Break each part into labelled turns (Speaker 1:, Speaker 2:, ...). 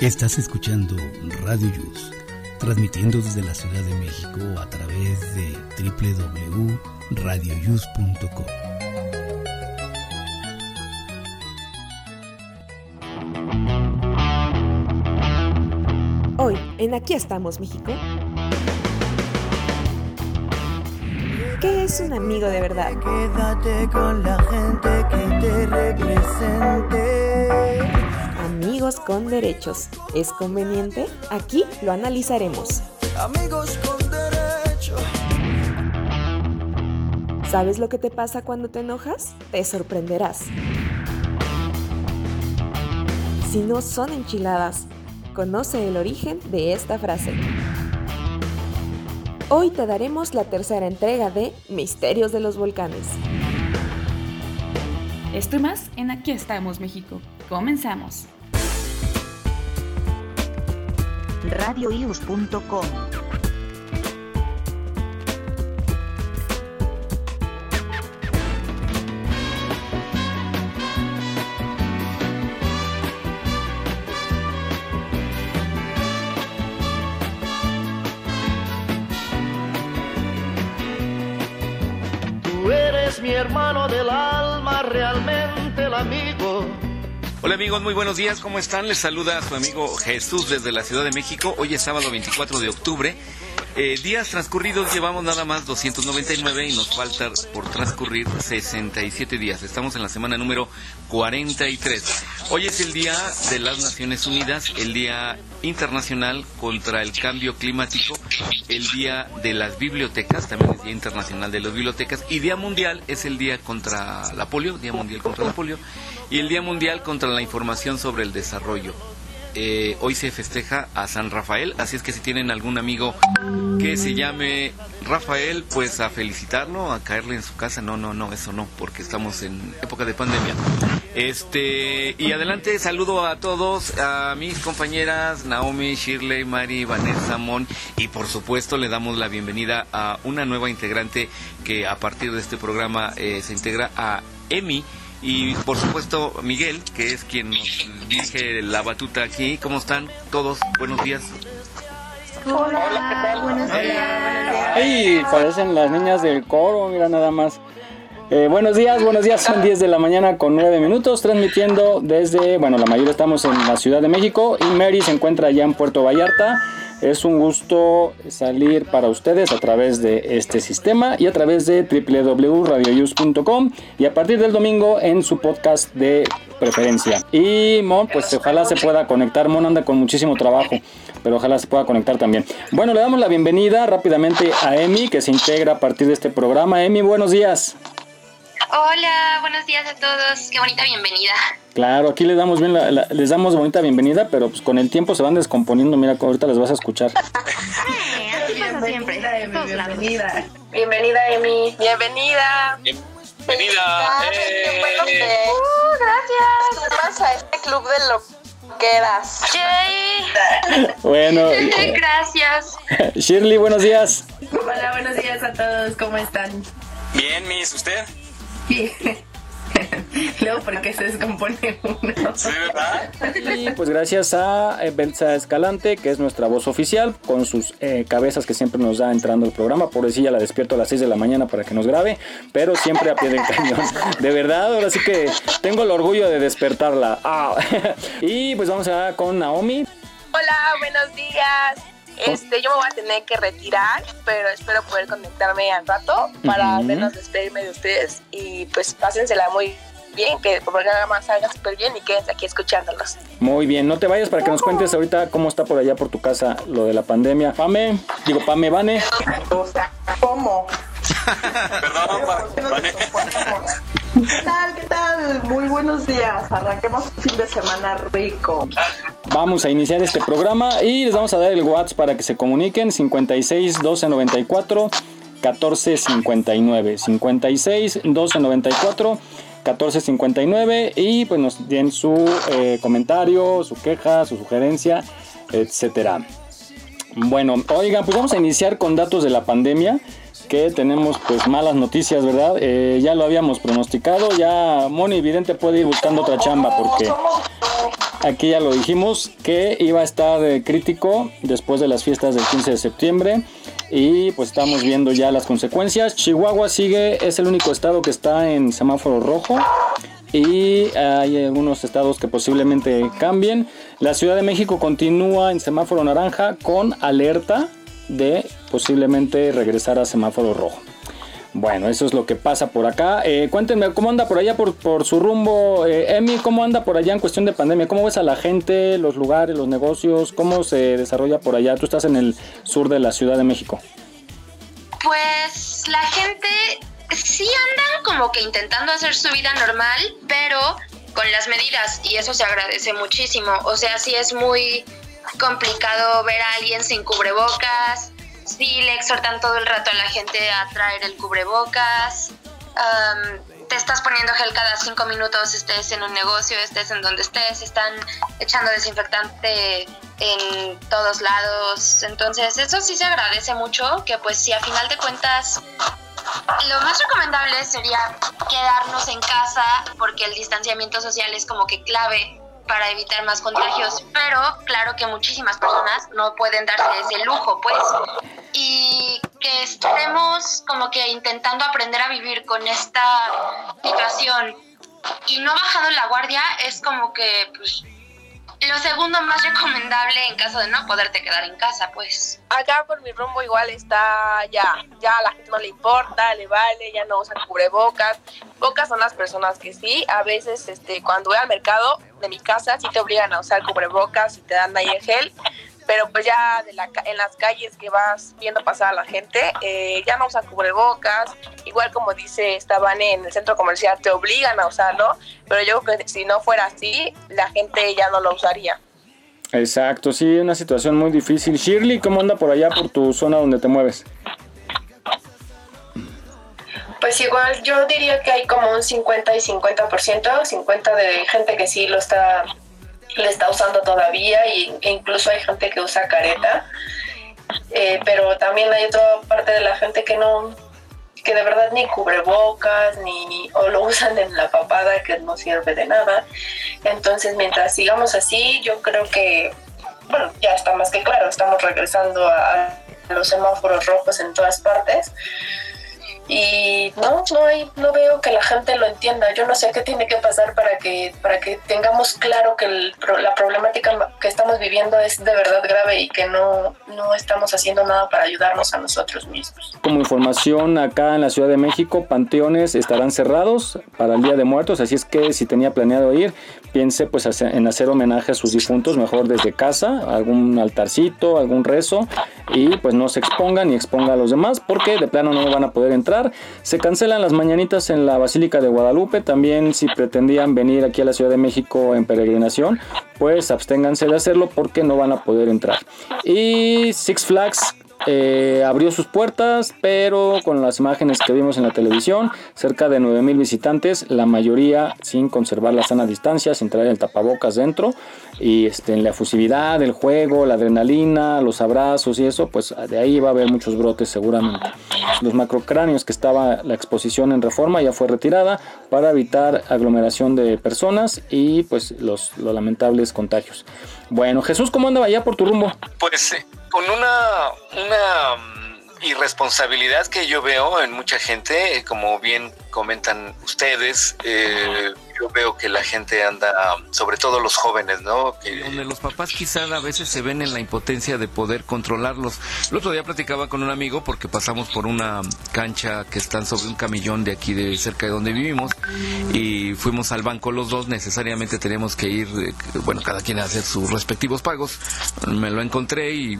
Speaker 1: Estás escuchando Radio Yus, transmitiendo desde la Ciudad de México a través de www.radioyus.com.
Speaker 2: Hoy, en Aquí estamos, México. ¿Qué es un amigo de verdad?
Speaker 3: Quédate con la gente que te represente.
Speaker 2: Amigos con derechos. ¿Es conveniente? Aquí lo analizaremos.
Speaker 3: Amigos con derecho.
Speaker 2: ¿Sabes lo que te pasa cuando te enojas? Te sorprenderás. Si no son enchiladas, conoce el origen de esta frase. Hoy te daremos la tercera entrega de Misterios de los Volcanes.
Speaker 4: Esto y más en Aquí estamos, México. Comenzamos.
Speaker 5: radioius.com
Speaker 3: Tú eres mi hermano del alma, realmente el amigo.
Speaker 6: Hola amigos, muy buenos días, ¿cómo están? Les saluda su amigo Jesús desde la Ciudad de México. Hoy es sábado 24 de octubre. Eh, días transcurridos llevamos nada más 299 y nos falta por transcurrir 67 días. Estamos en la semana número 43. Hoy es el Día de las Naciones Unidas, el Día Internacional contra el Cambio Climático, el Día de las Bibliotecas, también es Día Internacional de las Bibliotecas, y Día Mundial es el Día contra la polio, Día Mundial contra la polio, y el Día Mundial contra la Información sobre el Desarrollo. Eh, hoy se festeja a San Rafael, así es que si tienen algún amigo que se llame Rafael, pues a felicitarlo, a caerle en su casa. No, no, no, eso no, porque estamos en época de pandemia. Este, y adelante, saludo a todos, a mis compañeras Naomi, Shirley, Mari, Vanessa, Mon, y por supuesto le damos la bienvenida a una nueva integrante que a partir de este programa eh, se integra a Emi. Y por supuesto Miguel, que es quien nos dirige la batuta aquí. ¿Cómo están todos? Buenos días.
Speaker 7: Ay, parecen las niñas del coro, mira nada más. Eh, buenos días, buenos días, son 10 de la mañana con 9 minutos, transmitiendo desde, bueno, la mayoría estamos en la Ciudad de México y Mary se encuentra allá en Puerto Vallarta. Es un gusto salir para ustedes a través de este sistema y a través de www.radioyus.com y a partir del domingo en su podcast de preferencia. Y Mon, pues ojalá se pueda conectar. Mon anda con muchísimo trabajo, pero ojalá se pueda conectar también. Bueno, le damos la bienvenida rápidamente a Emi, que se integra a partir de este programa. Emi, buenos días.
Speaker 8: Hola, buenos días a todos. Qué bonita bienvenida.
Speaker 7: Claro, aquí les damos bien la- la- les damos bonita bienvenida, pero pues con el tiempo se van descomponiendo. Mira, ahorita las vas a escuchar.
Speaker 8: Así pasa siempre.
Speaker 9: Bienvenida, Emi. Bienvenida.
Speaker 6: Bienvenida.
Speaker 9: Uh, gracias. Sumas a este club de loqueras.
Speaker 8: Yay.
Speaker 7: Bueno, eh,
Speaker 8: Gracias.
Speaker 7: Shirley, buenos días.
Speaker 9: Hola, buenos días a todos. ¿Cómo están?
Speaker 6: Bien, Miss, ¿usted?
Speaker 9: Bien. Luego, ¿por qué se descompone uno?
Speaker 6: Sí, ¿verdad?
Speaker 7: Y pues gracias a eh, Belsa Escalante, que es nuestra voz oficial, con sus eh, cabezas que siempre nos da entrando el programa. Por decir, ya la despierto a las 6 de la mañana para que nos grabe, pero siempre a pie del cañón. De verdad, ahora sí que tengo el orgullo de despertarla. Ah. Y pues vamos a con Naomi.
Speaker 9: Hola, buenos días. Este, yo me voy a tener que retirar, pero espero poder conectarme al rato para al menos despedirme de ustedes y pues pásensela muy bien, que el programa salga súper bien y quédense aquí escuchándolos.
Speaker 7: Muy bien, no te vayas para que nos cuentes ahorita cómo está por allá por tu casa lo de la pandemia. Pame, digo Pame, Vane.
Speaker 9: ¿Cómo?
Speaker 6: Perdón, Vane.
Speaker 9: ¿Qué tal? ¿Qué tal? Muy buenos días. Arranquemos un fin de semana rico.
Speaker 7: Vamos a iniciar este programa y les vamos a dar el WhatsApp para que se comuniquen 56 12 94 14 59 56 12 94 14 59 y pues nos den su eh, comentario, su queja, su sugerencia, etcétera. Bueno, oigan, pues vamos a iniciar con datos de la pandemia que tenemos pues malas noticias, ¿verdad? Eh, ya lo habíamos pronosticado, ya Moni Vidente puede ir buscando otra chamba porque aquí ya lo dijimos, que iba a estar eh, crítico después de las fiestas del 15 de septiembre y pues estamos viendo ya las consecuencias. Chihuahua sigue, es el único estado que está en semáforo rojo y hay algunos estados que posiblemente cambien. La Ciudad de México continúa en semáforo naranja con alerta de posiblemente regresar a semáforo rojo. Bueno, eso es lo que pasa por acá. Eh, cuéntenme, ¿cómo anda por allá por, por su rumbo? Eh, Emi, ¿cómo anda por allá en cuestión de pandemia? ¿Cómo ves a la gente, los lugares, los negocios? ¿Cómo se desarrolla por allá? Tú estás en el sur de la Ciudad de México.
Speaker 8: Pues la gente sí andan como que intentando hacer su vida normal, pero con las medidas y eso se agradece muchísimo. O sea, sí es muy complicado ver a alguien sin cubrebocas, sí le exhortan todo el rato a la gente a traer el cubrebocas. te estás poniendo gel cada cinco minutos, estés en un negocio, estés en donde estés, están echando desinfectante en todos lados. Entonces, eso sí se agradece mucho, que pues si a final de cuentas lo más recomendable sería quedarnos en casa porque el distanciamiento social es como que clave para evitar más contagios, pero claro que muchísimas personas no pueden darse ese lujo, pues. Y que estemos como que intentando aprender a vivir con esta situación y no bajando la guardia es como que pues lo segundo más recomendable en caso de no poderte quedar en casa, pues.
Speaker 9: Acá por mi rumbo igual está ya, ya a la gente no le importa, le vale, ya no usan cubrebocas. Pocas son las personas que sí, a veces este cuando voy al mercado de mi casa sí te obligan a usar cubrebocas y te dan ahí el gel, pero pues ya de la, en las calles que vas viendo pasar a la gente, eh, ya no usan cubrebocas, igual como dice estaban en el centro comercial, te obligan a usarlo, pero yo creo que si no fuera así, la gente ya no lo usaría.
Speaker 7: Exacto, sí, una situación muy difícil. Shirley, ¿cómo anda por allá, por tu zona donde te mueves?
Speaker 5: Pues igual yo diría que hay como un 50 y 50%, 50 de gente que sí lo está le está usando todavía y, e incluso hay gente que usa careta. Eh, pero también hay otra parte de la gente que no, que de verdad ni cubre bocas, ni, o lo usan en la papada que no sirve de nada. Entonces, mientras sigamos así, yo creo que, bueno, ya está más que claro, estamos regresando a los semáforos rojos en todas partes y no, no hay, no veo que la gente lo entienda. Yo no sé qué tiene que pasar para que, para que tengamos claro que la problemática que estamos viviendo es de verdad grave y que no, no estamos haciendo nada para ayudarnos a nosotros mismos.
Speaker 7: Como información acá en la Ciudad de México, panteones estarán cerrados para el Día de Muertos, así es que si tenía planeado ir, piense pues en hacer homenaje a sus difuntos, mejor desde casa, algún altarcito, algún rezo y pues no se exponga ni exponga a los demás porque de plano no van a poder entrar se cancelan las mañanitas en la Basílica de Guadalupe. También si pretendían venir aquí a la Ciudad de México en peregrinación, pues absténganse de hacerlo porque no van a poder entrar. Y Six Flags eh, abrió sus puertas, pero con las imágenes que vimos en la televisión, cerca de 9.000 visitantes, la mayoría sin conservar la sana distancia, sin traer el tapabocas dentro, y este, en la efusividad, el juego, la adrenalina, los abrazos y eso, pues de ahí va a haber muchos brotes seguramente. Los macrocráneos que estaba la exposición en reforma ya fue retirada para evitar aglomeración de personas y pues los, los lamentables contagios. Bueno, Jesús, ¿cómo andaba ya por tu rumbo?
Speaker 6: Pues eh, con una, una mm, irresponsabilidad que yo veo en mucha gente, eh, como bien comentan ustedes, eh, yo veo que la gente anda, sobre todo los jóvenes, ¿no? Donde los papás quizá a veces se ven en la impotencia de poder controlarlos. El otro día platicaba con un amigo porque pasamos por una cancha que están sobre un camillón de aquí de cerca de donde vivimos y fuimos al banco los dos, necesariamente tenemos que ir, eh, bueno, cada quien a hacer sus respectivos pagos. Me lo encontré y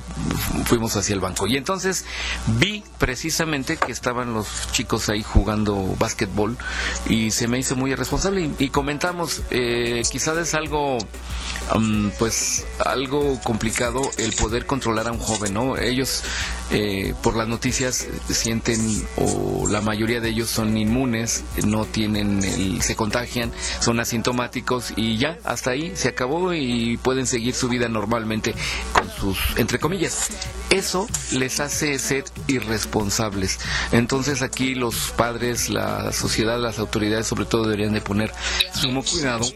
Speaker 6: fuimos hacia el banco. Y entonces vi precisamente que estaban los chicos ahí jugando básquetbol y se me hizo muy irresponsable y comentamos, eh, quizás es algo, pues, algo complicado el poder controlar a un joven, ¿no? Ellos, eh, por las noticias, sienten, o la mayoría de ellos son inmunes, no tienen, el, se contagian, son asintomáticos y ya, hasta ahí se acabó y pueden seguir su vida normalmente con sus, entre comillas. Eso les hace ser irresponsables. Entonces aquí los padres, la sociedad, las autoridades sobre todo deberían de poner sumo cuidado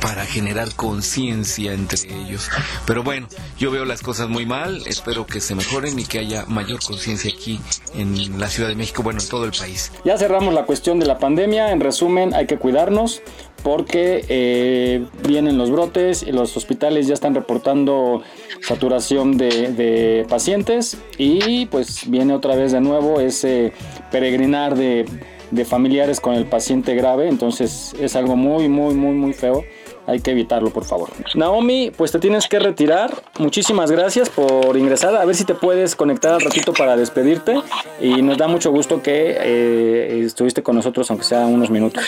Speaker 6: para generar conciencia entre ellos. Pero bueno, yo veo las cosas muy mal, espero que se mejoren y que haya mayor conciencia aquí en la Ciudad de México, bueno, en todo el país.
Speaker 7: Ya cerramos la cuestión de la pandemia, en resumen hay que cuidarnos porque eh, vienen los brotes y los hospitales ya están reportando saturación de, de pacientes y pues viene otra vez de nuevo ese peregrinar de de familiares con el paciente grave, entonces es algo muy, muy, muy, muy feo. Hay que evitarlo, por favor. Naomi, pues te tienes que retirar. Muchísimas gracias por ingresar. A ver si te puedes conectar al ratito para despedirte. Y nos da mucho gusto que eh, estuviste con nosotros, aunque sea unos minutos.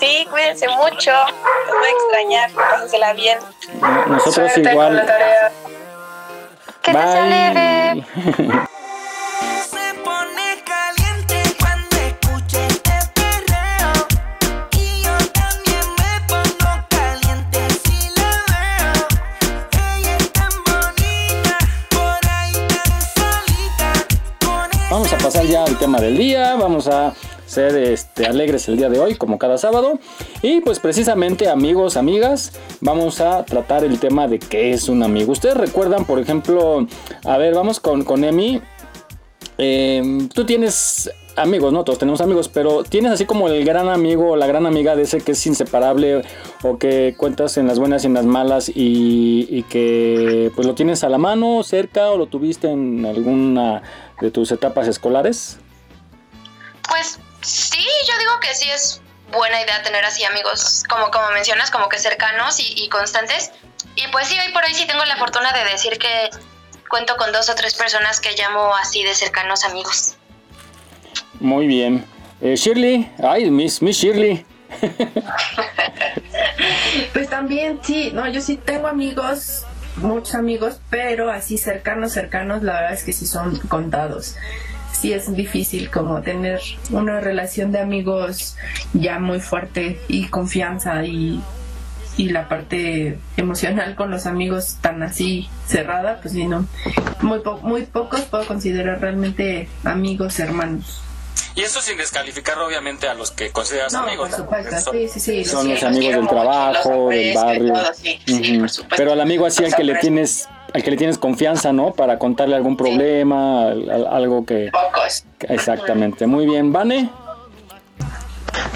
Speaker 9: Sí, cuídense mucho. Los voy a extrañar. Pásensela bien.
Speaker 7: Nosotros igual.
Speaker 8: Que Bye. ya al tema del día, vamos a ser este, alegres el día de hoy, como cada sábado. Y pues precisamente amigos, amigas, vamos a tratar el tema de qué es un amigo. Ustedes recuerdan, por ejemplo, a ver, vamos con, con Emi. Em, tú tienes amigos, ¿no? Todos tenemos amigos, pero tienes así como el gran amigo o la gran amiga de ese que es inseparable o que cuentas en las buenas y en las malas y, y, que pues lo tienes a la mano, cerca o lo tuviste en alguna de tus etapas escolares? Pues sí, yo digo que sí es buena idea tener así amigos, como, como mencionas, como que cercanos y, constantes. Y pues sí, hoy por hoy sí tengo la fortuna de decir que cuento con dos o tres personas que llamo así de cercanos amigos.
Speaker 7: Muy bien. Eh, Shirley, ay, Miss, Miss Shirley.
Speaker 10: pues también sí, no, yo sí tengo amigos muchos amigos, pero así cercanos, cercanos, la verdad es que sí son contados. Sí es difícil como tener una relación de amigos ya muy fuerte y confianza y, y la parte emocional con los amigos tan así cerrada, pues sí, no. Muy, muy pocos puedo considerar realmente amigos hermanos.
Speaker 11: Y eso sin descalificar obviamente a los que consideras amigos.
Speaker 10: Por supuesto, sí, sí, sí.
Speaker 7: Son los amigos del trabajo, del barrio. Pero al amigo así al que le tienes al que le tienes confianza, ¿no? Para contarle algún problema, algo que...
Speaker 5: Pocos.
Speaker 7: Exactamente. Muy bien. ¿Vane?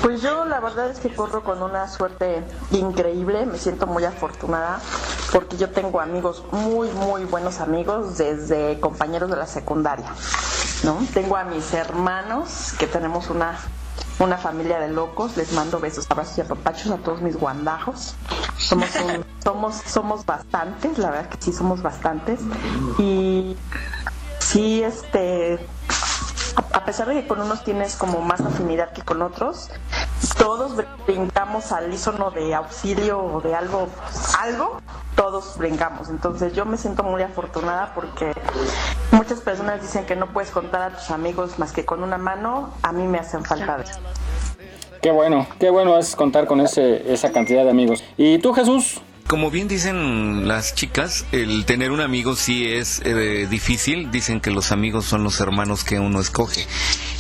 Speaker 12: Pues yo la verdad es que corro con una suerte increíble, me siento muy afortunada porque yo tengo amigos muy, muy buenos amigos desde compañeros de la secundaria, ¿no? Tengo a mis hermanos que tenemos una, una familia de locos, les mando besos, abrazos y apapachos a todos mis guandajos. Somos, somos, somos bastantes, la verdad que sí somos bastantes. Y sí, este, a pesar de que con unos tienes como más afinidad que con otros, todos brincamos al isono de auxilio o de algo, algo, todos brincamos. Entonces yo me siento muy afortunada porque muchas personas dicen que no puedes contar a tus amigos más que con una mano, a mí me hacen falta de
Speaker 7: Qué bueno, qué bueno es contar con ese, esa cantidad de amigos. ¿Y tú, Jesús?
Speaker 6: Como bien dicen las chicas, el tener un amigo sí es eh, difícil. Dicen que los amigos son los hermanos que uno escoge.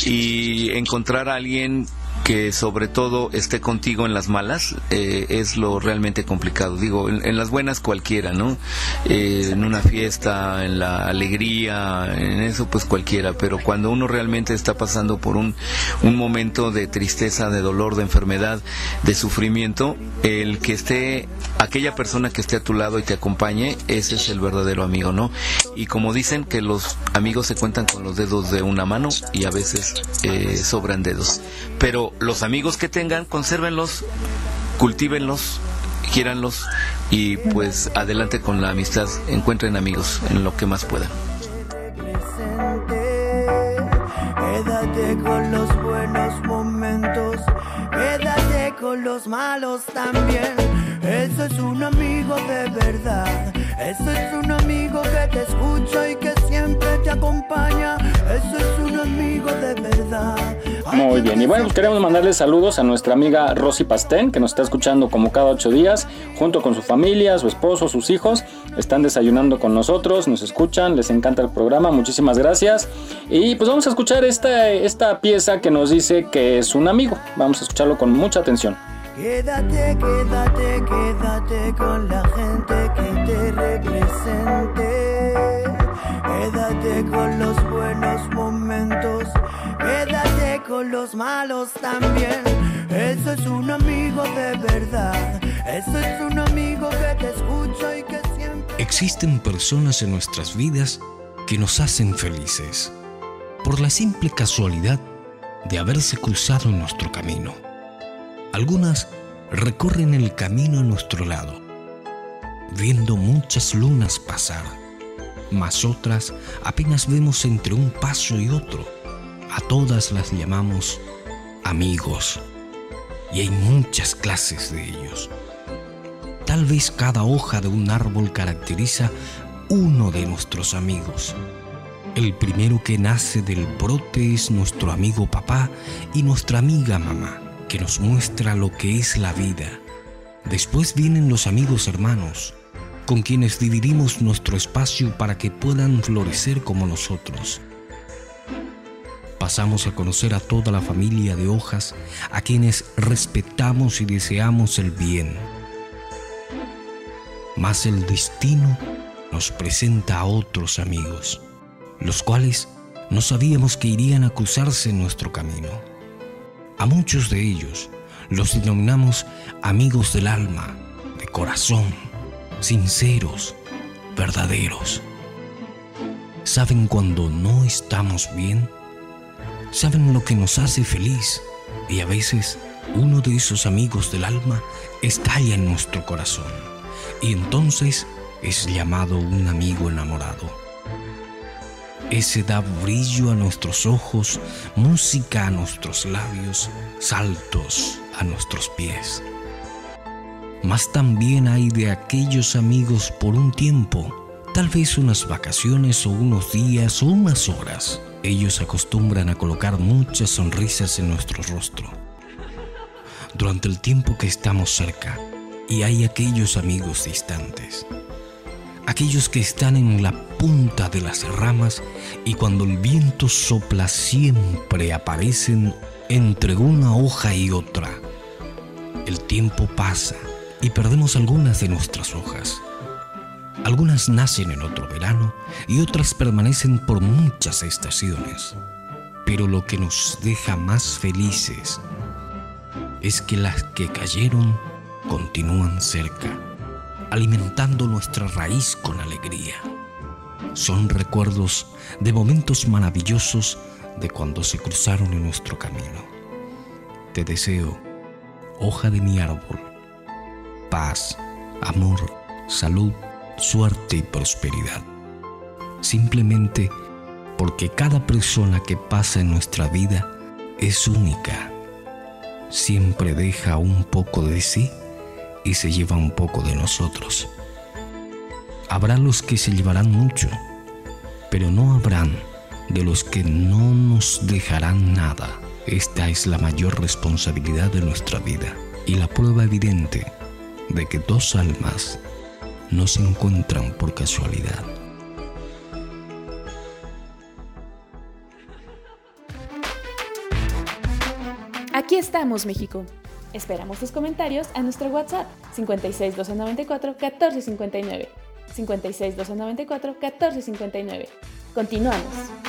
Speaker 6: Y encontrar a alguien que sobre todo esté contigo en las malas eh, es lo realmente complicado. Digo, en, las buenas cualquiera, ¿no? Eh, en una fiesta, en la alegría, en eso pues cualquiera, pero cuando uno realmente está pasando por un, un momento de tristeza, de dolor, de enfermedad, de sufrimiento, el que esté, aquella persona que esté a tu lado y te acompañe, ese es el verdadero amigo, ¿no? Y como dicen que los amigos se cuentan con los dedos de una mano y a veces eh, sobran dedos. Pero los amigos que tengan, consérvenlos, cultívenlos, quieranlos y pues adelante con la amistad, encuentren amigos en lo que más puedan.
Speaker 13: Quédate con los buenos momentos, quédate con los malos también. Eso es un amigo de verdad. Eso es un amigo que te escucha y que te acompaña. Eso es un amigo de verdad.
Speaker 7: Muy bien, y bueno, pues queremos mandarle saludos a nuestra amiga Rosy Pastén, que nos está escuchando como cada ocho días, junto con su familia, su esposo, sus hijos. Están desayunando con nosotros, nos escuchan, les encanta el programa, muchísimas gracias. Y pues vamos a escuchar esta, esta pieza que nos dice que es un amigo. Vamos a escucharlo con mucha atención.
Speaker 13: Quédate, quédate, quédate con la gente que te represente. Los malos también. Eso es un amigo de verdad, eso es un amigo que te escucha y que siempre...
Speaker 1: Existen personas en nuestras vidas que nos hacen felices por la simple casualidad de haberse cruzado en nuestro camino. Algunas recorren el camino a nuestro lado, viendo muchas lunas pasar, mas otras apenas vemos entre un paso y otro. A todas las llamamos amigos, y hay muchas clases de ellos. Tal vez cada hoja de un árbol caracteriza uno de nuestros amigos. El primero que nace del brote es nuestro amigo papá y nuestra amiga mamá, que nos muestra lo que es la vida. Después vienen los amigos hermanos, con quienes dividimos nuestro espacio para que puedan florecer como nosotros. Pasamos a conocer a toda la familia de hojas, a quienes respetamos y deseamos el bien. Mas el destino nos presenta a otros amigos, los cuales no sabíamos que irían a cruzarse en nuestro camino. A muchos de ellos los denominamos amigos del alma, de corazón, sinceros, verdaderos. Saben cuando no estamos bien, saben lo que nos hace feliz y a veces uno de esos amigos del alma estalla en nuestro corazón y entonces es llamado un amigo enamorado. Ese da brillo a nuestros ojos, música a nuestros labios, saltos a nuestros pies. Mas también hay de aquellos amigos por un tiempo, tal vez unas vacaciones o unos días o unas horas. Ellos acostumbran a colocar muchas sonrisas en nuestro rostro. Durante el tiempo que estamos cerca, y hay aquellos amigos distantes aquellos que están en la punta de las ramas y cuando el viento sopla siempre aparecen entre una hoja y otra. El tiempo pasa y perdemos algunas de nuestras hojas. Algunas nacen en otro verano y otras permanecen por muchas estaciones. Pero lo que nos deja más felices es que las que cayeron continúan cerca alimentando nuestra raíz con alegría. Son recuerdos de momentos maravillosos de cuando se cruzaron en nuestro camino. Te deseo, hoja de mi árbol, paz, amor, salud, suerte y prosperidad. Simplemente porque cada persona que pasa en nuestra vida es única. Siempre deja un poco de sí y se lleva un poco de nosotros. Habrá los que se llevarán mucho, pero no habrán de los que no nos dejarán nada. Esta es la mayor responsabilidad de nuestra vida y la prueba evidente de que dos almas no se encuentran por casualidad.
Speaker 2: Aquí estamos, México. Esperamos tus comentarios a nuestro WhatsApp 56 294 1459. 56 294 1459. Continuamos.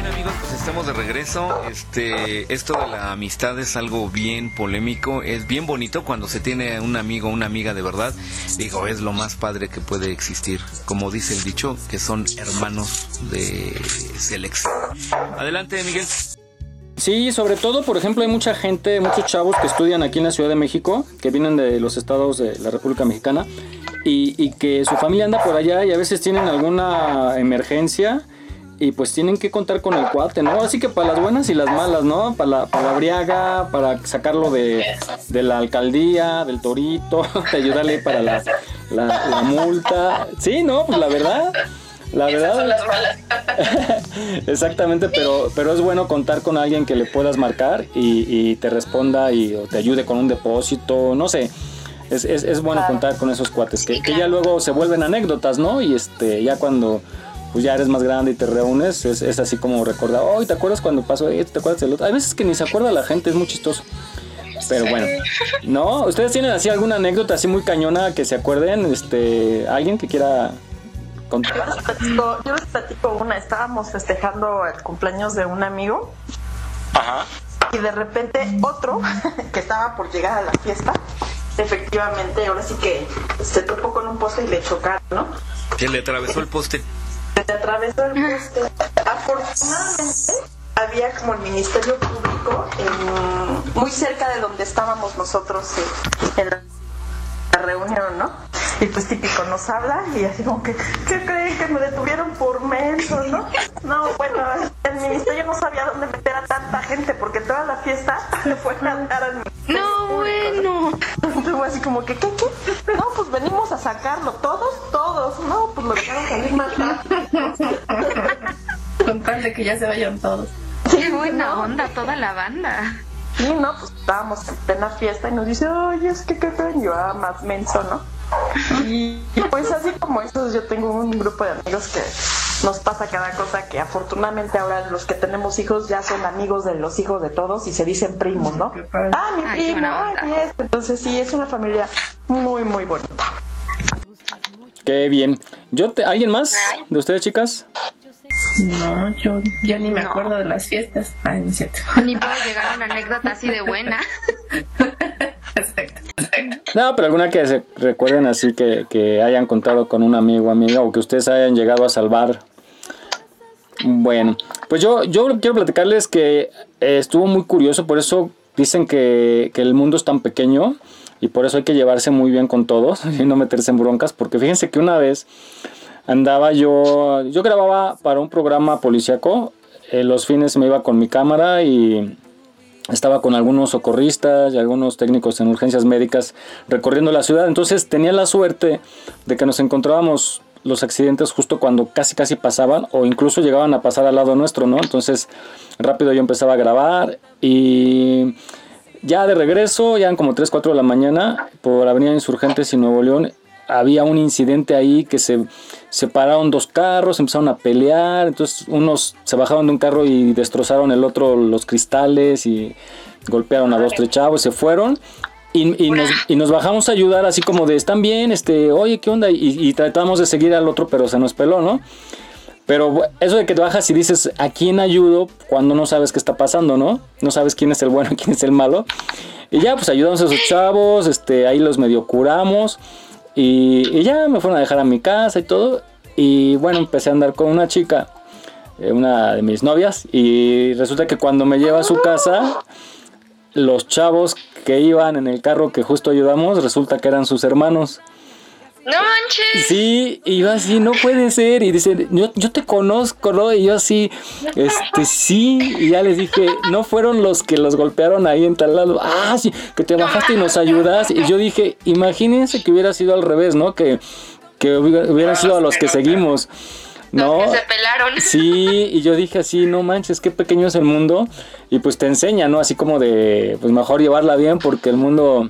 Speaker 6: Bien amigos, pues estamos de regreso. Este, esto de la amistad es algo bien polémico, es bien bonito cuando se tiene un amigo, una amiga de verdad. Digo, es lo más padre que puede existir. Como dice el dicho, que son hermanos de selección. Adelante, Miguel.
Speaker 7: Sí, sobre todo, por ejemplo, hay mucha gente, muchos chavos que estudian aquí en la Ciudad de México, que vienen de los estados de la República Mexicana, y, que su familia anda por allá y a veces tienen alguna emergencia y pues tienen que contar con el cuate, ¿no? Así que para las buenas y las malas, ¿no? Para la, para la briaga, para sacarlo de, de la alcaldía, del torito, de ayudarle para la, la multa. Sí, ¿no? Pues la verdad. La verdad.
Speaker 5: Son las malas.
Speaker 7: Exactamente, pero, pero es bueno contar con alguien que le puedas marcar y, te responda y o te ayude con un depósito, no sé. Es, es, es bueno contar con esos cuates que, que, ya luego se vuelven anécdotas, ¿no? Y este, ya cuando pues ya eres más grande y te reúnes, es, es así como recordar, oh, ¿te acuerdas cuando pasó esto? ¿Te acuerdas del otro? Hay veces que ni se acuerda la gente, es muy chistoso. Pero bueno, ¿no? ¿Ustedes tienen así alguna anécdota así muy cañona que se acuerden? Este, ¿Alguien que quiera contar?
Speaker 12: Yo les platico, yo les platico una. Estábamos festejando el cumpleaños de un amigo.
Speaker 11: Ajá.
Speaker 12: Y de repente otro que estaba por llegar a la fiesta, efectivamente, ahora sí que se topó con un poste y le chocaron, ¿no?
Speaker 6: Que le atravesó el poste.
Speaker 12: Se atravesó el poste. Afortunadamente había como el Ministerio Público en- muy cerca de donde estábamos nosotros eh, en la la reunión, ¿no? Y pues típico nos habla y así como que, ¿qué creen que me detuvieron por menso, no? No, bueno, el ministerio no sabía dónde meter a tanta gente porque toda la fiesta le fue a dar al ministerio.
Speaker 8: No, bueno.
Speaker 12: Entonces fue así como que, ¿qué, qué? No, pues venimos a sacarlo, todos, todos, no, pues lo dejaron salir más rápido.
Speaker 10: Con tal de que ya se vayan todos.
Speaker 8: Qué buena onda toda la banda.
Speaker 12: Sí, no, pues estábamos en plena fiesta y nos dice, oye, es que qué creen yo, ah, más menso, ¿no? Y, y pues así como esos, yo tengo un grupo de amigos que nos pasa cada cosa que afortunadamente ahora los que tenemos hijos ya son amigos de los hijos de todos y se dicen primos, ¿no? Ah, mi
Speaker 8: Ay,
Speaker 12: primo, ay. Entonces sí, es una familia muy, muy bonita.
Speaker 7: Qué bien. Yo te- ¿Alguien más de ustedes, chicas?
Speaker 10: No, yo ya ni me acuerdo de las fiestas. Ay, no es cierto.
Speaker 8: Ni puedo llegar a una anécdota así de buena.
Speaker 7: No, pero alguna que se recuerden así que, que hayan contado con un amigo o amiga o que ustedes hayan llegado a salvar. Bueno, pues yo, yo quiero platicarles que eh, estuvo muy curioso, por eso dicen que, que el mundo es tan pequeño y por eso hay que llevarse muy bien con todos y no meterse en broncas, porque fíjense que una vez andaba yo, yo grababa para un programa policíaco, eh, los fines me iba con mi cámara y estaba con algunos socorristas y algunos técnicos en urgencias médicas recorriendo la ciudad. Entonces tenía la suerte de que nos encontrábamos los accidentes justo cuando casi casi pasaban o incluso llegaban a pasar al lado nuestro, ¿no? Entonces rápido yo empezaba a grabar y ya de regreso, ya eran como 3, 4 de la mañana, por Avenida Insurgentes y Nuevo León, había un incidente ahí que se separaron dos carros, empezaron a pelear, entonces unos se bajaron de un carro y destrozaron el otro los cristales y golpearon a dos, tres chavos, se fueron. Y, y nos, y bajamos a ayudar así como de, están bien, este, oye, ¿qué onda? Y, y tratamos de seguir al otro, pero se nos peló, ¿no? Pero eso de que te bajas y dices, ¿a quién ayudo? Cuando no sabes qué está pasando, ¿no? No sabes quién es el bueno y quién es el malo. Y ya, pues ayudamos a esos chavos, este, ahí los medio curamos. Y, ya me fueron a dejar a mi casa y todo. Y bueno, empecé a andar con una chica, eh, una de mis novias. Y resulta que cuando me lleva a su casa, los chavos que iban en el carro que justo ayudamos, resulta que eran sus hermanos.
Speaker 8: No manches.
Speaker 7: Sí, y yo así, no puede ser. Y dice, yo, yo te conozco, ¿no? Y yo así, este, sí. Y ya les dije, no fueron los que los golpearon ahí en tal lado. Ah, sí, que te bajaste y nos ayudas. Y yo dije, imagínense que hubiera sido al revés, ¿no? Que, que hubiera- hubieran sido a los que seguimos. ¿No?
Speaker 8: Que se pelaron.
Speaker 7: Sí, y yo dije así, no manches, qué pequeño es el mundo. Y pues te enseña, ¿no? Así como de, pues mejor llevarla bien porque el mundo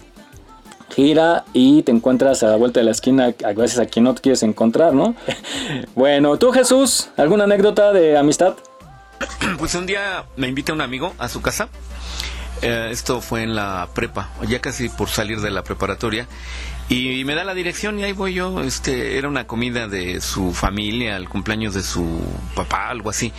Speaker 7: gira y te encuentras a la vuelta de la esquina a veces a quien no te quieres encontrar, ¿no? Bueno, tú Jesús, ¿alguna anécdota de amistad?
Speaker 6: Pues un día me invita un amigo a su casa. Eh, esto fue en la prepa, ya casi por salir de la preparatoria. Y, me da la dirección y ahí voy yo. Este, era una comida de su familia, el cumpleaños de su papá, algo así.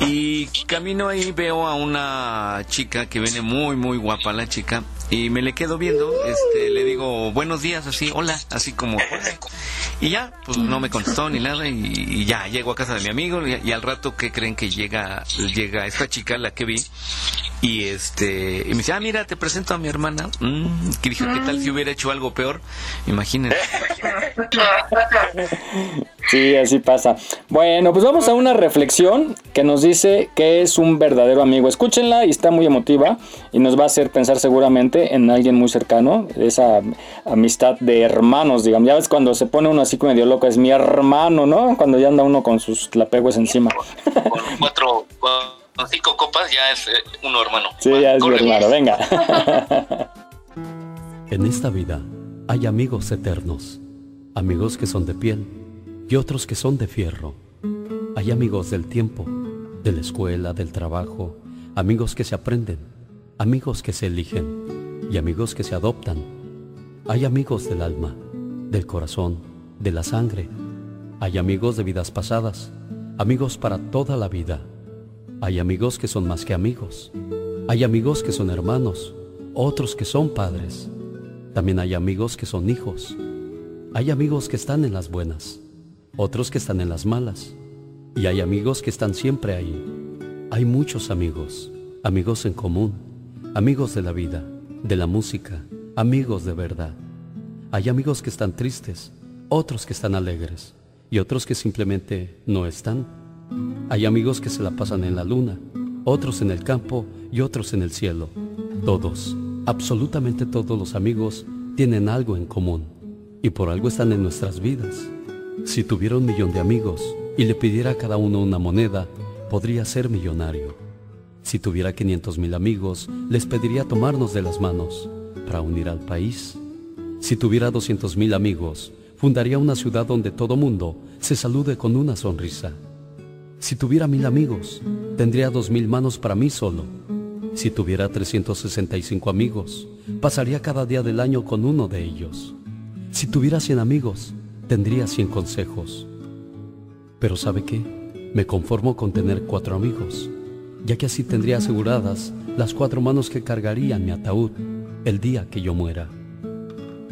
Speaker 6: Y camino ahí veo a una chica que viene muy muy guapa la chica y me le quedo viendo, este le digo buenos días así, hola, así como. Y ya, pues no me contestó ni nada y, ya llego a casa de mi amigo y, y al rato que creen que llega llega esta chica la que vi y este y me dice, "Ah, mira, te presento a mi hermana." Mm, que dije, "¿Qué tal si hubiera hecho algo peor?" Imagínense.
Speaker 7: Sí, así pasa. Bueno, pues vamos a una reflexión que nos dice que es un verdadero amigo. Escúchenla y está muy emotiva y nos va a hacer pensar seguramente en alguien muy cercano, esa amistad de hermanos, digamos. Ya ves cuando se pone uno así como medio loco, es mi hermano, ¿no? Cuando ya anda uno con sus lapegües encima.
Speaker 11: Con cuatro, con cinco copas ya es eh, uno hermano.
Speaker 7: Sí, ya es mi hermano, venga.
Speaker 14: En esta vida hay amigos eternos, amigos que son de piel y otros que son de fierro. Hay amigos del tiempo, de la escuela, del trabajo, amigos que se aprenden, amigos que se eligen. Y amigos que se adoptan. Hay amigos del alma, del corazón, de la sangre. Hay amigos de vidas pasadas, amigos para toda la vida. Hay amigos que son más que amigos. Hay amigos que son hermanos, otros que son padres. También hay amigos que son hijos. Hay amigos que están en las buenas, otros que están en las malas. Y hay amigos que están siempre ahí. Hay muchos amigos, amigos en común, amigos de la vida, de la música, amigos de verdad. Hay amigos que están tristes, otros que están alegres y otros que simplemente no están. Hay amigos que se la pasan en la luna, otros en el campo y otros en el cielo. Todos, absolutamente todos los amigos tienen algo en común y por algo están en nuestras vidas. Si tuviera un millón de amigos y le pidiera a cada uno una moneda, podría ser millonario. Si tuviera 500 mil amigos, les pediría tomarnos de las manos para unir al país. Si tuviera 200 mil amigos, fundaría una ciudad donde todo mundo se salude con una sonrisa. Si tuviera mil amigos, tendría dos mil manos para mí solo. Si tuviera 365 amigos, pasaría cada día del año con uno de ellos. Si tuviera 100 amigos, tendría 100 consejos. Pero ¿sabe qué? Me conformo con tener cuatro amigos ya que así tendría aseguradas las cuatro manos que cargarían mi ataúd el día que yo muera.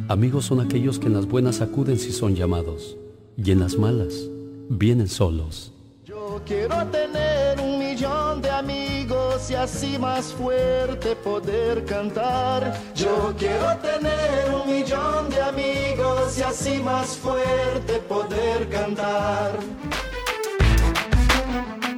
Speaker 14: Amigos son aquellos que en las buenas acuden si son llamados, y en las malas vienen solos.
Speaker 3: Yo quiero tener un millón de amigos y así más fuerte poder cantar. Yo quiero tener un millón de amigos y así más fuerte poder cantar.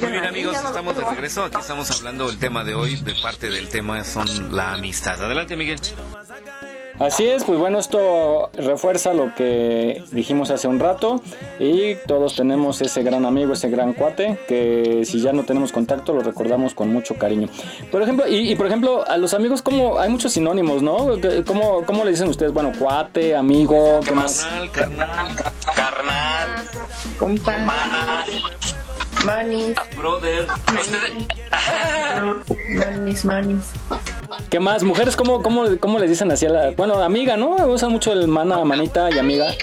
Speaker 6: Muy bien amigos, estamos de regreso. Aquí estamos hablando del tema de hoy. De parte del tema son la amistad. Adelante Miguel.
Speaker 7: Así es, pues bueno, esto refuerza lo que dijimos hace un rato y todos tenemos ese gran amigo, ese gran cuate, que si ya no tenemos contacto lo recordamos con mucho cariño. Por ejemplo, y, por ejemplo, a los amigos, como hay muchos sinónimos, ¿no? ¿Cómo, cómo le dicen ustedes? Bueno, cuate, amigo, ¿qué más?
Speaker 11: Carnal, carnal,
Speaker 10: Compa. Manis.
Speaker 11: brother.
Speaker 10: Manis, manis.
Speaker 7: ¿Qué más? Mujeres, ¿cómo, cómo, cómo les dicen así a la... Bueno, amiga, ¿no? Usan mucho el mana, manita y amiga.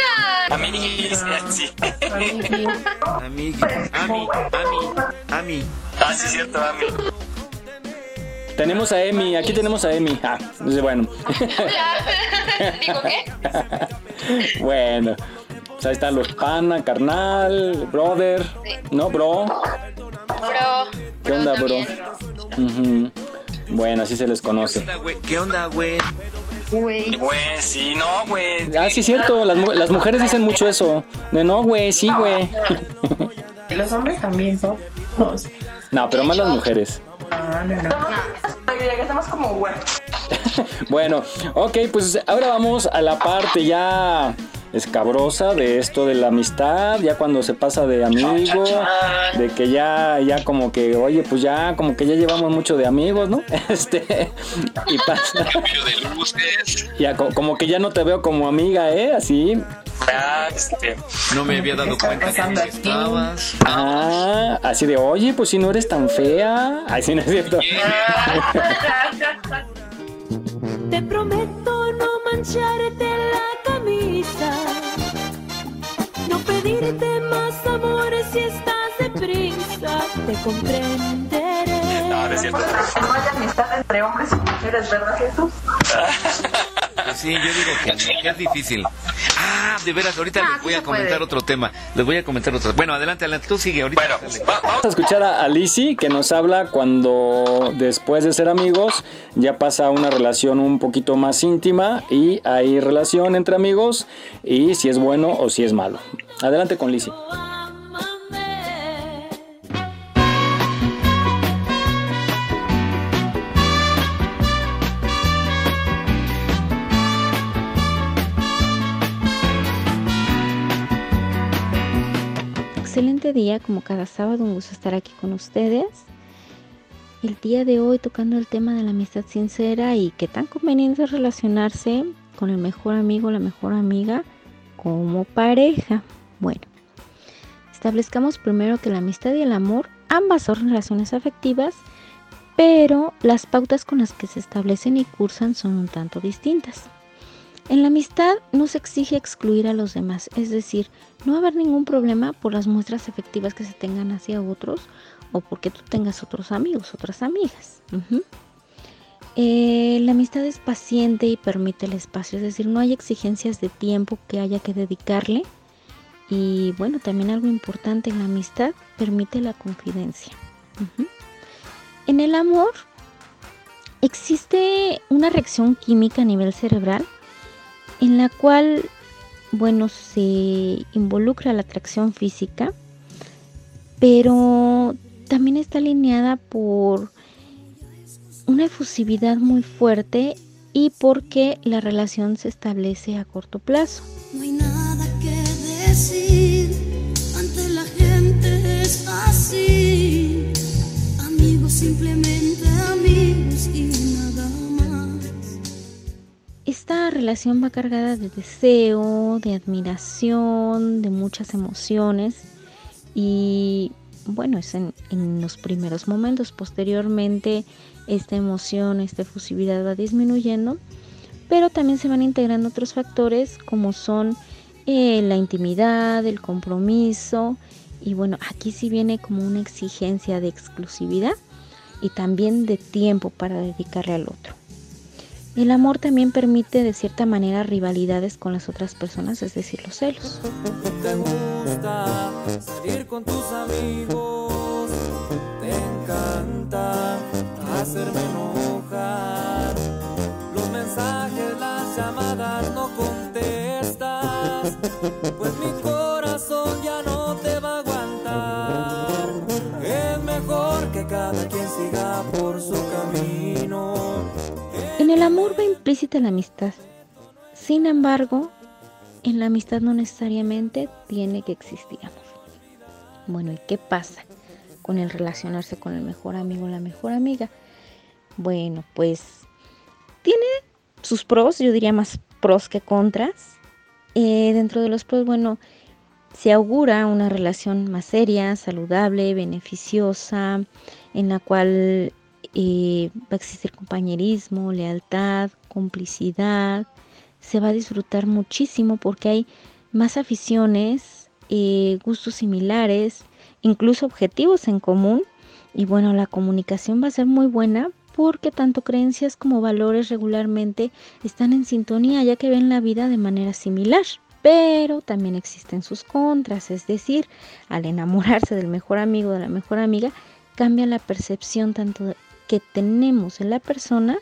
Speaker 11: Amiguis, sí.
Speaker 6: Ami, ami, ami, ami.
Speaker 11: Ah, sí, cierto, ami.
Speaker 7: Tenemos a Emi, aquí tenemos a Emi. Ah, bueno.
Speaker 8: ¿Digo qué?
Speaker 7: bueno, pues ahí están los pana, carnal, brother, ¿no, bro?
Speaker 8: Bro.
Speaker 7: ¿Qué onda, bro? Bueno, así se les conoce.
Speaker 6: ¿Qué onda, güey?
Speaker 10: Güey.
Speaker 11: Güey, sí, no, güey.
Speaker 7: Ah, sí, es cierto, las, las mujeres dicen mucho eso. De no, güey, sí, güey.
Speaker 10: Los hombres también son.
Speaker 7: No, pero más las mujeres.
Speaker 10: Ah, no, no.
Speaker 12: Estamos como güey.
Speaker 7: Bueno, ok, pues ahora vamos a la parte ya escabrosa de esto de la amistad, ya cuando se pasa de amigo, de que ya, ya como que, oye, pues ya, como que ya llevamos mucho de amigos, ¿no? Este, y pasa,
Speaker 11: Cambio de luces.
Speaker 7: ya co- como que ya no te veo como amiga, ¿eh? Así.
Speaker 11: Ah, este.
Speaker 6: No me había dado cuenta que estabas.
Speaker 7: Ah, así de, oye, pues si no eres tan fea. Ay, sí, no es cierto.
Speaker 15: Te prometo no mancharte la camisa, no pedirte más amores si estás deprisa, te comprenderé.
Speaker 11: No, no es cierto.
Speaker 12: No hay amistad entre hombres y mujeres, ¿verdad, Jesús?
Speaker 6: Pues sí, yo digo que, no, que es difícil. Ah, de veras, ahorita
Speaker 8: Ah,
Speaker 6: les voy a comentar
Speaker 8: puede.
Speaker 6: otro tema. Les voy a comentar otro. Bueno, adelante, adelante. Tú sigue ahorita.
Speaker 11: Bueno, va-
Speaker 7: Vamos a escuchar a Alicia que nos habla cuando después de ser amigos ya pasa a una relación un poquito más íntima y hay relación entre amigos y si es bueno o si es malo. Adelante con Lizzie.
Speaker 16: Excelente día, como cada sábado, un gusto estar aquí con ustedes. El día de hoy tocando el tema de la amistad sincera y qué tan conveniente es relacionarse con el mejor amigo la mejor amiga como pareja. Bueno, establezcamos primero que la amistad y el amor ambas son relaciones afectivas, pero las pautas con las que se establecen y cursan son un tanto distintas. En la amistad no se exige excluir a los demás, es decir, no haber ningún problema por las muestras afectivas que se tengan hacia otros o porque tú tengas otros amigos, otras amigas. Eh, la amistad es paciente y permite el espacio, es decir, no hay exigencias de tiempo que haya que dedicarle. Y bueno, también algo importante en la amistad permite la confidencia. En el amor existe una reacción química a nivel cerebral en la cual, bueno, se involucra la atracción física, pero también está alineada por una efusividad muy fuerte y porque la relación se establece a corto plazo.
Speaker 15: No hay nada que decir, ante la gente es así. Amigos, simplemente amigos y.
Speaker 16: Esta relación va cargada de deseo, de admiración, de muchas emociones y bueno, es en, los primeros momentos. Posteriormente esta emoción, esta efusividad va disminuyendo, pero también se van integrando otros factores como son eh, la intimidad, el compromiso y bueno, aquí sí viene como una exigencia de exclusividad y también de tiempo para dedicarle al otro. El amor también permite de cierta manera rivalidades con las otras personas, es decir, los celos.
Speaker 17: Te gusta salir con tus amigos, te encanta hacerme enojar. Los mensajes, las llamadas no contestas, pues mi corazón ya no te va a aguantar. Es mejor que cada quien siga por su camino.
Speaker 16: El amor va implícita la amistad. Sin embargo, en la amistad no necesariamente tiene que existir amor. Bueno, ¿y qué pasa con el relacionarse con el mejor amigo o la mejor amiga? Bueno, pues tiene sus pros, yo diría más pros que contras. Eh, dentro de los pros, bueno, se augura una relación más seria, saludable, beneficiosa, en la cual eh, va a existir compañerismo, lealtad, complicidad. Se va a disfrutar muchísimo porque hay más aficiones, eh, gustos similares, incluso objetivos en común. Y bueno, la comunicación va a ser muy buena porque tanto creencias como valores regularmente están en sintonía ya que ven la vida de manera similar. Pero también existen sus contras, es decir, al enamorarse del mejor amigo o de la mejor amiga, cambia la percepción tanto que tenemos en la persona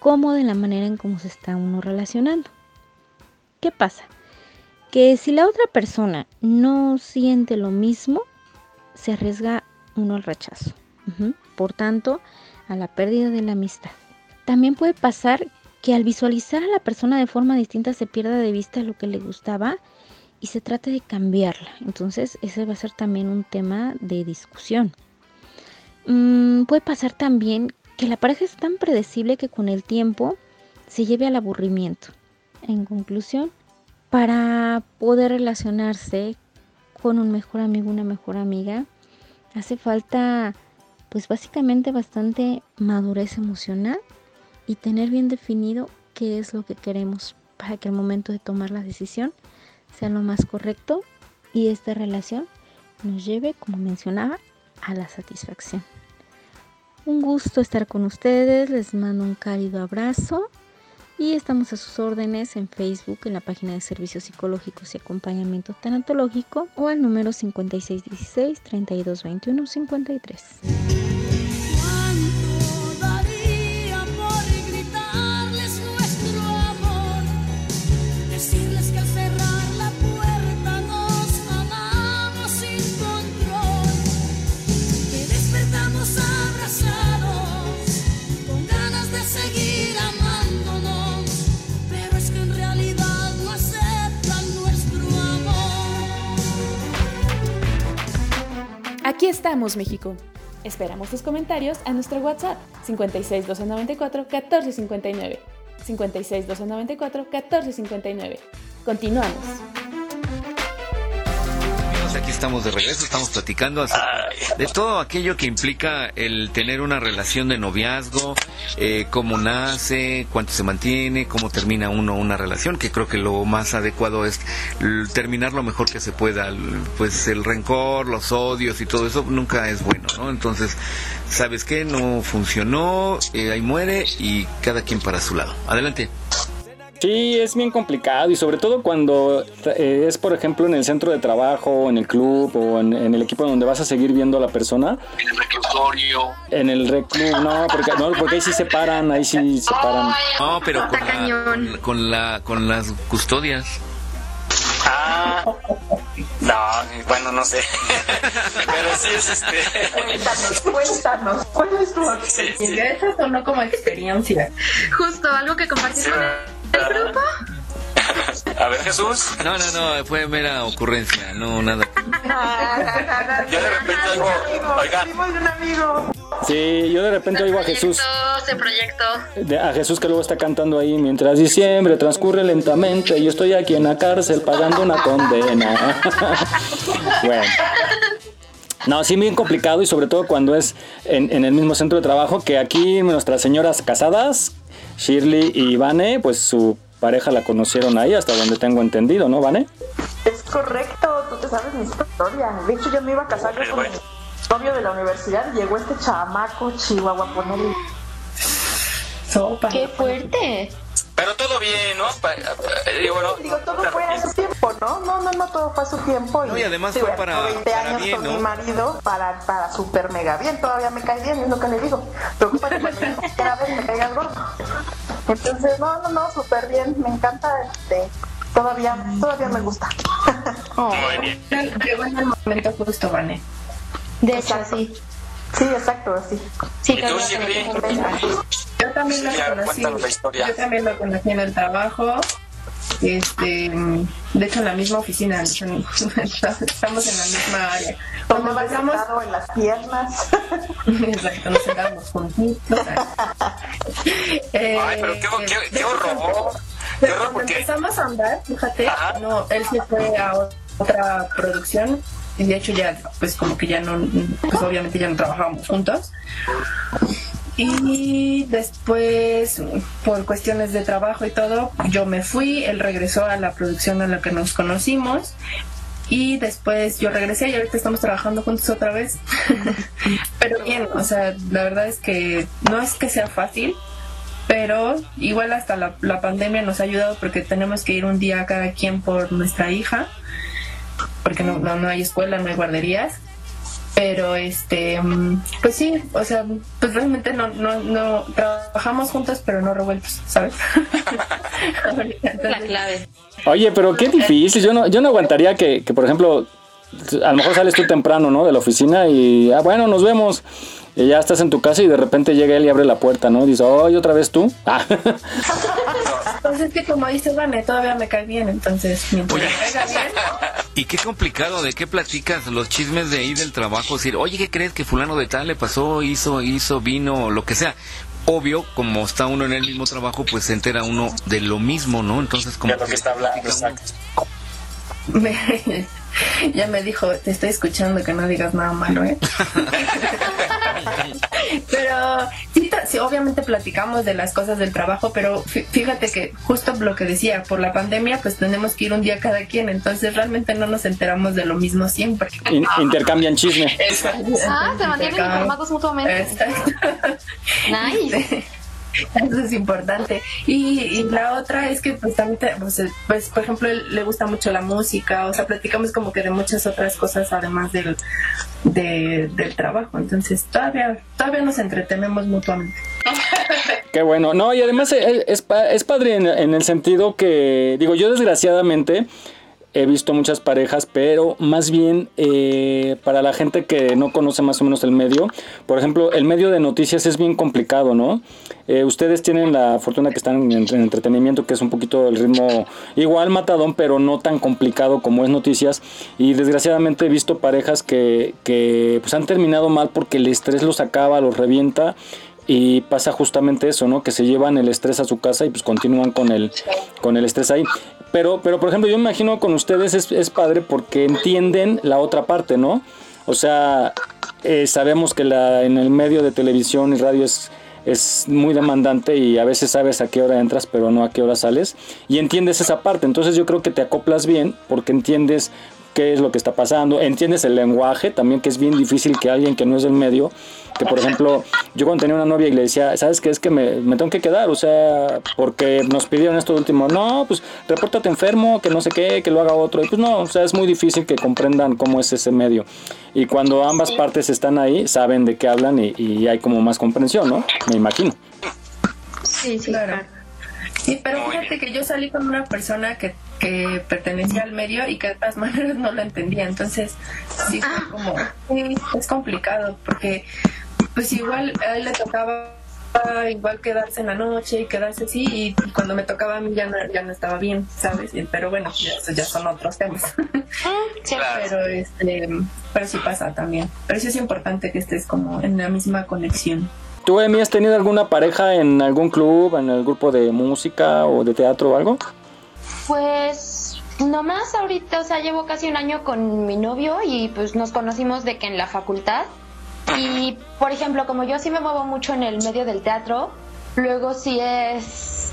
Speaker 16: como de la manera en cómo se está uno relacionando. ¿Qué pasa? Que si la otra persona no siente lo mismo, se arriesga uno al rechazo. Por tanto, a la pérdida de la amistad. También puede pasar que al visualizar a la persona de forma distinta se pierda de vista lo que le gustaba y se trate de cambiarla. Entonces ese va a ser también un tema de discusión. Mm, puede pasar también que la pareja es tan predecible que con el tiempo se lleve al aburrimiento. En conclusión, para poder relacionarse con un mejor amigo, una mejor amiga, hace falta pues básicamente bastante madurez emocional y tener bien definido qué es lo que queremos para que el momento de tomar la decisión sea lo más correcto y esta relación nos lleve, como mencionaba, a la satisfacción. Un gusto estar con ustedes, les mando un cálido abrazo y estamos a sus órdenes en Facebook en la página de Servicios Psicológicos y Acompañamiento Tanatológico o al número 5616
Speaker 4: Aquí estamos, México. Esperamos tus comentarios a nuestro WhatsApp 56 294 1459. 56 294 1459. Continuamos.
Speaker 6: Estamos de regreso, estamos platicando de todo aquello que implica el tener una relación de noviazgo, eh, cómo nace, cuánto se mantiene, cómo termina uno una relación, que creo que lo más adecuado es terminar lo mejor que se pueda. Pues el rencor, los odios y todo eso nunca es bueno, ¿no? Entonces, ¿sabes qué? No funcionó, eh, ahí muere y cada quien para su lado. Adelante.
Speaker 7: Sí, es bien complicado y sobre todo cuando eh, es, por ejemplo, en el centro de trabajo, en el club o en, en el equipo donde vas a seguir viendo a la persona.
Speaker 11: En el reclusorio.
Speaker 7: En el reclub, no, porque, no, porque ahí sí se paran, ahí sí se paran.
Speaker 6: No, pero con, la, con, con la, con las custodias.
Speaker 18: Ah, no, bueno, no sé. Pero sí es este.
Speaker 12: Cuéntanos, cuéntanos, ¿cuál es tu experiencia? Eso sonó como experiencia.
Speaker 8: Justo, algo que compartir con el grupo.
Speaker 18: A ver, Jesús.
Speaker 6: No, no, no, fue mera ocurrencia, no nada.
Speaker 18: Yo de repente. Oiga.
Speaker 12: un amigo.
Speaker 7: Sí, yo de repente oigo a Jesús,
Speaker 8: Todo se proyectó.
Speaker 7: a Jesús que luego está cantando ahí, mientras diciembre transcurre lentamente, yo estoy aquí en la cárcel pagando una condena. bueno. No, sí, bien complicado y sobre todo cuando es en, en el mismo centro de trabajo, que aquí nuestras señoras casadas, Shirley y Vane, pues su pareja la conocieron ahí, hasta donde tengo entendido, ¿no, Vane?
Speaker 12: Es correcto, tú te sabes mi historia. De hecho, yo me iba a casar yo con mi novio de la universidad y llegó este chamaco chihuahua a ponerle sopa.
Speaker 16: ¡Qué fuerte!
Speaker 18: Pero todo bien, ¿no? Pa- eh, Digo,
Speaker 12: todo fue a su tiempo, ¿no? No, no, no, todo fue a su tiempo.
Speaker 6: No, y además fue
Speaker 12: bueno,
Speaker 6: para-
Speaker 12: 20
Speaker 6: para
Speaker 12: años
Speaker 6: bien,
Speaker 12: con
Speaker 6: ¿no?
Speaker 12: mi marido para, para super mega bien. Todavía me cae bien, es lo que le digo. Preocúpate primera vez me caiga el gordo. Entonces, no, no, no, súper bien. Me encanta, este, todavía, todavía me gusta.
Speaker 18: Muy bien.
Speaker 10: Llegó en el momento justo, Vane.
Speaker 16: De hecho, sí.
Speaker 12: Sí, exacto, así.
Speaker 16: Sí,
Speaker 18: ¿Y tú?
Speaker 10: Yo también lo conocí.
Speaker 18: la historia.
Speaker 10: Yo también lo conocí en el trabajo. Este, de hecho en la misma oficina, estamos en la misma área. Cuando
Speaker 12: sentado en las piernas.
Speaker 10: exacto, nos sentábamos juntitos. Eh,
Speaker 18: Ay, pero qué, qué, qué horror. Qué horror
Speaker 10: cuando
Speaker 18: porque.
Speaker 10: empezamos a andar, fíjate, no, él se fue a otra producción y de hecho ya, pues como que ya no, pues obviamente ya no trabajábamos juntos. Y después, por cuestiones de trabajo y todo, yo me fui, él regresó a la producción en la que nos conocimos. Y después yo regresé y ahorita estamos trabajando juntos otra vez. pero bien, o sea, la verdad es que no es que sea fácil, pero igual hasta la, la pandemia nos ha ayudado porque tenemos que ir un día cada quien por nuestra hija, porque no, no, no hay escuela, no hay guarderías. Pero este, mm, pues sí, o sea, pues realmente no, no, no trabajamos juntos, pero no revueltos, ¿sabes?
Speaker 16: La clave.
Speaker 7: Oye, pero qué difícil. Yo no, yo no aguantaría que, que, por ejemplo, a lo mejor sales tú temprano, ¿no? De la oficina y, ah, bueno, nos vemos. Y ya estás en tu casa y de repente llega él y abre la puerta, ¿no? Dice, oye, otra vez tú. Ah.
Speaker 10: Entonces es que como dices, Vane, todavía me cae bien, entonces mientras me caiga bien,
Speaker 6: Y qué complicado, ¿de qué platicas los chismes de ahí del trabajo? decir, oye, ¿qué crees que fulano de tal le pasó, hizo, hizo, vino, lo que sea? Obvio, como está uno en el mismo trabajo, pues se entera uno de lo mismo, ¿no? Entonces, como
Speaker 18: Ya lo que está hablando, exacto.
Speaker 10: me- ya me dijo, te estoy escuchando que no digas nada malo, ¿eh? pero sí, obviamente platicamos de las cosas del trabajo, pero fí- fíjate que justo lo que decía, por la pandemia pues tenemos que ir un día cada quien, entonces realmente no nos enteramos de lo mismo siempre.
Speaker 7: In- intercambian chisme.
Speaker 16: Ah, se mantienen informados mutuamente.
Speaker 10: Exacto.
Speaker 16: Nice.
Speaker 10: Eso es importante. Y, y la otra es que, pues, también, te- pues, eh, pues, por ejemplo, él le gusta mucho la música, o sea, platicamos como que de muchas otras cosas además del, de- del trabajo. Entonces, todavía, todavía nos entretenemos mutuamente.
Speaker 7: Qué bueno. No, y además eh, es, pa- es padre en, en el sentido que, digo, yo desgraciadamente he visto muchas parejas, pero más bien eh, para la gente que no conoce más o menos el medio, por ejemplo, el medio de noticias es bien complicado, ¿no? Eh, ustedes tienen la fortuna que están en, en entretenimiento, que es un poquito el ritmo igual matadón, pero no tan complicado como es noticias. Y desgraciadamente he visto parejas que, que pues han terminado mal porque el estrés los acaba, los revienta y pasa justamente eso, ¿no? Que se llevan el estrés a su casa y pues continúan con el, con el estrés ahí. Pero, pero por ejemplo, yo me imagino con ustedes es, es padre porque entienden la otra parte, ¿no? O sea, eh, sabemos que la, en el medio de televisión y radio es, es muy demandante y a veces sabes a qué hora entras, pero no a qué hora sales. Y entiendes esa parte. Entonces yo creo que te acoplas bien porque entiendes qué es lo que está pasando, entiendes el lenguaje también, que es bien difícil que alguien que no es del medio, que por ejemplo, yo cuando tenía una novia y le decía, ¿sabes qué? Es que me, me tengo que quedar, o sea, porque nos pidieron esto último, no, pues repórtate enfermo, que no sé qué, que lo haga otro, y pues no, o sea, es muy difícil que comprendan cómo es ese medio. Y cuando ambas partes están ahí, saben de qué hablan y, y hay como más comprensión, ¿no? Me imagino.
Speaker 10: Sí, sí, claro. Sí, pero fíjate que yo salí con una persona que, que pertenecía al medio y que de todas maneras no lo entendía. Entonces, sí, fue como, sí, es complicado porque pues igual a él le tocaba igual quedarse en la noche y quedarse así y, y cuando me tocaba a mí ya no, ya no estaba bien, ¿sabes? Y- Pero bueno, ya, son otros temas. Pero, este, pero sí pasa también. Pero sí es importante que estés como en la misma conexión.
Speaker 7: ¿Tú, Emi, has tenido alguna pareja en algún club, en el grupo de música o de teatro o algo?
Speaker 8: Pues nomás ahorita, o sea, llevo casi un año con mi novio y pues nos conocimos de que en la facultad. Y por ejemplo, como yo sí me muevo mucho en el medio del teatro, luego sí es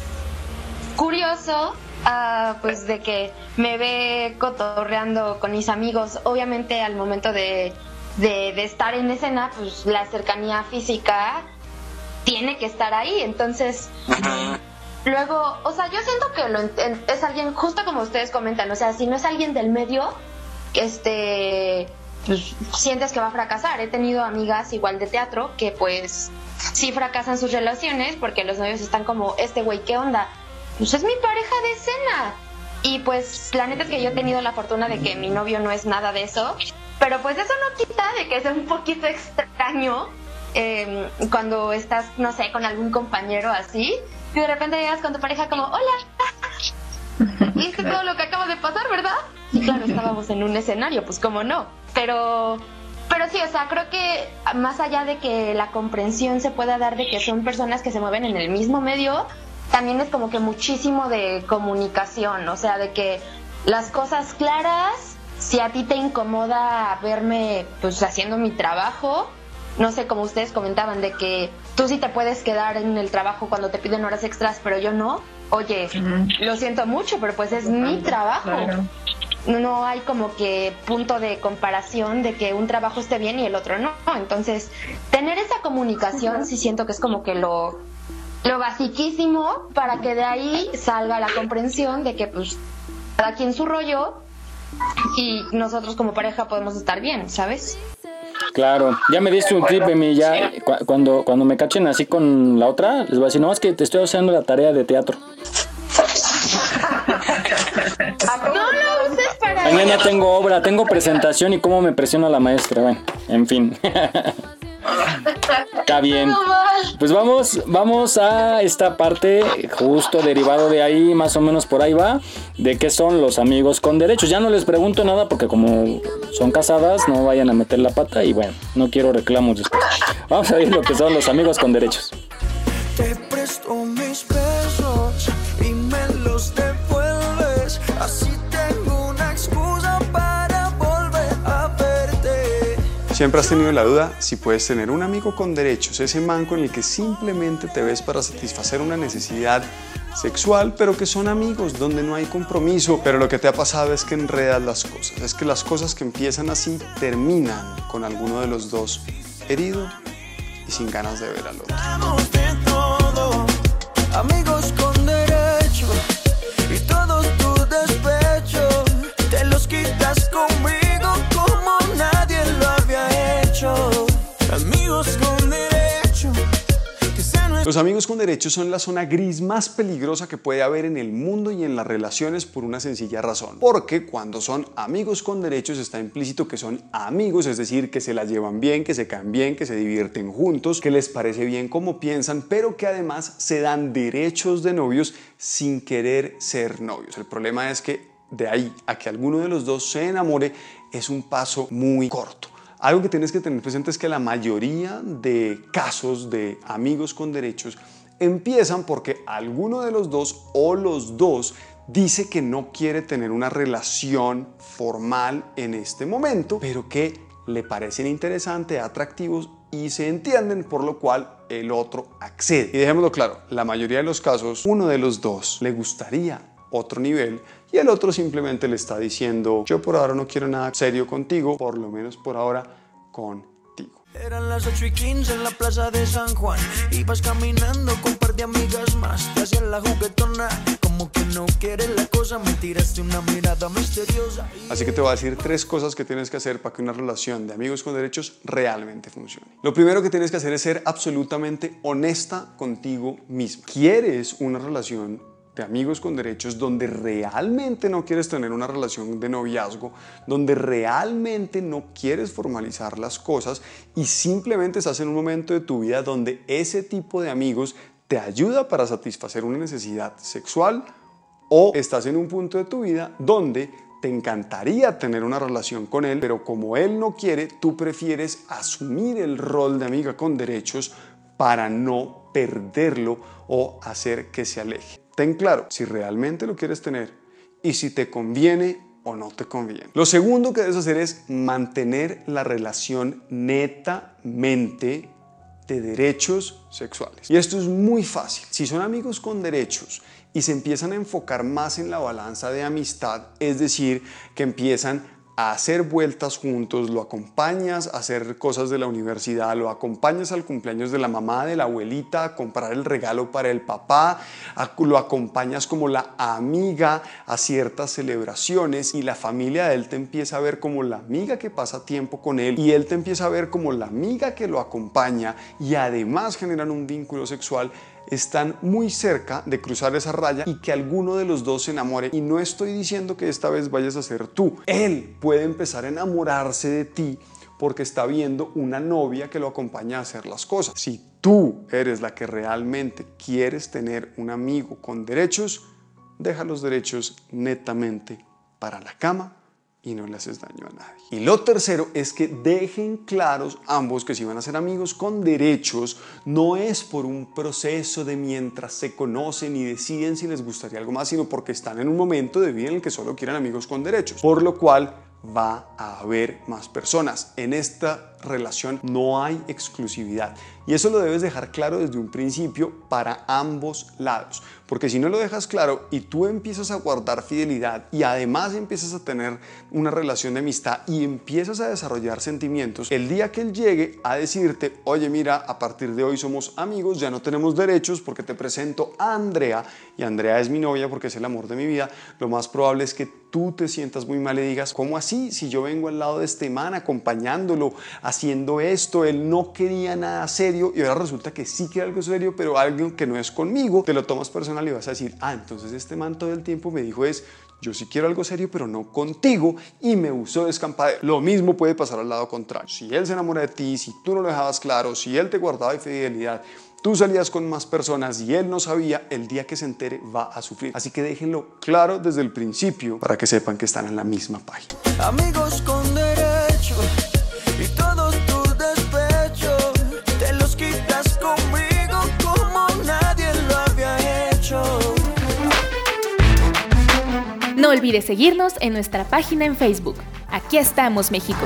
Speaker 8: curioso, ah, pues de que me ve cotorreando con mis amigos. Obviamente al momento de, de, de estar en escena, pues la cercanía física tiene que estar ahí. Entonces, Luego, o sea, yo siento que lo es alguien, justo como ustedes comentan, o sea, si no es alguien del medio, este, pues sientes que va a fracasar. He tenido amigas igual de teatro que pues sí fracasan sus relaciones porque los novios están como, este güey, ¿qué onda? Pues es mi pareja de escena. Y pues la neta es que yo he tenido la fortuna de que mi novio no es nada de eso, pero pues eso no quita de que sea un poquito extraño eh, cuando estás, no sé, con algún compañero así, y de repente llegas con tu pareja como, hola, ¿viste todo lo que acaba de pasar, verdad? Y claro, estábamos en un escenario, pues cómo no, pero... Pero sí, o sea, creo que más allá de que la comprensión se pueda dar de que son personas que se mueven en el mismo medio, también es como que muchísimo de comunicación, o sea, de que las cosas claras, si a ti te incomoda verme pues haciendo mi trabajo, no sé, como ustedes comentaban, de que tú sí te puedes quedar en el trabajo cuando te piden horas extras, pero yo no. Oye, lo siento mucho, pero pues es mi trabajo.
Speaker 10: Claro.
Speaker 8: No, hay como que punto de comparación de que un trabajo esté bien y el otro no. Entonces, tener esa comunicación sí siento que es como que lo, lo basiquísimo para que de ahí salga la comprensión de que pues cada quien su rollo y nosotros como pareja podemos estar bien, ¿sabes?
Speaker 7: Claro, ya me diste un tip, Emi, ya cu- cuando, cuando me cachen así con la otra, les voy a decir, no, es que te estoy haciendo la tarea de teatro.
Speaker 8: No para
Speaker 7: Mañana tengo obra, tengo presentación y cómo me presiona la maestra, bueno, en fin. Está bien. Pues vamos, vamos a esta parte, justo derivado de ahí, más o menos por ahí va, de qué son los amigos con derechos. Ya no les pregunto nada porque como son casadas, no vayan a meter la pata y bueno, no quiero reclamos después. Vamos a ver lo que son los amigos con derechos.
Speaker 13: Te presto mis besos
Speaker 19: Siempre has tenido la duda si puedes tener un amigo con derechos, ese man con el que simplemente te ves para satisfacer una necesidad sexual, pero que son amigos, donde no hay compromiso. Pero lo que te ha pasado es que enredas las cosas, es que las cosas que empiezan así terminan con alguno de los dos herido y sin ganas de ver al otro.
Speaker 13: Los amigos con
Speaker 19: derechos son la zona gris más peligrosa que puede haber en el mundo y en las relaciones por una sencilla razón. Porque cuando son amigos con derechos está implícito que son amigos, es decir, que se la llevan bien, que se caen bien, que se divierten juntos, que les parece bien como piensan, pero que además se dan derechos de novios sin querer ser novios. El problema es que de ahí a que alguno de los dos se enamore es un paso muy corto. Algo que tienes que tener presente es que la mayoría de casos de amigos con derechos empiezan porque alguno de los dos o los dos dice que no quiere tener una relación formal en este momento, pero que le parecen interesantes, atractivos y se entienden, por lo cual el otro accede. Y dejémoslo claro, la mayoría de los casos, uno de los dos le gustaría otro nivel y el otro simplemente le está diciendo, yo por ahora no quiero nada serio contigo, por lo menos por ahora contigo.
Speaker 13: Eran las 8 y 15 en la plaza de San Juan. Ibas caminando con par de amigas más. Te hacían la juguetona. Como que no quieres la cosa. Me tiraste una mirada misteriosa.
Speaker 19: Así que te voy a decir tres cosas que tienes que hacer para que una relación de amigos con derechos realmente funcione. Lo primero que tienes que hacer es ser absolutamente honesta contigo mismo. ¿Quieres una relación de amigos con derechos donde realmente no quieres tener una relación de noviazgo, donde realmente no quieres formalizar las cosas y simplemente estás en un momento de tu vida donde ese tipo de amigos te ayuda para satisfacer una necesidad sexual o estás en un punto de tu vida donde te encantaría tener una relación con él, pero como él no quiere, tú prefieres asumir el rol de amiga con derechos para no perderlo o hacer que se aleje. Ten claro si realmente lo quieres tener y si te conviene o no te conviene. Lo segundo que debes hacer es mantener la relación netamente de derechos sexuales. Y esto es muy fácil. Si son amigos con derechos y se empiezan a enfocar más en la balanza de amistad, es decir, que empiezan a hacer vueltas juntos, lo acompañas a hacer cosas de la universidad, lo acompañas al cumpleaños de la mamá, de la abuelita, a comprar el regalo para el papá, lo acompañas como la amiga a ciertas celebraciones y la familia de él te empieza a ver como la amiga que pasa tiempo con él y él te empieza a ver como la amiga que lo acompaña y además generan un vínculo sexual están muy cerca de cruzar esa raya y que alguno de los dos se enamore. Y no estoy diciendo que esta vez vayas a ser tú. Él puede empezar a enamorarse de ti porque está viendo una novia que lo acompaña a hacer las cosas. Si tú eres la que realmente quieres tener un amigo con derechos, deja los derechos netamente para la cama y no le haces daño a nadie. Y lo tercero es que dejen claros ambos que si van a ser amigos con derechos, no es por un proceso de mientras se conocen y deciden si les gustaría algo más, sino porque están en un momento de vida en el que solo quieren amigos con derechos. Por lo cual va a haber más personas. En esta relación no hay exclusividad. Y eso lo debes dejar claro desde un principio para ambos lados. Porque si no lo dejas claro y tú empiezas a guardar fidelidad y además empiezas a tener una relación de amistad y empiezas a desarrollar sentimientos, el día que él llegue a decirte, oye mira, a partir de hoy somos amigos, ya no tenemos derechos porque te presento a Andrea y Andrea es mi novia porque es el amor de mi vida, lo más probable es que tú te sientas muy mal y digas, ¿cómo así? Si yo vengo al lado de este man acompañándolo, haciendo esto, él no quería nada serio y ahora resulta que sí quiere algo serio, pero algo que no es conmigo, te lo tomas personal y vas a decir, ah, entonces este man todo el tiempo me dijo es, yo sí quiero algo serio, pero no contigo y me usó de escampadero. Lo mismo puede pasar al lado contrario. Si él se enamora de ti, si tú no lo dejabas claro, si él te guardaba fidelidad, Tú salías con más personas y él no sabía, el día que se entere va a sufrir. Así que déjenlo claro desde el principio para que sepan que están en la misma página.
Speaker 13: Amigos con derecho y todos tus despechos te los quitas conmigo como nadie lo había hecho.
Speaker 4: No olvides seguirnos en nuestra página en Facebook. Aquí estamos, México.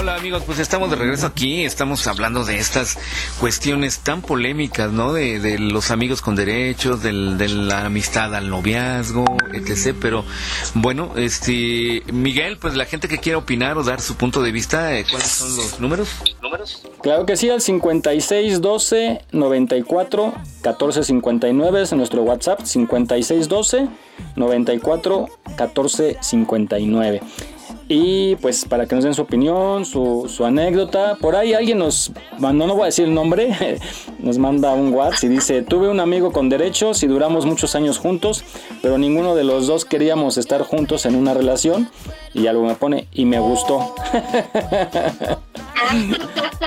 Speaker 6: Hola amigos, pues estamos de regreso aquí, estamos hablando de estas cuestiones tan polémicas, ¿no? De, de los amigos con derechos, del, de la amistad al noviazgo, etc. Pero bueno, este Miguel, pues la gente que quiera opinar o dar su punto de vista, eh, ¿cuáles son los números?
Speaker 11: ¿Números?
Speaker 7: Claro que sí, al 5612 94 14 59 es nuestro WhatsApp, 5612 94 14 59. Y pues para que nos den su opinión, su, anécdota. Por ahí alguien nos mandó, no voy a decir el nombre, nos manda un WhatsApp y dice, tuve un amigo con derechos y duramos muchos años juntos, pero ninguno de los dos queríamos estar juntos en una relación. Y algo me pone, y me gustó.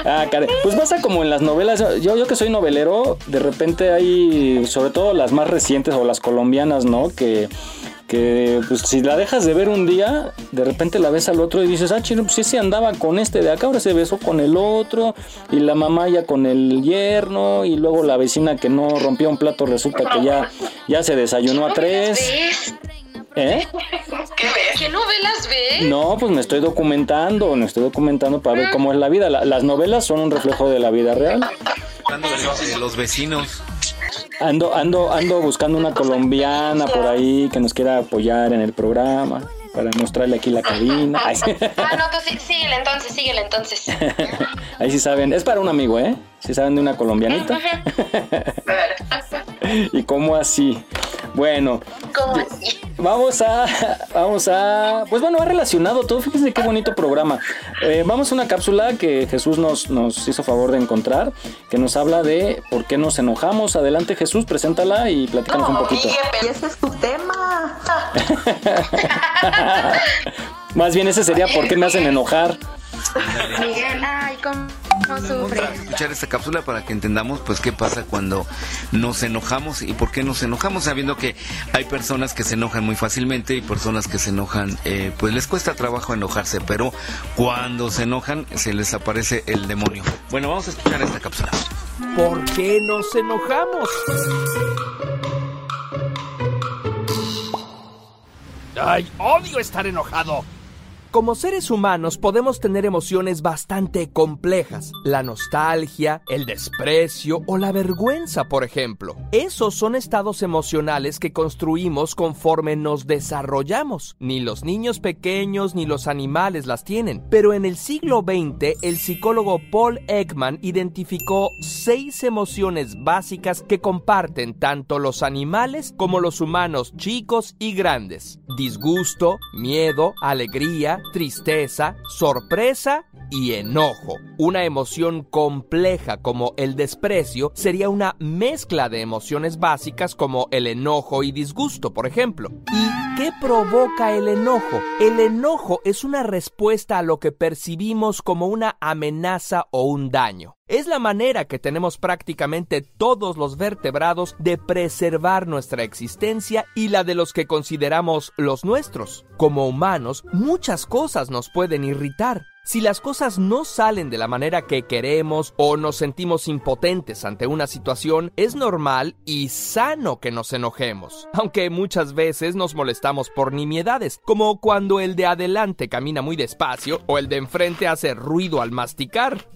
Speaker 7: Ah, caray. Pues pasa como en las novelas. Yo, yo que soy novelero, de repente hay, sobre todo las más recientes o las colombianas, ¿no? Que, que pues si la dejas de ver un día, de repente la ves al otro y dices, ah, chino, pues ese andaba con este de acá, ahora se besó con el otro, y la mamá ya con el yerno, y luego la vecina que no rompió un plato resulta que ya, ya se desayunó a tres. ¿Eh?
Speaker 8: ¿Qué ves? ¿Qué novelas ves?
Speaker 7: No, pues me estoy documentando, me estoy documentando para ver cómo es la vida. La- las novelas son un reflejo de la vida real.
Speaker 6: Hablando de los, de los vecinos.
Speaker 7: Ando, ando, ando buscando una colombiana por ahí que nos quiera apoyar en el programa para mostrarle aquí la cabina. Ay, sí.
Speaker 8: Ah, no, tú sí, síguele entonces, síguele entonces.
Speaker 7: Ahí sí saben, es para un amigo, ¿eh? Si saben de una colombianita. ¿Y cómo así? Bueno,
Speaker 8: ¿Cómo así?
Speaker 7: Vamos a, vamos a, pues bueno, ha relacionado todo. Fíjense qué bonito programa. Eh, vamos a una cápsula que Jesús nos, nos hizo favor de encontrar, que nos habla de por qué nos enojamos. Adelante Jesús, preséntala y platícanos un poquito.
Speaker 12: Y ese es tu tema.
Speaker 7: Más bien ese sería por qué me hacen enojar.
Speaker 8: Miguel, ay, cómo sufre.
Speaker 6: Vamos a escuchar esta cápsula para que entendamos pues qué pasa cuando nos enojamos y por qué nos enojamos sabiendo que hay personas que se enojan muy fácilmente y personas que se enojan eh, pues les cuesta trabajo enojarse pero cuando se enojan se les aparece el demonio bueno vamos a escuchar esta cápsula
Speaker 20: ¿Por qué nos enojamos? ¡Ay, odio estar enojado! Como seres humanos podemos tener emociones bastante complejas. La nostalgia, el desprecio o la vergüenza, por ejemplo. Esos son estados emocionales que construimos conforme nos desarrollamos. Ni los niños pequeños ni los animales las tienen. Pero en el siglo XX, el psicólogo Paul Ekman identificó seis emociones básicas que comparten tanto los animales como los humanos chicos y grandes. Disgusto, miedo, alegría, tristeza, sorpresa y enojo. Una emoción compleja como el desprecio sería una mezcla de emociones básicas como el enojo y disgusto, por ejemplo. ¿Y qué provoca el enojo? El enojo es una respuesta a lo que percibimos como una amenaza o un daño. Es la manera que tenemos prácticamente todos los vertebrados de preservar nuestra existencia y la de los que consideramos los nuestros. Como humanos, muchas cosas nos pueden irritar. Si las cosas no salen de la manera que queremos o nos sentimos impotentes ante una situación, es normal y sano que nos enojemos, aunque muchas veces nos molestamos por nimiedades, como cuando el de adelante camina muy despacio o el de enfrente hace ruido al masticar.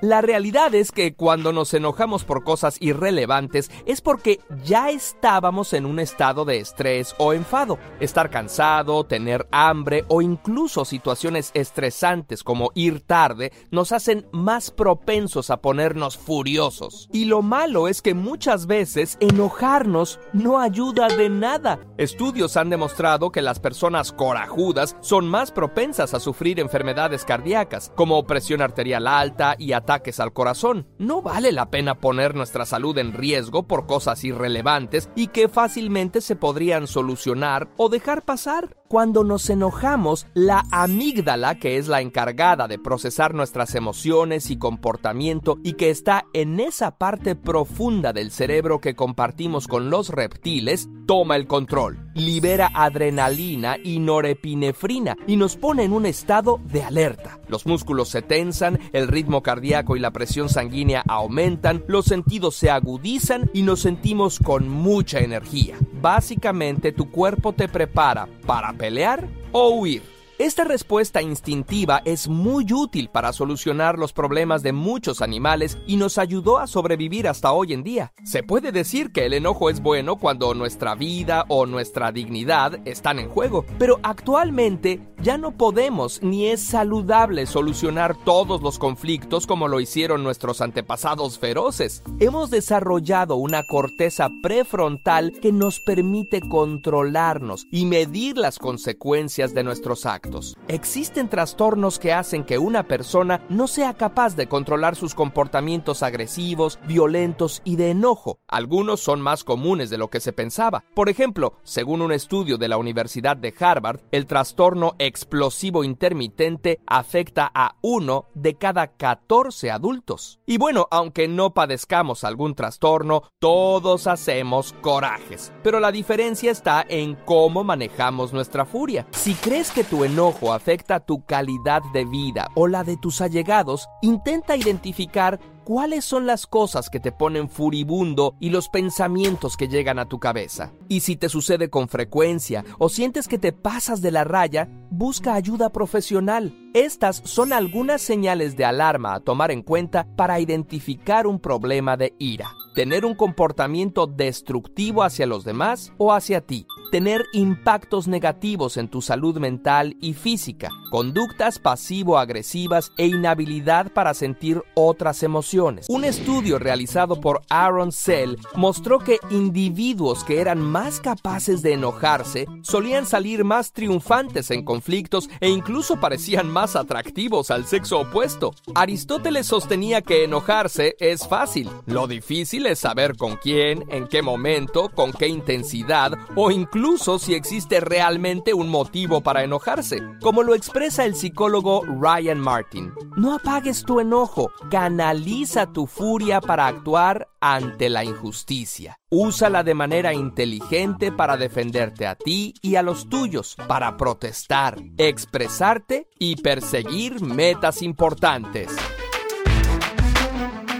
Speaker 20: La realidad es que cuando nos enojamos por cosas irrelevantes es porque ya estábamos en un estado de estrés o enfado. Estar cansado, tener hambre o incluso situaciones estresantes como ir tarde nos hacen más propensos a ponernos furiosos. Y lo malo es que muchas veces enojarnos no ayuda de nada. Estudios han demostrado que las personas corajudas son más propensas a sufrir enfermedades cardíacas, como presión arterial alta y ataques al corazón. No vale la pena poner nuestra salud en riesgo por cosas irrelevantes y que fácilmente se podrían solucionar o dejar pasar. Cuando nos enojamos, la amígdala, que es la encargada de procesar nuestras emociones y comportamiento y que está en esa parte profunda del cerebro que compartimos con los reptiles, toma el control, libera adrenalina y norepinefrina y nos pone en un estado de alerta. Los músculos se tensan, el ritmo cardíaco y la presión sanguínea aumentan, los sentidos se agudizan y nos sentimos con mucha energía. Básicamente tu cuerpo te prepara para pelear o huir. Esta respuesta instintiva es muy útil para solucionar los problemas de muchos animales y nos ayudó a sobrevivir hasta hoy en día. Se puede decir que el enojo es bueno cuando nuestra vida o nuestra dignidad están en juego, pero actualmente ya no podemos ni es saludable solucionar todos los conflictos como lo hicieron nuestros antepasados feroces. Hemos desarrollado una corteza prefrontal que nos permite controlarnos y medir las consecuencias de nuestros actos. Existen trastornos que hacen que una persona no sea capaz de controlar sus comportamientos agresivos, violentos y de enojo. Algunos son más comunes de lo que se pensaba. Por ejemplo, según un estudio de la Universidad de Harvard, el trastorno explosivo intermitente afecta a uno de cada 14 adultos. Y bueno, aunque no padezcamos algún trastorno, todos hacemos corajes. Pero la diferencia está en cómo manejamos nuestra furia. Si crees que tu enojo enojo afecta tu calidad de vida o la de tus allegados, intenta identificar cuáles son las cosas que te ponen furibundo y los pensamientos que llegan a tu cabeza. Y si te sucede con frecuencia o sientes que te pasas de la raya, busca ayuda profesional. Estas son algunas señales de alarma a tomar en cuenta para identificar un problema de ira. Tener un comportamiento destructivo hacia los demás o hacia ti tener impactos negativos en tu salud mental y física, conductas pasivo-agresivas e inhabilidad para sentir otras emociones. Un estudio realizado por Aaron Sell mostró que individuos que eran más capaces de enojarse solían salir más triunfantes en conflictos e incluso parecían más atractivos al sexo opuesto. Aristóteles sostenía que enojarse es fácil, lo difícil es saber con quién, en qué momento, con qué intensidad o incluso incluso si existe realmente un motivo para enojarse, como lo expresa el psicólogo Ryan Martin. No apagues tu enojo, canaliza tu furia para actuar ante la injusticia. Úsala de manera inteligente para defenderte a ti y a los tuyos, para protestar, expresarte y perseguir metas importantes.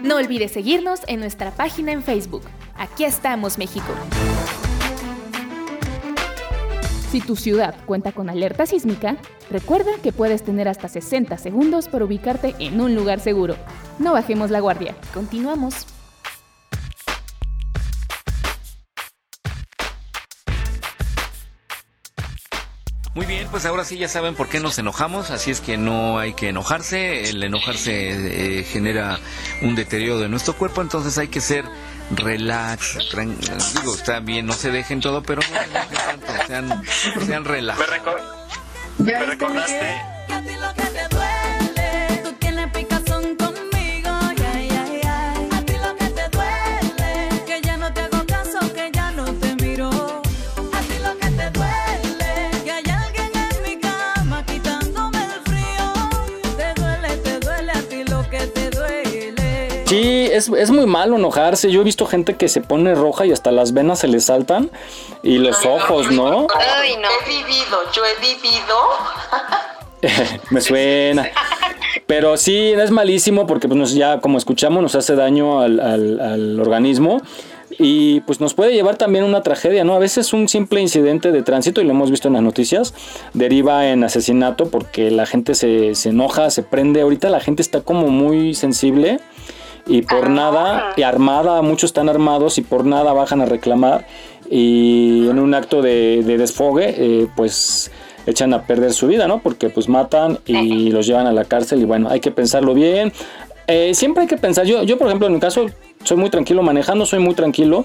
Speaker 4: No olvides seguirnos en nuestra página en Facebook. Aquí estamos, México. Si tu ciudad cuenta con alerta sísmica, recuerda que puedes tener hasta 60 segundos para ubicarte en un lugar seguro. No bajemos la guardia. Continuamos.
Speaker 6: Muy bien, pues ahora sí ya saben por qué nos enojamos, así es que no hay que enojarse, el enojarse eh, genera un deterioro de nuestro cuerpo, entonces hay que ser relax, digo, está bien, no se dejen todo, pero no, sean, sean relax.
Speaker 18: Me, me recordaste
Speaker 7: es, es, muy malo enojarse. Yo he visto gente que se pone roja y hasta las venas se le saltan y los ojos, ¿no?
Speaker 8: Ay, no. He vivido, yo he vivido.
Speaker 7: Me suena. Pero sí, es malísimo porque pues, ya como escuchamos nos hace daño al, al, al organismo y pues nos puede llevar también a una tragedia, ¿no? A veces un simple incidente de tránsito, y lo hemos visto en las noticias, deriva en asesinato porque la gente se, se enoja, se prende. Ahorita la gente está como muy sensible y por nada, y armada, muchos están armados y por nada bajan a reclamar y en un acto de, desfogue, eh, pues echan a perder su vida, ¿no? Porque pues matan y los llevan a la cárcel y bueno, hay que pensarlo bien. Eh, siempre hay que pensar, yo, yo por ejemplo en mi caso soy muy tranquilo manejando, soy muy tranquilo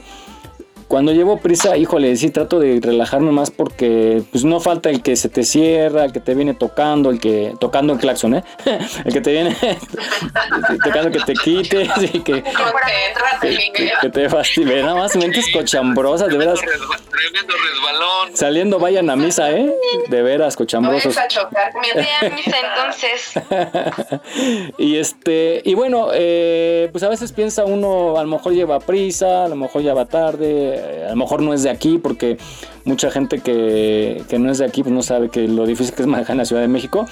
Speaker 7: cuando llevo prisa, híjole, sí trato de relajarme más porque pues no falta el que se te cierra, el que te viene tocando, el que tocando el claxon, ¿eh? el que te viene tocando que te quites y que, que, que te fastidie. Nada más mentes cochambrosas, de veras.
Speaker 11: Tremendo resbalón.
Speaker 7: Saliendo vayan a misa, ¿eh? De veras, cochambrosos.
Speaker 8: a chocar. Me a misa entonces.
Speaker 7: y este, y bueno, eh, pues a veces piensa uno, a lo mejor lleva prisa, a lo mejor ya va tarde a lo mejor no es de aquí, porque mucha gente que, no es de aquí pues no sabe que lo difícil que es manejar en la Ciudad de México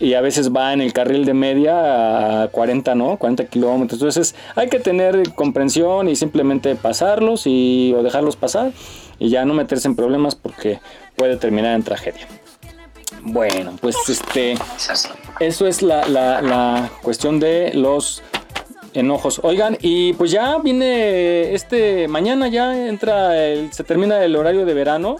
Speaker 7: y a veces va en el carril de media a 40, ¿no? 40 kilómetros. Entonces hay que tener comprensión y simplemente pasarlos y, o dejarlos pasar y ya no meterse en problemas porque puede terminar en tragedia. Bueno, pues este, eso es la, la, la cuestión de los enojos. Oigan, y pues ya viene este, mañana ya entra, el, se termina el horario de verano.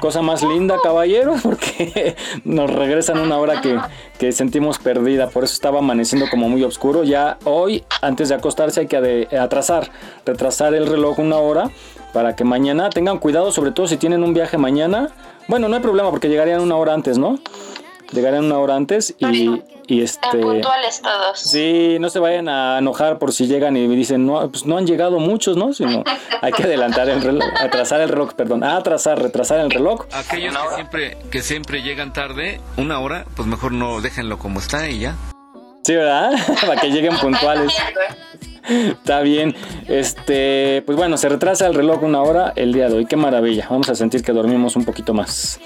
Speaker 7: Cosa más linda, caballero, porque nos regresan una hora que, que sentimos perdida. Por eso estaba amaneciendo como muy oscuro. Ya hoy, antes de acostarse, hay que atrasar, retrasar el reloj una hora para que mañana tengan cuidado, sobre todo si tienen un viaje mañana. Bueno, no hay problema porque llegarían una hora antes, ¿no? Llegarían una hora antes y, y este...
Speaker 8: Puntuales todos.
Speaker 7: Sí, no se vayan a enojar por si llegan y dicen, no, pues no han llegado muchos, ¿no? Sino hay que adelantar el reloj, atrasar el reloj, perdón, atrasar, retrasar el reloj.
Speaker 6: Aquellos que siempre, que siempre llegan tarde, una hora, pues mejor no déjenlo como está y ya.
Speaker 7: Sí, ¿verdad? Para que lleguen puntuales. Está bien. Este, pues bueno, se retrasa el reloj una hora el día de hoy. Qué maravilla. Vamos a sentir que dormimos un poquito más.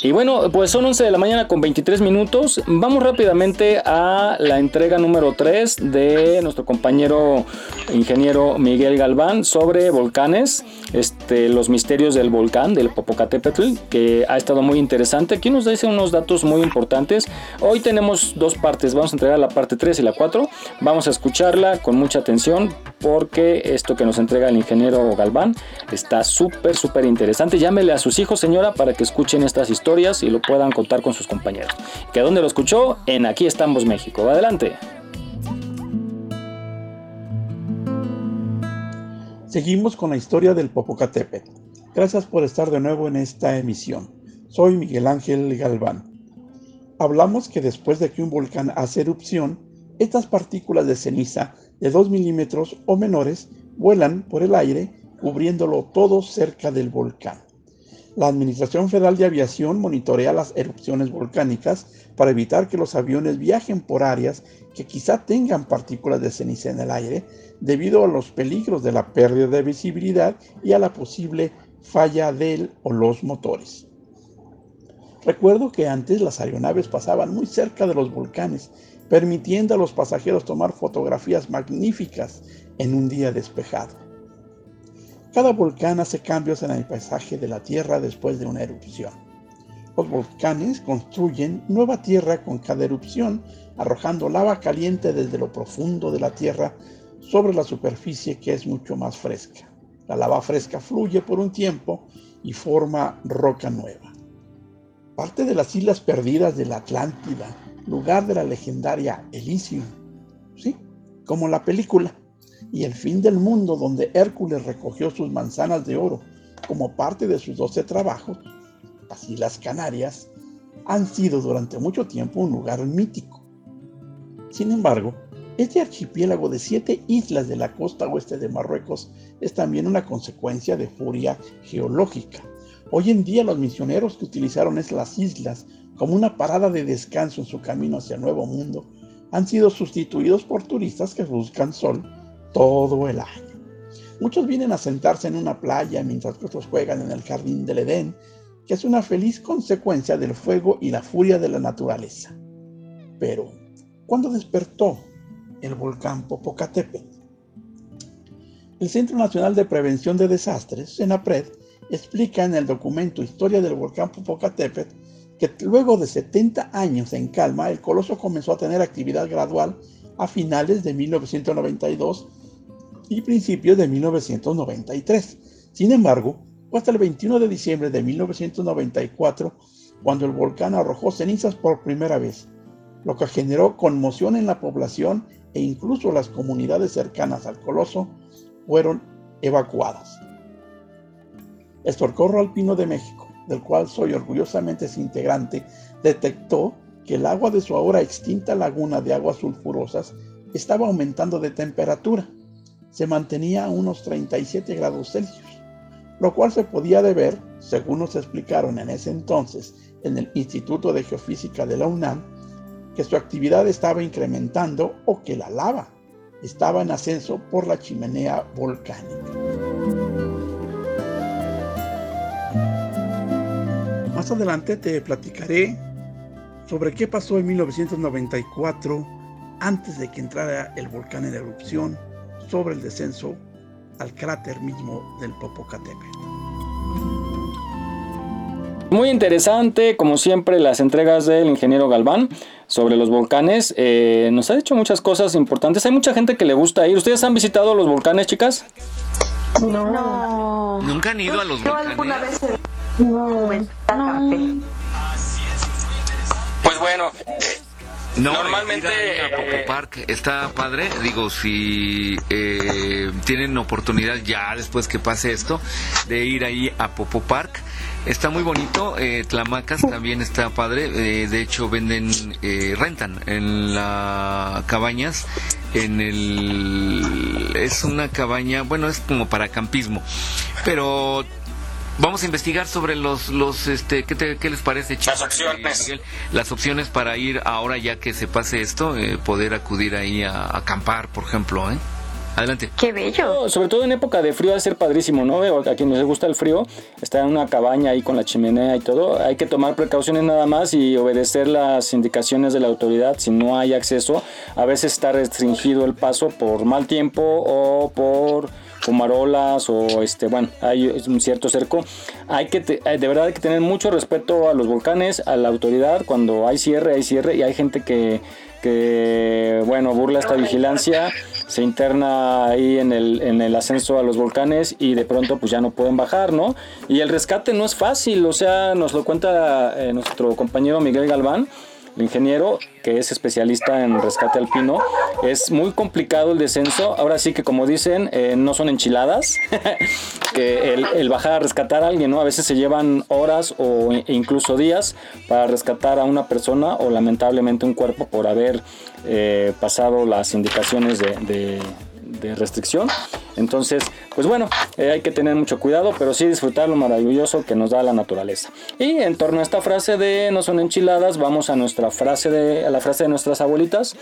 Speaker 7: Y bueno, pues son 11 de la mañana con 23 minutos. Vamos rápidamente a la entrega número 3 de nuestro compañero ingeniero Miguel Galván sobre volcanes, este, los misterios del volcán del Popocatépetl, que ha estado muy interesante. Aquí nos dice unos datos muy importantes. Hoy tenemos dos partes, vamos a entregar la parte 3 y la 4. Vamos a escucharla con mucha atención porque esto que nos entrega el ingeniero Galván está súper, súper interesante. Llámele a sus hijos, señora, para que escuchen estas historias y lo puedan contar con sus compañeros. ¿Que dónde lo escuchó? En Aquí estamos México. Adelante.
Speaker 21: Seguimos con la historia del Popocatépetl. Gracias por estar de nuevo en esta emisión. Soy Miguel Ángel Galván. Hablamos que después de que un volcán hace erupción, estas partículas de ceniza de 2 milímetros o menores vuelan por el aire, cubriéndolo todo cerca del volcán. La Administración Federal de Aviación monitorea las erupciones volcánicas para evitar que los aviones viajen por áreas que quizá tengan partículas de ceniza en el aire debido a los peligros de la pérdida de visibilidad y a la posible falla del o los motores. Recuerdo que antes las aeronaves pasaban muy cerca de los volcanes, permitiendo a los pasajeros tomar fotografías magníficas en un día despejado. Cada volcán hace cambios en el paisaje de la Tierra después de una erupción. Los volcanes construyen nueva tierra con cada erupción, arrojando lava caliente desde lo profundo de la Tierra sobre la superficie que es mucho más fresca. La lava fresca fluye por un tiempo y forma roca nueva. Parte de las islas perdidas de la Atlántida, lugar de la legendaria Elysium, ¿sí? Como la película, y el fin del mundo donde Hércules recogió sus manzanas de oro como parte de sus doce trabajos, las Islas Canarias, han sido durante mucho tiempo un lugar mítico. Sin embargo, este archipiélago de siete islas de la costa oeste de Marruecos es también una consecuencia de furia geológica. Hoy en día los misioneros que utilizaron las islas como una parada de descanso en su camino hacia el Nuevo Mundo han sido sustituidos por turistas que buscan sol todo el año. Muchos vienen a sentarse en una playa mientras otros juegan en el jardín del Edén, que es una feliz consecuencia del fuego y la furia de la naturaleza. Pero, ¿cuándo despertó el volcán Popocatépetl? El Centro Nacional de Prevención de Desastres, CENAPRED, explica en el documento Historia del volcán Popocatépetl que luego de 70 años en calma, el coloso comenzó a tener actividad gradual a finales de 1992 y principios de 1993. Sin embargo, fue hasta el 21 de diciembre de 1994 cuando el volcán arrojó cenizas por primera vez, lo que generó conmoción en la población e incluso las comunidades cercanas al coloso fueron evacuadas. El Socorro Alpino de México, del cual soy orgullosamente integrante, detectó que el agua de su ahora extinta laguna de aguas sulfurosas estaba aumentando de temperatura. Se mantenía a unos 37 grados Celsius, lo cual se podía deber, según nos explicaron en ese entonces en el Instituto de Geofísica de la UNAM, que su actividad estaba incrementando o que la lava estaba en ascenso por la chimenea volcánica. Más adelante te platicaré sobre qué pasó en 1994 antes de que entrara el volcán en erupción sobre el descenso al cráter mismo del Popocatépetl.
Speaker 7: Muy interesante, como siempre, las entregas del ingeniero Galván sobre los volcanes. Eh, nos ha dicho muchas cosas importantes. Hay mucha gente que le gusta ir. ¿Ustedes han visitado los volcanes, chicas?
Speaker 12: No.
Speaker 6: ¿Nunca han ido a los
Speaker 12: Yo
Speaker 6: volcanes?
Speaker 12: alguna vez he- no.
Speaker 18: Pues bueno,
Speaker 6: No,
Speaker 18: Normalmente,
Speaker 6: ir a, ir a Popo Park está padre. Digo, si eh, tienen oportunidad ya después que pase esto de ir ahí a Popo Park. Está muy bonito, eh, Tlamacas también está padre, eh, de hecho venden, eh, rentan en la cabañas, en el, es una cabaña, bueno, es como para campismo, pero vamos a investigar sobre los, los, este, ¿qué, te- qué les parece, chicos?
Speaker 18: Las opciones.
Speaker 6: Miguel? las opciones para ir ahora ya que se pase esto, eh, poder acudir ahí a, a acampar, por ejemplo, ¿eh? Adelante.
Speaker 12: Qué bello.
Speaker 7: No, sobre todo en época de frío va a ser padrísimo, ¿no? Veo A quienes les gusta el frío, estar en una cabaña ahí con la chimenea y todo, hay que tomar precauciones nada más y obedecer las indicaciones de la autoridad si no hay acceso. A veces está restringido el paso por mal tiempo o por fumarolas o este, bueno, hay un cierto cerco. Hay que eh, de verdad hay que tener mucho respeto a los volcanes, a la autoridad, cuando hay cierre, hay cierre y hay gente que que bueno burla esta vigilancia se interna ahí en el, en el ascenso a los volcanes y de pronto pues ya no pueden bajar no y el rescate no es fácil o sea nos lo cuenta eh, nuestro compañero Miguel Galván el ingeniero que es especialista en rescate alpino es muy complicado el descenso. Ahora sí que como dicen eh, no son enchiladas que el, bajar a rescatar a alguien no a veces se llevan horas o incluso días para rescatar a una persona o lamentablemente un cuerpo por haber eh, pasado las indicaciones de- de restricción. Entonces, pues bueno, eh, hay que tener mucho cuidado, pero sí disfrutar lo maravilloso que nos da la naturaleza. Y en torno a esta frase de no son enchiladas, vamos a nuestra frase de a la frase de nuestras abuelitas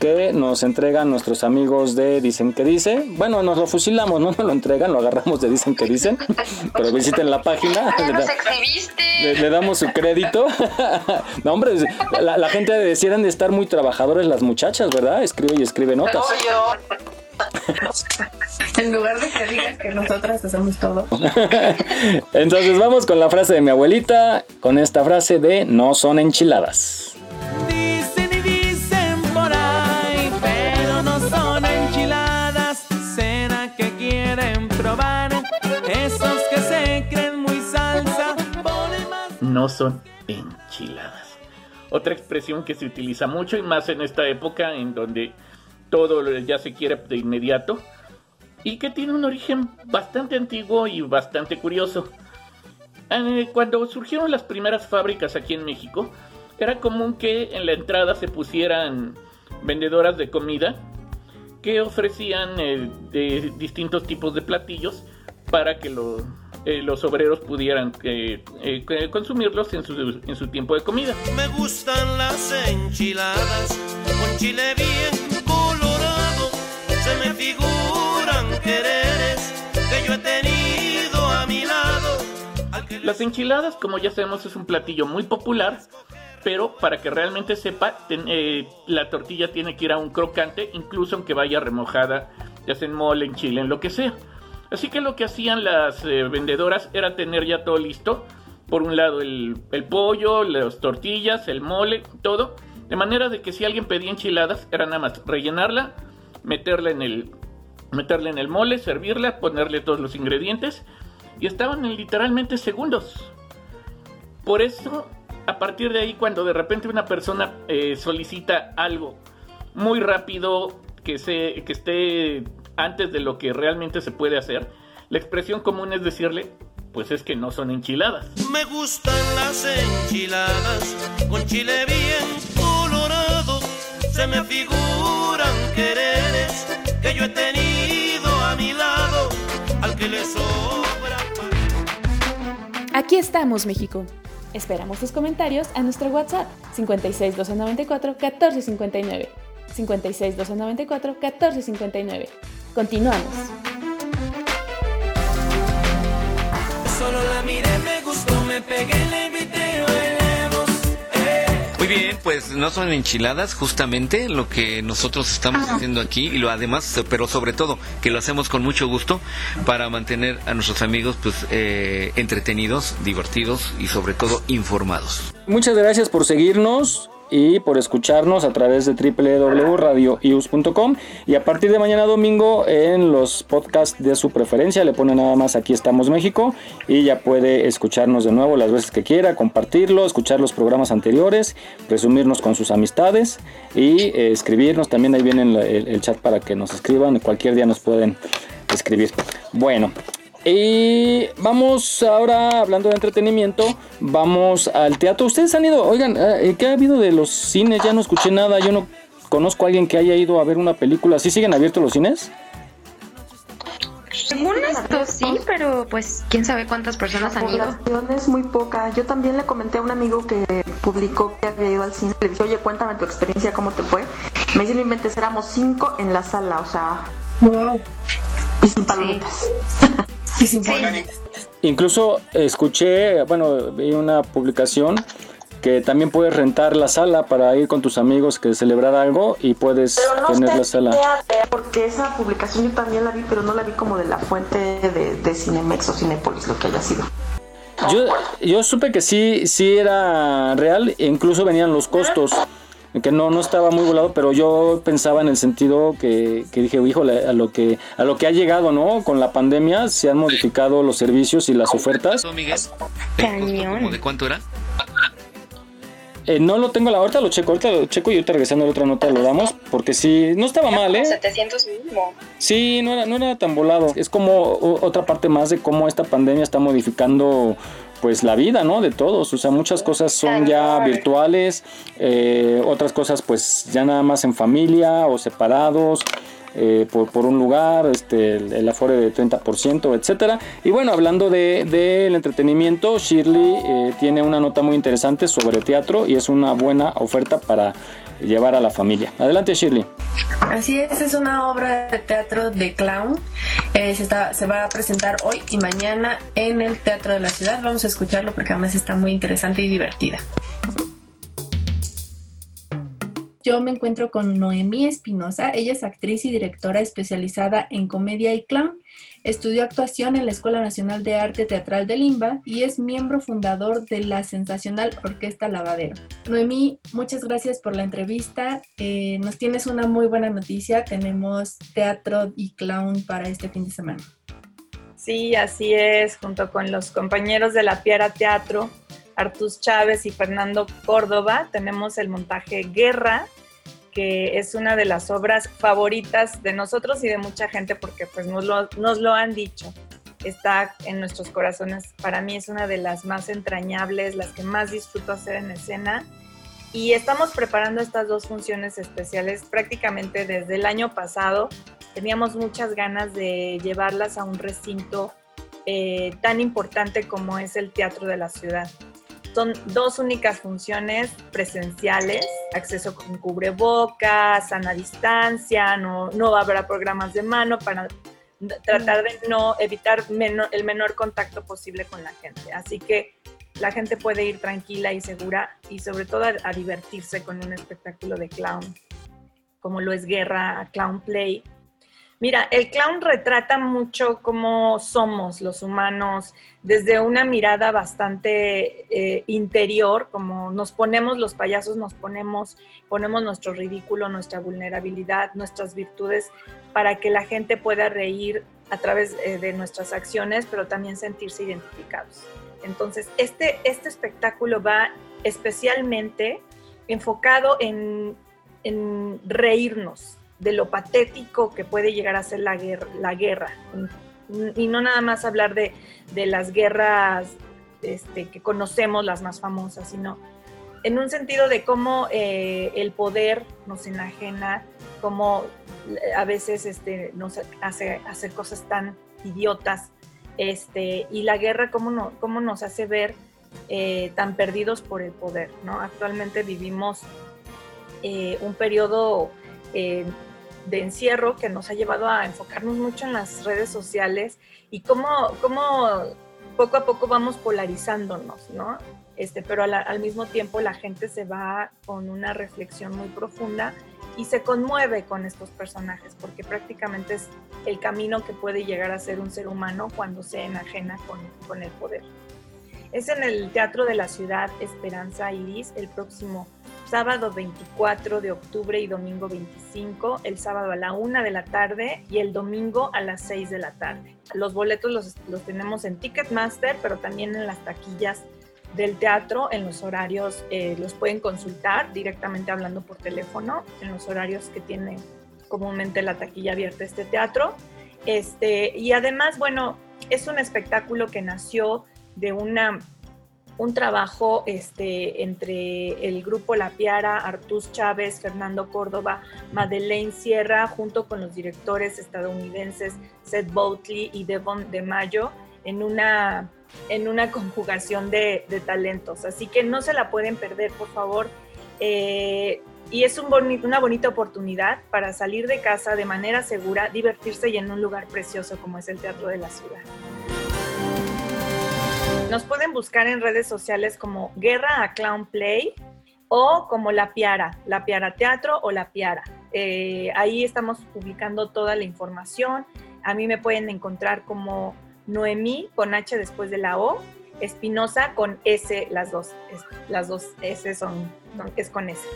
Speaker 7: que nos entregan nuestros amigos de Dicen que Dice. Bueno, nos lo fusilamos, no nos lo entregan, lo agarramos de Dicen que Dicen, pero visiten la página.
Speaker 8: Ya
Speaker 7: le
Speaker 8: nos
Speaker 7: da-
Speaker 8: exhibiste.
Speaker 7: le, le damos su crédito. no, hombre, la, la gente deciden de estar muy trabajadores las muchachas, ¿verdad? Escribe y escribe notas.
Speaker 10: En lugar de que digas que nosotras hacemos todo.
Speaker 7: Entonces vamos con la frase de mi abuelita, con esta frase de no son enchiladas.
Speaker 17: Dicen y dicen por ahí, pero no son enchiladas. Cena que quieren probar. Esos que se creen muy salsa. Ponen más.
Speaker 22: no son enchiladas. Otra expresión que se utiliza mucho y más en esta época en donde todo ya se quiere de inmediato y que tiene un origen bastante antiguo y bastante curioso. Cuando surgieron las primeras fábricas aquí en México, era común que en la entrada se pusieran vendedoras de comida que ofrecían eh, de distintos tipos de platillos para que eh, los obreros pudieran eh, consumirlos en su, en su tiempo de comida.
Speaker 23: Me gustan las enchiladas con chile bien. Se me figuran quereres que yo he tenido a mi lado.
Speaker 22: Las enchiladas, como ya sabemos, es un platillo muy popular, pero para que realmente sepa, eh, la tortilla tiene que ir a un crocante, incluso aunque vaya remojada, ya sea en mole, en chile, en lo que sea. Así que lo que hacían las eh, vendedoras era tener ya todo listo. Por un lado el, el pollo, las tortillas, el mole, todo. De manera de que si alguien pedía enchiladas, era nada más rellenarla, meterla en el, meterla en el mole, servirla, ponerle todos los ingredientes y estaban en literalmente segundos. Por eso, a partir de ahí, cuando de repente una persona eh, solicita algo muy rápido, que, se, que esté antes de lo que realmente se puede hacer, la expresión común es decirle, pues es que no son enchiladas.
Speaker 23: Me gustan las enchiladas con chile bien colorado. Se me figuran quereres que yo he tenido a mi lado. Al que le sobra.
Speaker 4: Aquí estamos, México. Esperamos tus comentarios a nuestro WhatsApp 56 294 1459. 56 294 1459. Continuamos.
Speaker 17: Solo la miré, me gustó, me pegué, le invité.
Speaker 6: Bien, pues no son enchiladas, justamente lo que nosotros estamos haciendo aquí y lo además, pero sobre todo que lo hacemos con mucho gusto para mantener a nuestros amigos pues eh, entretenidos, divertidos y sobre todo informados.
Speaker 7: Muchas gracias por seguirnos y por escucharnos a través de www.radioius.com y a partir de mañana domingo en los podcasts de su preferencia le pone nada más aquí estamos México y ya puede escucharnos de nuevo las veces que quiera, compartirlo, escuchar los programas anteriores, presumirnos con sus amistades y eh, escribirnos, también ahí viene el- el chat para que nos escriban, cualquier día nos pueden escribir. Bueno, y vamos ahora, hablando de entretenimiento, vamos al teatro. Ustedes han ido, oigan, eh, ¿qué ha habido de los cines? Ya no escuché nada, yo no conozco a alguien que haya ido a ver una película. ¿Sí siguen abiertos los cines?
Speaker 16: Según esto sí, pero pues quién sabe cuántas personas han ido.
Speaker 12: población es muy poca. Yo también le comenté a un amigo que publicó que había ido al cine. Le dije, oye, cuéntame tu experiencia, cómo te fue. Me dice, no inventes, éramos cinco en la sala, o sea. Y sin palomitas.
Speaker 7: Incluso escuché, bueno, vi una publicación que también puedes rentar la sala para ir con tus amigos que celebrar algo y puedes
Speaker 12: no
Speaker 7: tener la sala.
Speaker 12: porque esa publicación yo también la vi, pero no la vi como de la fuente de, de Cinemex o Cinepolis, lo que haya sido.
Speaker 7: Yo, yo supe que sí, sí era real, e incluso venían los costos, que no, no estaba muy volado, pero yo pensaba en el sentido que, que dije, híjole, a lo que, a lo que ha llegado, ¿no? Con la pandemia se han modificado los servicios y las ofertas.
Speaker 6: Miguel?
Speaker 16: Cañón.
Speaker 6: ¿De cuánto era?
Speaker 7: Eh, no lo tengo a la ahorita, lo checo, ahorita lo checo y ahorita regresando a la otra nota lo damos, porque sí, no estaba mal, ¿eh?
Speaker 8: 700 mínimo.
Speaker 7: Sí, no era, no era tan volado. Es como otra parte más de cómo esta pandemia está modificando pues la vida, ¿no? De todos. O sea, muchas cosas son ya virtuales, eh, otras cosas pues ya nada más en familia o separados. eh, por, por un lugar, este, el, el afore de 30%, etcétera. Y bueno, hablando del de, entretenimiento, Shirley eh, tiene una nota muy interesante sobre teatro y es una buena oferta para llevar a la familia. Adelante, Shirley.
Speaker 10: Así es, es una obra de teatro de clown. Eh, se, va a presentar hoy y mañana en el Teatro de la Ciudad. Vamos a escucharlo porque además está muy interesante y divertida. Yo me encuentro con Noemí Espinosa. Ella es actriz y directora especializada en comedia y clown. Estudió actuación en la Escuela Nacional de Arte Teatral de Limba y es miembro fundador de la sensacional Orquesta Lavadero. Noemí, muchas gracias por la entrevista. Eh, nos tienes una muy buena noticia. Tenemos teatro y clown para este fin de semana.
Speaker 24: Sí, así es, junto con los compañeros de la Piara Teatro, Artus Chávez y Fernando Córdoba, tenemos el montaje Guerra, que es una de las obras favoritas de nosotros y de mucha gente porque pues nos lo, han dicho. Está en nuestros corazones. Para mí es una de las más entrañables, las que más disfruto hacer en escena. Y estamos preparando estas dos funciones especiales prácticamente desde el año pasado. Teníamos muchas ganas de llevarlas a un recinto eh, tan importante como es el Teatro de la Ciudad. Son dos únicas funciones presenciales, acceso con cubrebocas, sana distancia, no, no habrá programas de mano para tratar de no evitar el menor contacto posible con la gente. Así que la gente puede ir tranquila y segura y sobre todo a divertirse con un espectáculo de clown, como lo es Guerra Clown Play. Mira, el clown retrata mucho cómo somos los humanos desde una mirada bastante eh, interior, como nos ponemos los payasos, nos ponemos, ponemos nuestro ridículo, nuestra vulnerabilidad, nuestras virtudes, para que la gente pueda reír a través eh, de nuestras acciones, pero también sentirse identificados. Entonces, este, este espectáculo va especialmente enfocado en, en reírnos de lo patético que puede llegar a ser la guerra. Y no nada más hablar de, de las guerras este, que conocemos, las más famosas, sino en un sentido de cómo eh, el poder nos enajena, cómo eh, a veces este, nos hace hacer cosas tan idiotas, este, y la guerra cómo, no, cómo nos hace ver eh, tan perdidos por el poder. ¿no? Actualmente vivimos un periodo de encierro que nos ha llevado a enfocarnos mucho en las redes sociales y cómo, cómo poco a poco vamos polarizándonos, ¿no? este, pero al mismo tiempo la gente se va con una reflexión muy profunda y se conmueve con estos personajes, porque prácticamente es el camino que puede llegar a ser un ser humano cuando se enajena con, con el poder. Es en el Teatro de la Ciudad Esperanza Iris el próximo sábado 24 de octubre y domingo 25, el sábado a la 1 de la tarde y el domingo a las 6 de la tarde. Los boletos los, los tenemos en Ticketmaster, pero también en las taquillas del teatro, en los horarios, eh, los pueden consultar directamente hablando por teléfono, en los horarios que tiene comúnmente la taquilla abierta este teatro. Este, y además, bueno, es un espectáculo que nació de una, un trabajo este, entre el grupo La Piara, Artús Chávez, Fernando Córdoba, Madeleine Sierra, junto con los directores estadounidenses Seth Boutley y Devon de Mayo, en una, en una conjugación de, talentos. Así que no se la pueden perder, por favor. Eh, y es un una bonita oportunidad para salir de casa de manera segura, divertirse y en un lugar precioso como es el Teatro de la Ciudad. Nos pueden buscar en redes sociales como Guerra a Clown Play o como La Piara, La Piara Teatro o La Piara. Eh, ahí estamos publicando toda la información. A mí me pueden encontrar como Noemí con H después de la O, Espinosa con S, las dos, las dos S son, son- es con S.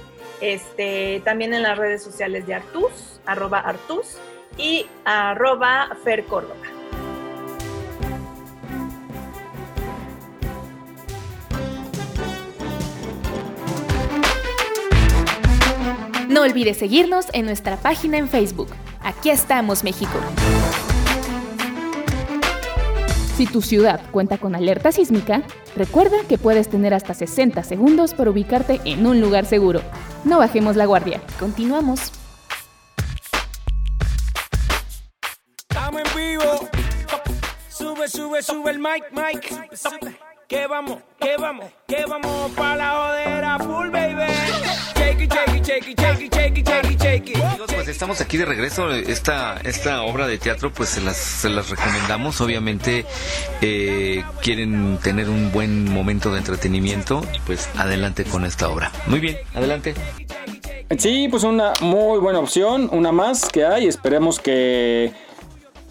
Speaker 24: Este, también en las redes sociales de Artus, arroba Artus y arroba Fer Córdoba.
Speaker 4: Olvides seguirnos en nuestra página en Facebook. Aquí estamos, México. Si tu ciudad cuenta con alerta sísmica, recuerda que puedes tener hasta 60 segundos para ubicarte en un lugar seguro. No bajemos la guardia. Continuamos.
Speaker 17: Estamos en vivo. Sube, sube, sube el mic, mic. Que vamos, que vamos, que vamos pa' la jodera full, baby.
Speaker 6: Pues estamos aquí de regreso. Esta, esta obra de teatro, pues se las, se las recomendamos. Obviamente, eh, quieren tener un buen momento de entretenimiento. Pues adelante con esta obra. Muy bien, adelante.
Speaker 7: Sí, pues una muy buena opción, una más que hay. Esperemos que,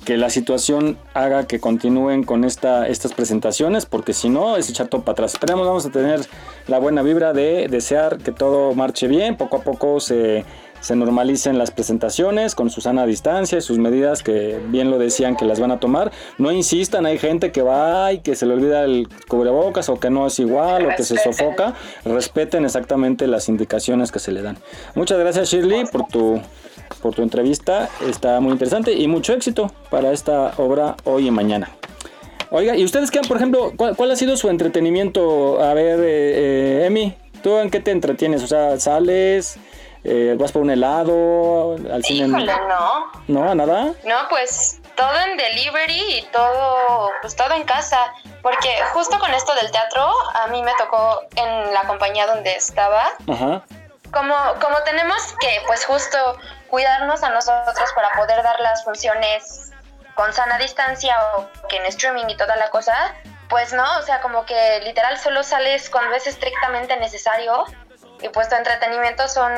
Speaker 7: que la situación haga que continúen con esta, estas presentaciones, porque si no, es echar todo para atrás. Esperemos, vamos a tener la buena vibra de desear que todo marche bien, poco a poco se, se normalicen las presentaciones con su sana distancia y sus medidas que bien lo decían que las van a tomar. No insistan, hay gente que va y que se le olvida el cubrebocas o que no es igual o que se sofoca. Respeten exactamente las indicaciones que se le dan. Muchas gracias Shirley por tu, por tu entrevista. Está muy interesante y mucho éxito para esta obra hoy y mañana. Oiga, ¿y ustedes qué, por ejemplo, cuál, cuál ha sido su entretenimiento? A ver, eh, eh, Emi, ¿tú en qué te entretienes? O sea, ¿sales? Eh, ¿Vas por un helado? ¿Al cine?
Speaker 8: Híjole, no.
Speaker 7: ¿No? ¿A nada?
Speaker 8: No, pues todo en delivery y todo, pues todo en casa. Porque justo con esto del teatro, a mí me tocó en la compañía donde estaba.
Speaker 7: Ajá.
Speaker 8: Como, como tenemos que, pues justo, cuidarnos a nosotros para poder dar las funciones con sana distancia o que en streaming y toda la cosa, pues no, o sea, como que literal solo sales cuando es estrictamente necesario. Y pues tu entretenimiento son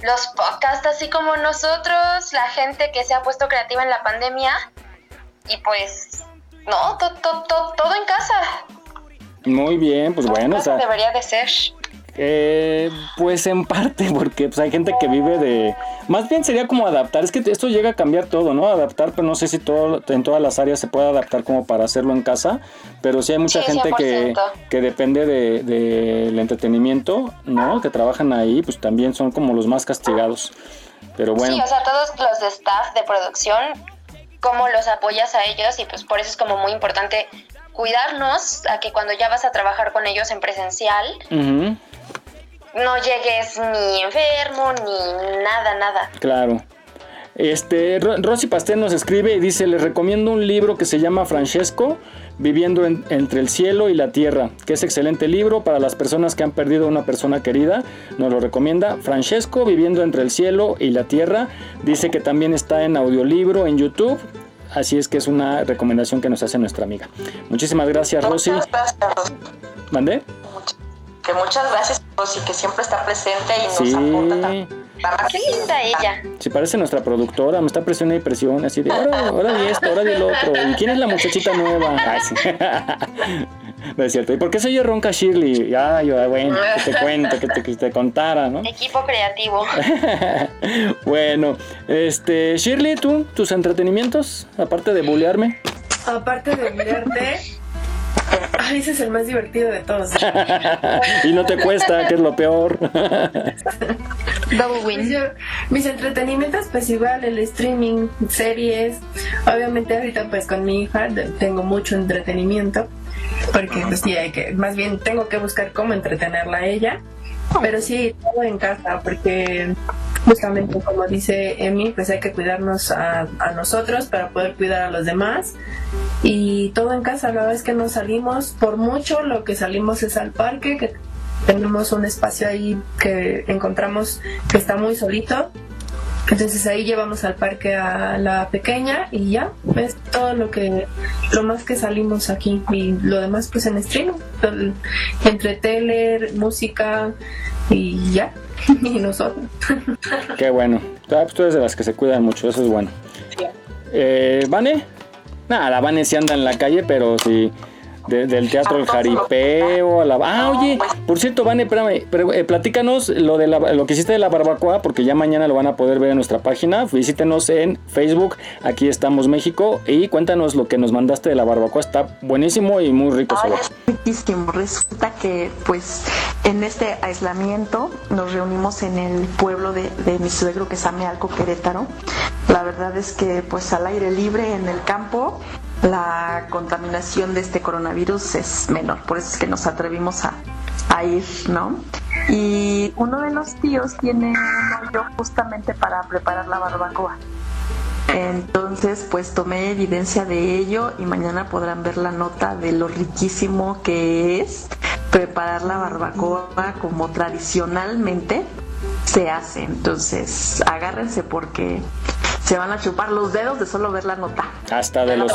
Speaker 8: los podcasts así como nosotros, la gente que se ha puesto creativa en la pandemia. Y pues, no, to- to- to- todo en casa.
Speaker 7: Muy bien, pues bueno, o sea,
Speaker 8: debería de ser.
Speaker 7: Eh, pues en parte, porque pues hay gente que vive de... Más bien sería como adaptar, es que esto llega a cambiar todo, ¿no? Adaptar, pero no sé si todo, en todas las áreas se puede adaptar como para hacerlo en casa, pero sí hay mucha
Speaker 8: Sí,
Speaker 7: gente que,
Speaker 8: 100%.
Speaker 7: que depende del de, del entretenimiento, ¿no? Que trabajan ahí, pues también son como los más castigados. Pero bueno.
Speaker 8: Sí, o sea, todos los de staff de producción, cómo los apoyas a ellos y pues por eso es como muy importante cuidarnos a que cuando ya vas a trabajar con ellos en presencial no llegues ni enfermo ni nada, nada.
Speaker 7: claro. Este, Ro- Rosy Pastel nos escribe y dice, les recomiendo un libro que se llama Francesco, Viviendo en- entre el cielo y la tierra, que es excelente libro para las personas que han perdido a una persona querida. Nos lo recomienda Francesco, Viviendo entre el cielo y la tierra. Dice que también está en audiolibro en YouTube. Así es que es una recomendación que nos hace nuestra amiga. Muchísimas gracias, Rosy.
Speaker 12: Muchas gracias.
Speaker 7: ¿Mandé?
Speaker 12: Que muchas gracias Rosy, que siempre está presente y nos
Speaker 7: Sí.
Speaker 12: aporta también.
Speaker 8: Qué linda ella.
Speaker 7: Sí, parece nuestra productora, me está presión y presión, así de, ahora, ahora di esto, ahora di el otro. ¿Y quién es la muchachita nueva? Ay, sí. No es cierto. ¿Y por qué se oye ronca Shirley? Ay, yo, bueno, que te cuento, que te, que te contara, ¿no?
Speaker 8: Equipo creativo.
Speaker 7: Bueno, este, Shirley, ¿tú, tus entretenimientos, aparte de bulearme?
Speaker 10: Aparte de mirarte, ay, ese es el más divertido de todos.
Speaker 7: y no te cuesta, que es lo peor.
Speaker 10: Double win. mis entretenimientos, pues igual el streaming, series. Obviamente ahorita pues con mi hija tengo mucho entretenimiento. Porque pues sí, hay que, más bien tengo que buscar cómo entretenerla a ella. Pero sí, todo en casa, porque justamente como dice Emi, pues hay que cuidarnos a, nosotros para poder cuidar a los demás. Y todo en casa, la verdad es que no salimos, por mucho lo que salimos es al parque, que tenemos un espacio ahí que encontramos que está muy solito. Entonces ahí llevamos al parque a la pequeña y ya, es todo lo que, lo más que salimos aquí y lo demás pues en streaming, entre tele, música y ya, y nosotros.
Speaker 7: Qué bueno. Ah, pues tú eres de las que se cuidan mucho, eso es bueno. Eh, ¿Vane? Nada, la Vane sí anda en la calle, pero sí. De- del teatro El Jaripeo a la... Ah, oye, por cierto, Vane, espérame, pero, eh, platícanos lo, de la- lo que hiciste de la barbacoa, porque ya mañana lo van a poder ver en nuestra página. Visítenos en Facebook, aquí estamos México, y cuéntanos lo que nos mandaste de la barbacoa. Está buenísimo y muy rico sabor.
Speaker 12: riquísimo. Resulta que, pues, en este aislamiento nos reunimos en el pueblo de, de mi suegro, que es Amealco, Querétaro. La verdad es que, pues, al aire libre en el campo, la contaminación de este coronavirus es menor. Por eso es que nos atrevimos a, ir, ¿no? Y uno de los tíos tiene un hoyo justamente para preparar la barbacoa. Entonces, pues tomé evidencia de ello y mañana podrán ver la nota de lo riquísimo que es preparar la barbacoa como tradicionalmente se hace. Entonces, agárrense porque se van a chupar los dedos de solo ver la nota.
Speaker 7: Hasta de los,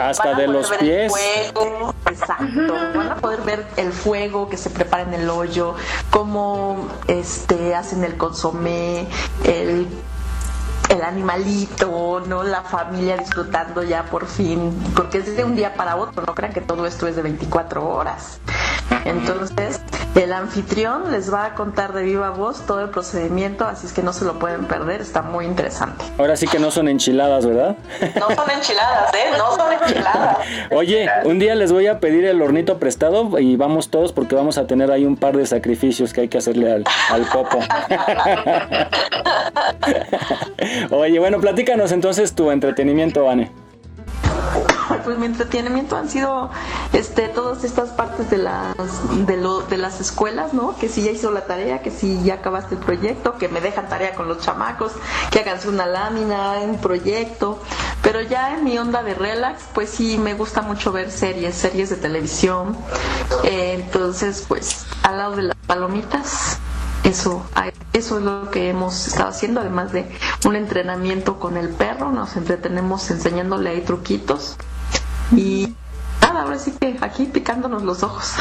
Speaker 7: hasta de los pies.
Speaker 12: exacto. Van a poder ver el fuego que se prepara en el hoyo, cómo este hacen el consomé, el el animalito, ¿no? La familia disfrutando ya por fin, porque es de un día para otro, no crean que todo esto es de 24 horas. Entonces, el anfitrión les va a contar de viva voz todo el procedimiento, así es que no se lo pueden perder, está muy interesante.
Speaker 7: Ahora sí que no son enchiladas, ¿verdad?
Speaker 12: No son enchiladas, ¿eh? No son enchiladas.
Speaker 7: Oye, un día les voy a pedir el hornito prestado y vamos todos porque vamos a tener ahí un par de sacrificios que hay que hacerle al, al popo. Oye, bueno, platícanos entonces tu entretenimiento, Vane.
Speaker 12: Pues mi entretenimiento han sido este todas estas partes de las de, lo, de las escuelas, ¿no? Que si ya hizo la tarea, que si ya acabaste el proyecto, que me dejan tarea con los chamacos, que hagan una lámina, un proyecto. Pero ya en mi onda de relax, pues sí me gusta mucho ver series, series de televisión. Eh, entonces, pues al lado de las palomitas, eso, eso es lo que hemos estado haciendo, además de un entrenamiento con el perro, nos entretenemos enseñándole ahí truquitos y nada, ahora sí que aquí picándonos los ojos.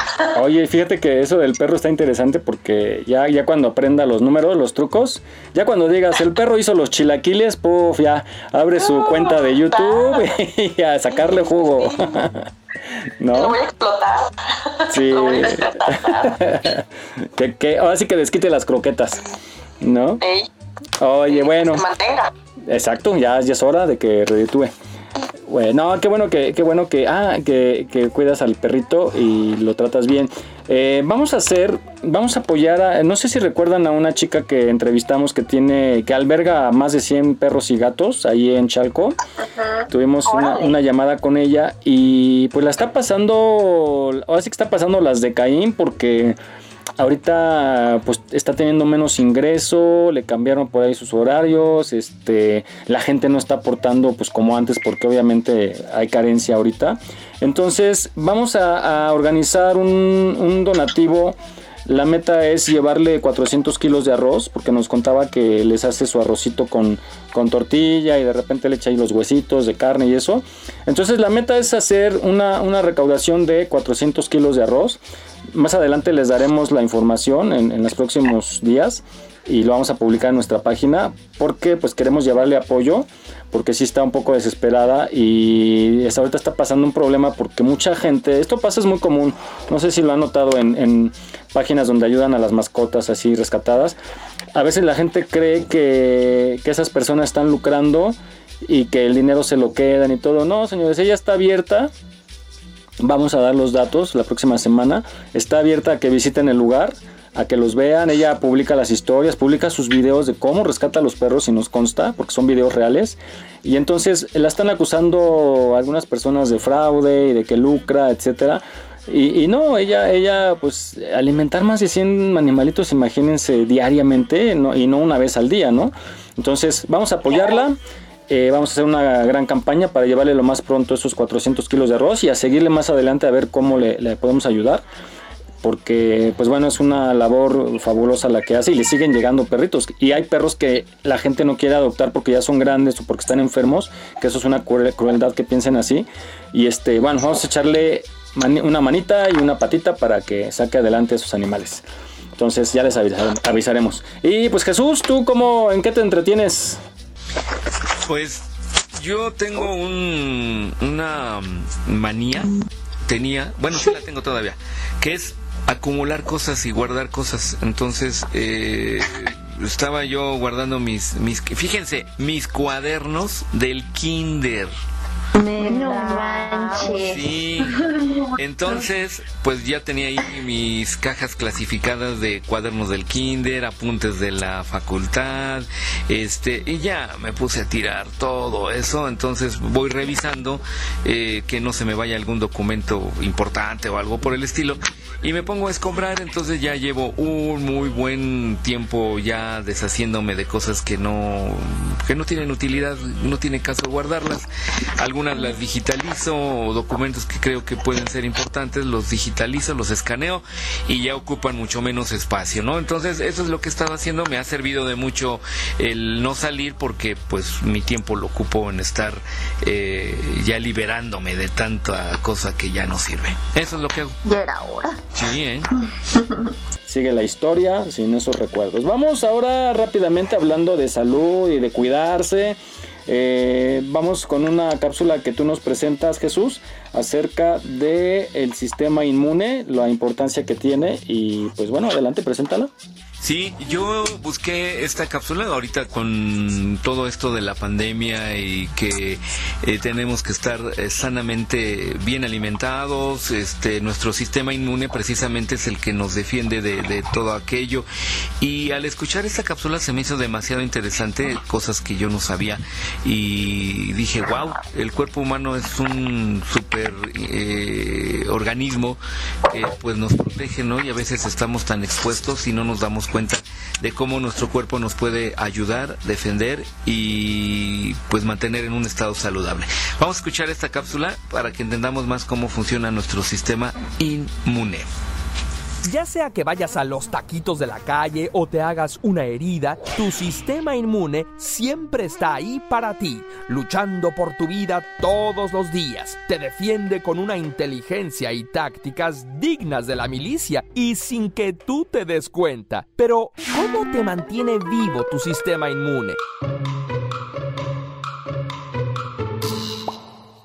Speaker 7: Oye, fíjate que eso del perro está interesante porque ya, ya cuando aprenda los números, los trucos, ya cuando digas el perro hizo los chilaquiles, puf, ya abre su cuenta de YouTube y a sacarle jugo.
Speaker 12: Lo
Speaker 7: ¿No?
Speaker 12: voy a explotar.
Speaker 7: Sí. que, que ahora sí que desquite las croquetas, ¿no?
Speaker 12: Ey,
Speaker 7: Oye, bueno.
Speaker 12: se mantenga.
Speaker 7: Exacto, ya, ya es hora de que reditúe. Bueno, no, qué bueno que, qué bueno que, ah, que, que cuidas al perrito y lo tratas bien. Eh, vamos a hacer, vamos a apoyar a, no sé si recuerdan a una chica que entrevistamos que tiene, que alberga más de 100 perros y gatos ahí en Chalco. Tuvimos una, una llamada con ella y pues la está pasando, ahora sí que está pasando las de Caín porque ahorita pues está teniendo menos ingreso, le cambiaron por ahí sus horarios, este, la gente no está aportando pues como antes porque obviamente hay carencia ahorita. Entonces vamos a, organizar un donativo La meta es llevarle 400 kilos de arroz, porque nos contaba que les hace su arrocito con, con tortilla y de repente le echa ahí los huesitos de carne y eso. Entonces la meta es hacer una, una recaudación de 400 kilos de arroz. Más adelante les daremos la información en, en los próximos días y lo vamos a publicar en nuestra página porque pues queremos llevarle apoyo porque sí está un poco desesperada y hasta ahorita está pasando un problema porque mucha gente, esto pasa es muy común, no sé si lo han notado en, en páginas donde ayudan a las mascotas así rescatadas, a veces la gente cree que, que esas personas están lucrando y que el dinero se lo quedan y todo, no señores, ella está abierta. Vamos a dar los datos la próxima semana. Está abierta a que visiten el lugar, a que los vean. Ella publica las historias, publica sus videos de cómo rescata a los perros y nos consta, porque son videos reales. Y entonces la están acusando algunas personas de fraude y de que lucra, etcétera. Y, no, ella, ella, pues alimentar más de 100 animalitos, imagínense, diariamente y no una vez al día, ¿no? Entonces vamos a apoyarla. Eh, vamos a hacer una gran campaña para llevarle lo más pronto esos 400 kilos de arroz y a seguirle más adelante a ver cómo le podemos ayudar. Porque, pues bueno, es una labor fabulosa la que hace y le siguen llegando perritos. Y hay perros que la gente no quiere adoptar porque ya son grandes o porque están enfermos, que eso es una cruel- crueldad que piensen así. Y este, bueno, vamos a echarle una manita y una patita para que saque adelante a esos animales. Entonces ya les avisa- avisaremos. Y pues Jesús, ¿tú cómo, en qué te entretienes?
Speaker 6: Pues yo tengo un, una manía, tenía, bueno, sí la tengo todavía, que es acumular cosas y guardar cosas. Entonces, eh, estaba yo guardando mis, mis, fíjense, mis cuadernos del kinder.
Speaker 25: No manches.
Speaker 6: Sí. Entonces, pues ya tenía ahí mis cajas clasificadas de cuadernos del kinder, apuntes de la facultad, este, y ya me puse a tirar todo eso. Entonces voy revisando eh, que no se me vaya algún documento importante o algo por el estilo. Y me pongo a escombrar, entonces ya llevo un muy buen tiempo ya deshaciéndome de cosas que no, que no tienen utilidad, no tiene caso guardarlas. Algunas las digitalizo o documentos que creo que pueden ser importantes, los digitalizo, los escaneo y ya ocupan mucho menos espacio, ¿no? Entonces eso es lo que he estado haciendo, me ha servido de mucho el no salir porque pues mi tiempo lo ocupo en estar eh, ya liberándome de tanta cosa que ya no sirve. Eso es lo que hago.
Speaker 25: Ya era hora.
Speaker 6: Sí, ¿eh?
Speaker 7: Sigue la historia sin esos recuerdos. Vamos ahora rápidamente hablando de salud y de cuidarse. Eh, vamos con una cápsula que tú nos presentas, Jesús, acerca de el sistema inmune, la importancia que tiene y pues bueno, adelante, preséntala.
Speaker 6: Sí, yo busqué esta cápsula ahorita con todo esto de la pandemia y que eh, tenemos que estar eh, sanamente bien alimentados. Este, nuestro sistema inmune precisamente es el que nos defiende de, todo aquello. Y al escuchar esta cápsula se me hizo demasiado interesante, cosas que yo no sabía. Y dije, wow, el cuerpo humano es un super eh, organismo que pues nos protege, ¿no? Y a veces estamos tan expuestos y no nos damos cuenta de cómo nuestro cuerpo nos puede ayudar, defender y pues mantener en un estado saludable. Vamos a escuchar esta cápsula para que entendamos más cómo funciona nuestro sistema inmune.
Speaker 20: Ya sea que vayas a los taquitos de la calle o te hagas una herida, tu sistema inmune siempre está ahí para ti, luchando por tu vida todos los días. Te defiende con una inteligencia y tácticas dignas de la milicia y sin que tú te des cuenta. Pero, ¿cómo te mantiene vivo tu sistema inmune?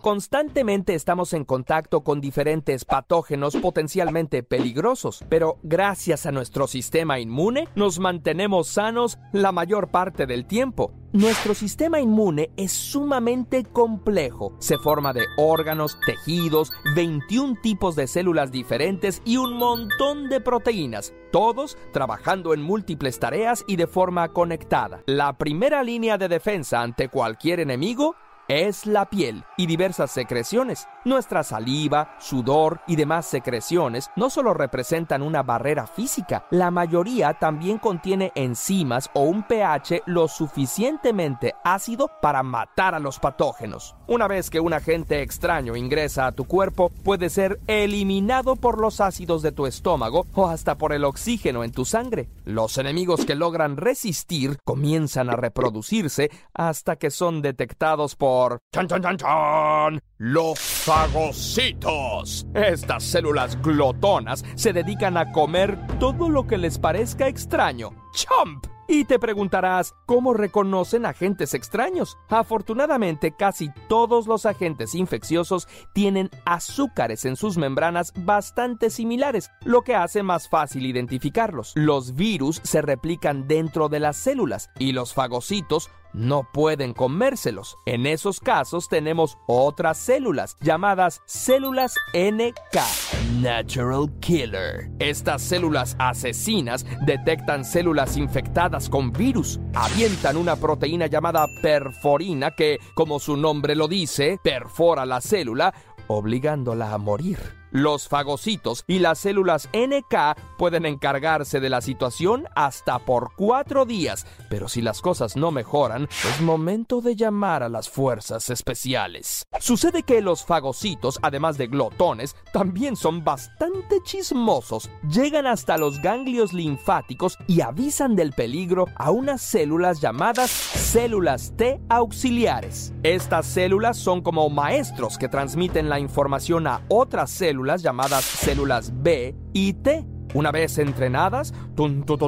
Speaker 20: Constantemente estamos en contacto con diferentes patógenos potencialmente peligrosos, pero gracias a nuestro sistema inmune nos mantenemos sanos la mayor parte del tiempo. Nuestro sistema inmune es sumamente complejo. Se forma de órganos, tejidos, 21 tipos de células diferentes y un montón de proteínas, todos trabajando en múltiples tareas y de forma conectada. La primera línea de defensa ante cualquier enemigo es la piel y diversas secreciones. Nuestra saliva, sudor y demás secreciones no solo representan una barrera física, la mayoría también contiene enzimas o un pH lo suficientemente ácido para matar a los patógenos. Una vez que un agente extraño ingresa a tu cuerpo, puede ser eliminado por los ácidos de tu estómago o hasta por el oxígeno en tu sangre. Los enemigos que logran resistir comienzan a reproducirse hasta que son detectados por... ¡Chan, chan, chan, chan! Los fagocitos. Estas células glotonas se dedican a comer todo lo que les parezca extraño. ¡Chomp! Y te preguntarás, ¿cómo reconocen agentes extraños? Afortunadamente, casi todos los agentes infecciosos tienen azúcares en sus membranas bastante similares, lo que hace más fácil identificarlos. Los virus se replican dentro de las células y los fagocitos no pueden comérselos. En esos casos tenemos otras células llamadas células NK, Natural Killer. Estas células asesinas detectan células infectadas con virus, avientan una proteína llamada perforina que, como su nombre lo dice, perfora la célula, obligándola a morir. Los fagocitos y las células NK pueden encargarse de la situación hasta por cuatro días, pero si las cosas no mejoran, es momento de llamar a las fuerzas especiales. Sucede que los fagocitos, además de glotones, también son bastante chismosos. Llegan hasta los ganglios linfáticos y avisan del peligro a unas células llamadas células T auxiliares. Estas células son como maestros que transmiten la información a otras células llamadas células B y T. Una vez entrenadas, ton, ton,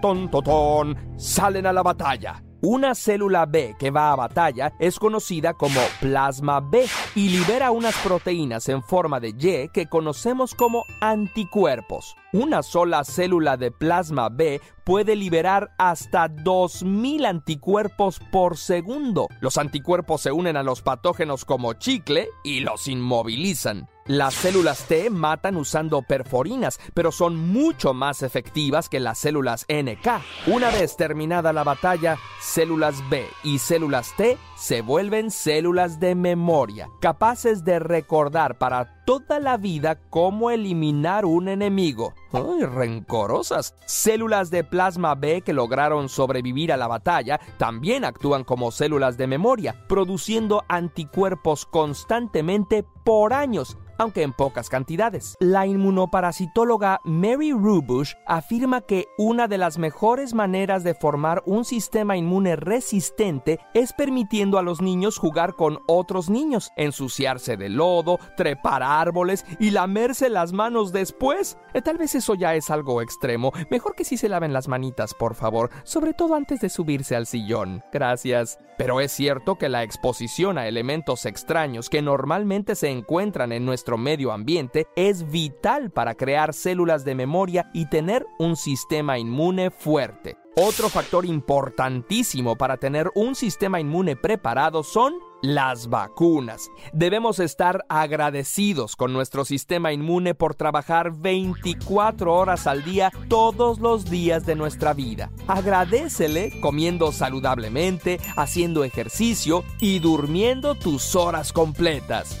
Speaker 20: ton, ton, salen a la batalla. Una célula B que va a batalla es conocida como plasma B y libera unas proteínas en forma de Y que conocemos como anticuerpos. Una sola célula de plasma B puede liberar hasta 2.000 anticuerpos por segundo. Los anticuerpos se unen a los patógenos como chicle y los inmovilizan. Las células T matan usando perforinas, pero son mucho más efectivas que las células NK. Una vez terminada la batalla, células B y células T se vuelven células de memoria, capaces de recordar para toda la vida cómo eliminar un enemigo. ¡Ay, rencorosas! Células de plasma B que lograron sobrevivir a la batalla también actúan como células de memoria, produciendo anticuerpos constantemente por años aunque en pocas cantidades. La inmunoparasitóloga Mary Rubush afirma que una de las mejores maneras de formar un sistema inmune resistente es permitiendo a los niños jugar con otros niños, ensuciarse de lodo, trepar árboles y lamerse las manos después. Eh, Tal vez eso ya es algo extremo. Mejor que si se laven las manitas, por favor, sobre todo antes de subirse al sillón. Gracias. Pero es cierto que la exposición a elementos extraños que normalmente se encuentran en nuestro medio ambiente es vital para crear células de memoria y tener un sistema inmune fuerte. Otro factor importantísimo para tener un sistema inmune preparado son las vacunas. Debemos estar agradecidos con nuestro sistema inmune por trabajar 24 horas al día todos los días de nuestra vida. Agradecele comiendo saludablemente, haciendo ejercicio y durmiendo tus horas completas.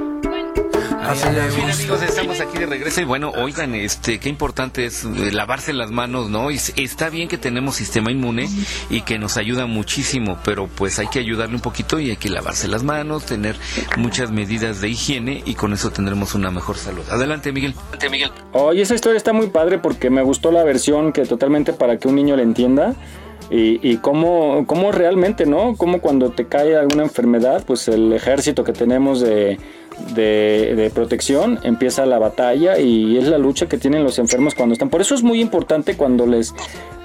Speaker 26: Le
Speaker 6: Bien, amigos, estamos aquí de regreso y bueno, oigan, este, qué importante es eh, lavarse las manos, ¿no? Y está bien que tenemos sistema inmune y que nos ayuda muchísimo, pero pues hay que ayudarle un poquito y hay que lavarse las manos, tener muchas medidas de higiene y con eso tendremos una mejor salud. Adelante, Miguel. Adelante, Miguel.
Speaker 7: Oye, esa historia está muy padre porque me gustó la versión que totalmente para que un niño la entienda. Y, y cómo, cómo realmente, ¿no? Cómo cuando te cae alguna enfermedad, pues el ejército que tenemos de, de, de protección empieza la batalla y es la lucha que tienen los enfermos cuando están. Por eso es muy importante cuando les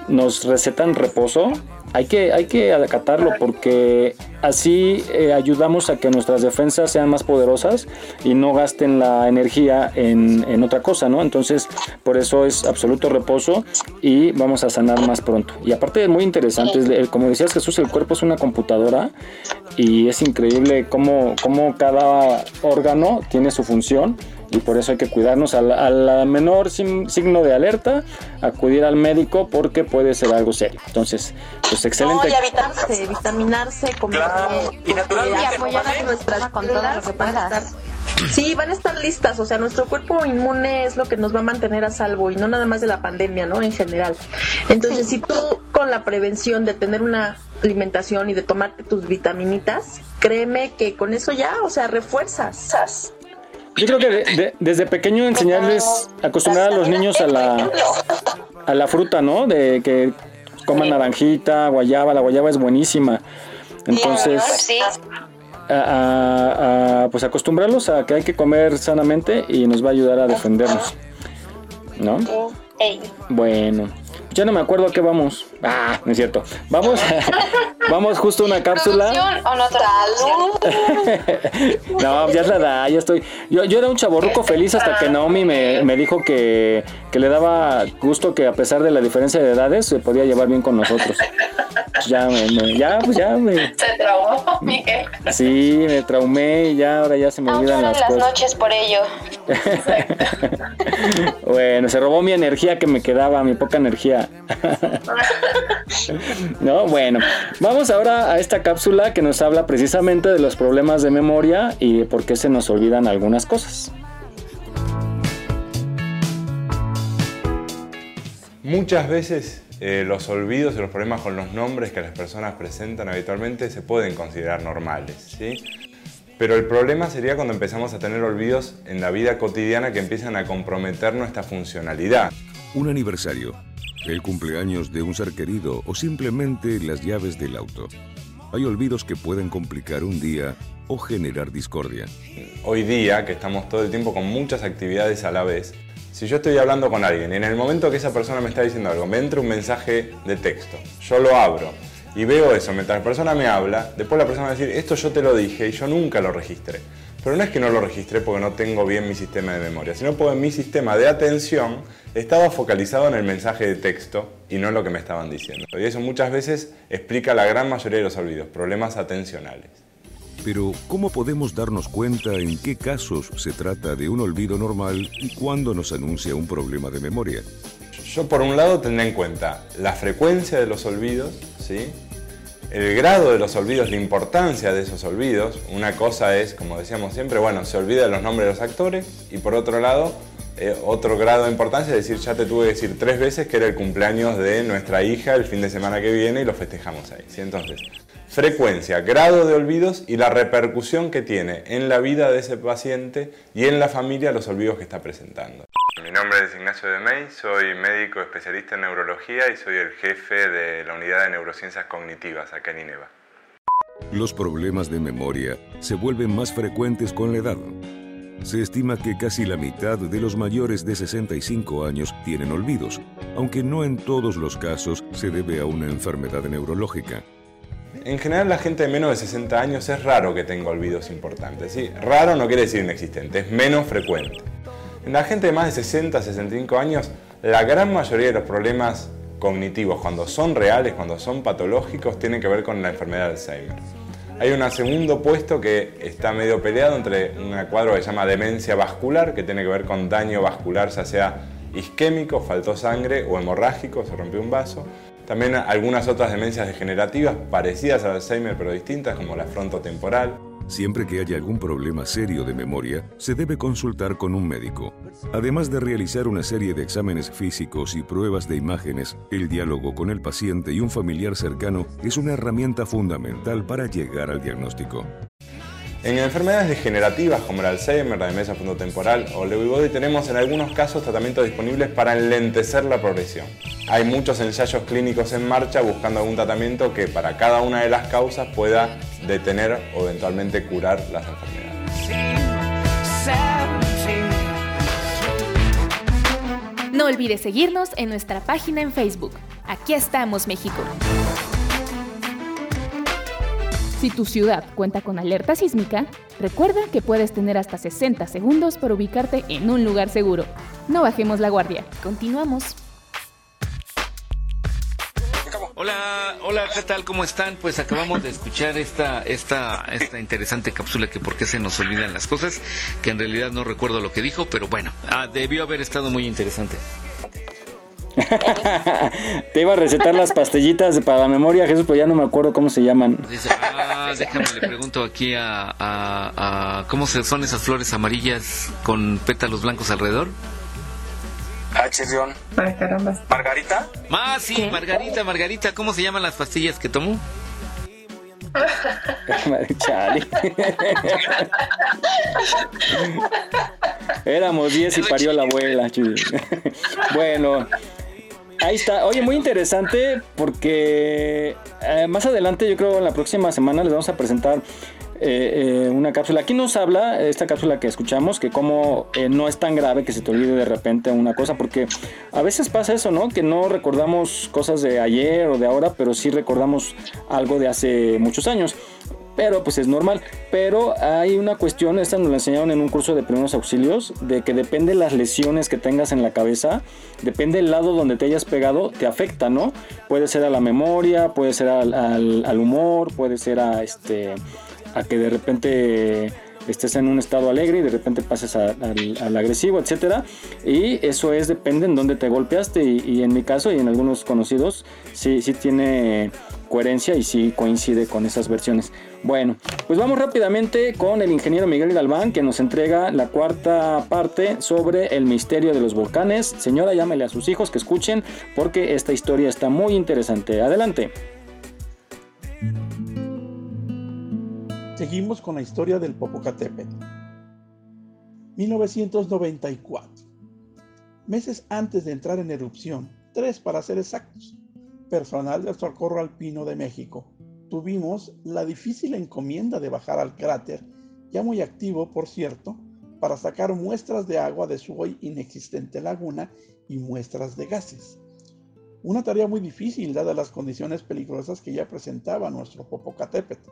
Speaker 7: nos recetan reposo, hay que, hay que acatarlo porque así eh, ayudamos a que nuestras defensas sean más poderosas y no gasten la energía en, en otra cosa, ¿no? Entonces, por eso es absoluto reposo y vamos a sanar más pronto. Y aparte es muy interesante, es de- como decías Jesús, el cuerpo es una computadora y es increíble cómo, cómo cada órgano tiene su función y por eso hay que cuidarnos a la, a la menor sim- signo de alerta, acudir al médico porque puede ser algo serio. Entonces, pues excelente.
Speaker 12: No, y vitaminarse, vitaminarse, comer bien,
Speaker 18: y naturalmente,
Speaker 12: apoyar a nuestras
Speaker 25: con todo lo
Speaker 12: células
Speaker 25: que
Speaker 12: Sí, van a estar listas, o sea, nuestro cuerpo inmune es lo que nos va a mantener a salvo y no nada más de la pandemia, ¿no? En general. Entonces, si tú con la prevención de tener una alimentación y de tomarte tus vitaminitas, créeme que con eso ya, o sea, refuerzas.
Speaker 7: Yo creo que de- de- desde pequeño enseñarles, acostumbrar a los niños a la, a la fruta, ¿no? De que coman naranjita, guayaba, la guayaba es buenísima. Entonces,
Speaker 8: Sí.
Speaker 7: a, a- a, pues acostumbrarlos a que hay que comer sanamente y nos va a ayudar a defendernos. ¿No? Bueno, ya no me acuerdo a qué vamos. Ah, no es cierto. Vamos, vamos justo a una cápsula.
Speaker 8: ¿Producción o no
Speaker 7: ya es la edad, ya estoy. Yo, yo era un chaborruco feliz hasta que Naomi me, me dijo que, que le daba gusto que a pesar de la diferencia de edades se podía llevar bien con nosotros. Ya, me, me- ya, pues ya me,
Speaker 8: Se traumó, Miguel.
Speaker 7: sí, me traumé y ya ahora ya se me olvidan las
Speaker 8: las
Speaker 7: cosas.
Speaker 8: noches por ello.
Speaker 7: Bueno, se robó mi energía que me quedaba, mi poca energía. No, bueno, vamos ahora a esta cápsula que nos habla precisamente de los problemas de memoria y de por qué se nos olvidan algunas cosas.
Speaker 27: Muchas veces eh, los olvidos y los problemas con los nombres que las personas presentan habitualmente se pueden considerar normales, ¿sí? Pero el problema sería cuando empezamos a tener olvidos en la vida cotidiana que empiezan a comprometer nuestra funcionalidad.
Speaker 28: Un aniversario, el cumpleaños de un ser querido o simplemente las llaves del auto. Hay olvidos que pueden complicar un día o generar discordia.
Speaker 27: Hoy día, que estamos todo el tiempo con muchas actividades a la vez, si yo estoy hablando con alguien y en el momento que esa persona me está diciendo algo, me entra un mensaje de texto, yo lo abro y veo eso mientras la persona me habla, después la persona va a decir, esto yo te lo dije y yo nunca lo registré. Pero no es que no lo registré porque no tengo bien mi sistema de memoria, sino porque mi sistema de atención estaba focalizado en el mensaje de texto y no en lo que me estaban diciendo. Y eso muchas veces explica la gran mayoría de los olvidos, problemas atencionales.
Speaker 28: Pero, ¿cómo podemos darnos cuenta en qué casos se trata de un olvido normal y cuándo nos anuncia un problema de memoria?
Speaker 27: Yo por un lado tendré en cuenta la frecuencia de los olvidos, ¿sí? el grado de los olvidos, la importancia de esos olvidos. Una cosa es, como decíamos siempre, bueno, se olvida los nombres de los actores y por otro lado, eh, otro grado de importancia es decir, ya te tuve que decir tres veces que era el cumpleaños de nuestra hija el fin de semana que viene y lo festejamos ahí. ¿sí? Entonces, frecuencia, grado de olvidos y la repercusión que tiene en la vida de ese paciente y en la familia los olvidos que está presentando. Mi nombre es Ignacio de May, soy médico especialista en neurología y soy el jefe de la unidad de neurociencias cognitivas acá en INEVA.
Speaker 28: Los problemas de memoria se vuelven más frecuentes con la edad. Se estima que casi la mitad de los mayores de 65 años tienen olvidos, aunque no en todos los casos se debe a una enfermedad neurológica.
Speaker 27: En general la gente de menos de 60 años es raro que tenga olvidos importantes. ¿sí? Raro no quiere decir inexistente, es menos frecuente. En la gente de más de 60 65 años, la gran mayoría de los problemas cognitivos, cuando son reales, cuando son patológicos, tienen que ver con la enfermedad de Alzheimer. Hay un segundo puesto que está medio peleado entre un cuadro que se llama demencia vascular, que tiene que ver con daño vascular, ya sea isquémico, faltó sangre o hemorrágico, se rompió un vaso. También algunas otras demencias degenerativas parecidas al Alzheimer pero distintas, como la frontotemporal.
Speaker 28: Siempre que haya algún problema serio de memoria, se debe consultar con un médico. Además de realizar una serie de exámenes físicos y pruebas de imágenes, el diálogo con el paciente y un familiar cercano es una herramienta fundamental para llegar al diagnóstico.
Speaker 27: En enfermedades degenerativas como el Alzheimer, la demencia frontotemporal o Lewy tenemos en algunos casos tratamientos disponibles para enlentecer la progresión. Hay muchos ensayos clínicos en marcha buscando algún tratamiento que para cada una de las causas pueda detener o eventualmente curar las enfermedades.
Speaker 4: No olvides seguirnos en nuestra página en Facebook. Aquí estamos, México. Si tu ciudad cuenta con alerta sísmica, recuerda que puedes tener hasta 60 segundos para ubicarte en un lugar seguro. No bajemos la guardia. Continuamos.
Speaker 6: Hola, hola, ¿qué tal? ¿Cómo están? Pues acabamos de escuchar esta, esta, esta interesante cápsula que por qué se nos olvidan las cosas, que en realidad no recuerdo lo que dijo, pero bueno, ah, debió haber estado muy interesante.
Speaker 7: Te iba a recetar las pastillitas para la memoria, Jesús, pero ya no me acuerdo cómo se llaman.
Speaker 6: Dice, ah, déjame, le pregunto aquí a, a, a- ¿cómo se, son esas flores amarillas con pétalos blancos alrededor?
Speaker 18: Ah, chirrión.
Speaker 10: Ay, caramba.
Speaker 18: ¿Margarita?
Speaker 6: Ah, sí, Margarita, Margarita, ¿cómo se llaman las pastillas que tomo?
Speaker 7: Chale. Éramos 10 y parió la abuela. bueno, ahí está. Oye, muy interesante porque eh, más adelante, yo creo en la próxima semana les vamos a presentar eh, eh, una cápsula. Aquí nos habla esta cápsula que escuchamos que como no es tan grave que se te olvide de repente una cosa, porque a veces pasa eso, ¿no? Que no recordamos cosas de ayer o de ahora, pero sí recordamos algo de hace muchos años pero pues es normal. Pero hay una cuestión, esta nos la enseñaron en un curso de primeros auxilios, de que depende las lesiones que tengas en la cabeza, depende el lado donde te hayas pegado, te afecta, ¿no? Puede ser a la memoria, puede ser al, al- humor, puede ser a este a que de repente estés en un estado alegre y de repente pases al agresivo, etcétera. Y eso es, depende en dónde te golpeaste. Y, y en mi caso y en algunos conocidos, sí, sí tiene coherencia y sí coincide con esas versiones. Bueno, pues vamos rápidamente con el ingeniero Miguel Galván que nos entrega la cuarta parte sobre el misterio de los volcanes. Señora, llámele a sus hijos que escuchen porque esta historia está muy interesante. Adelante.
Speaker 21: Seguimos con la historia del Popocatépetl. 1994. Meses antes de entrar en erupción, tres para ser exactos, personal del Socorro Alpino de México, tuvimos la difícil encomienda de bajar al cráter, ya muy activo por cierto, para sacar muestras de agua de su hoy inexistente laguna y muestras de gases. Una tarea muy difícil dadas las condiciones peligrosas que ya presentaba nuestro Popocatépetl.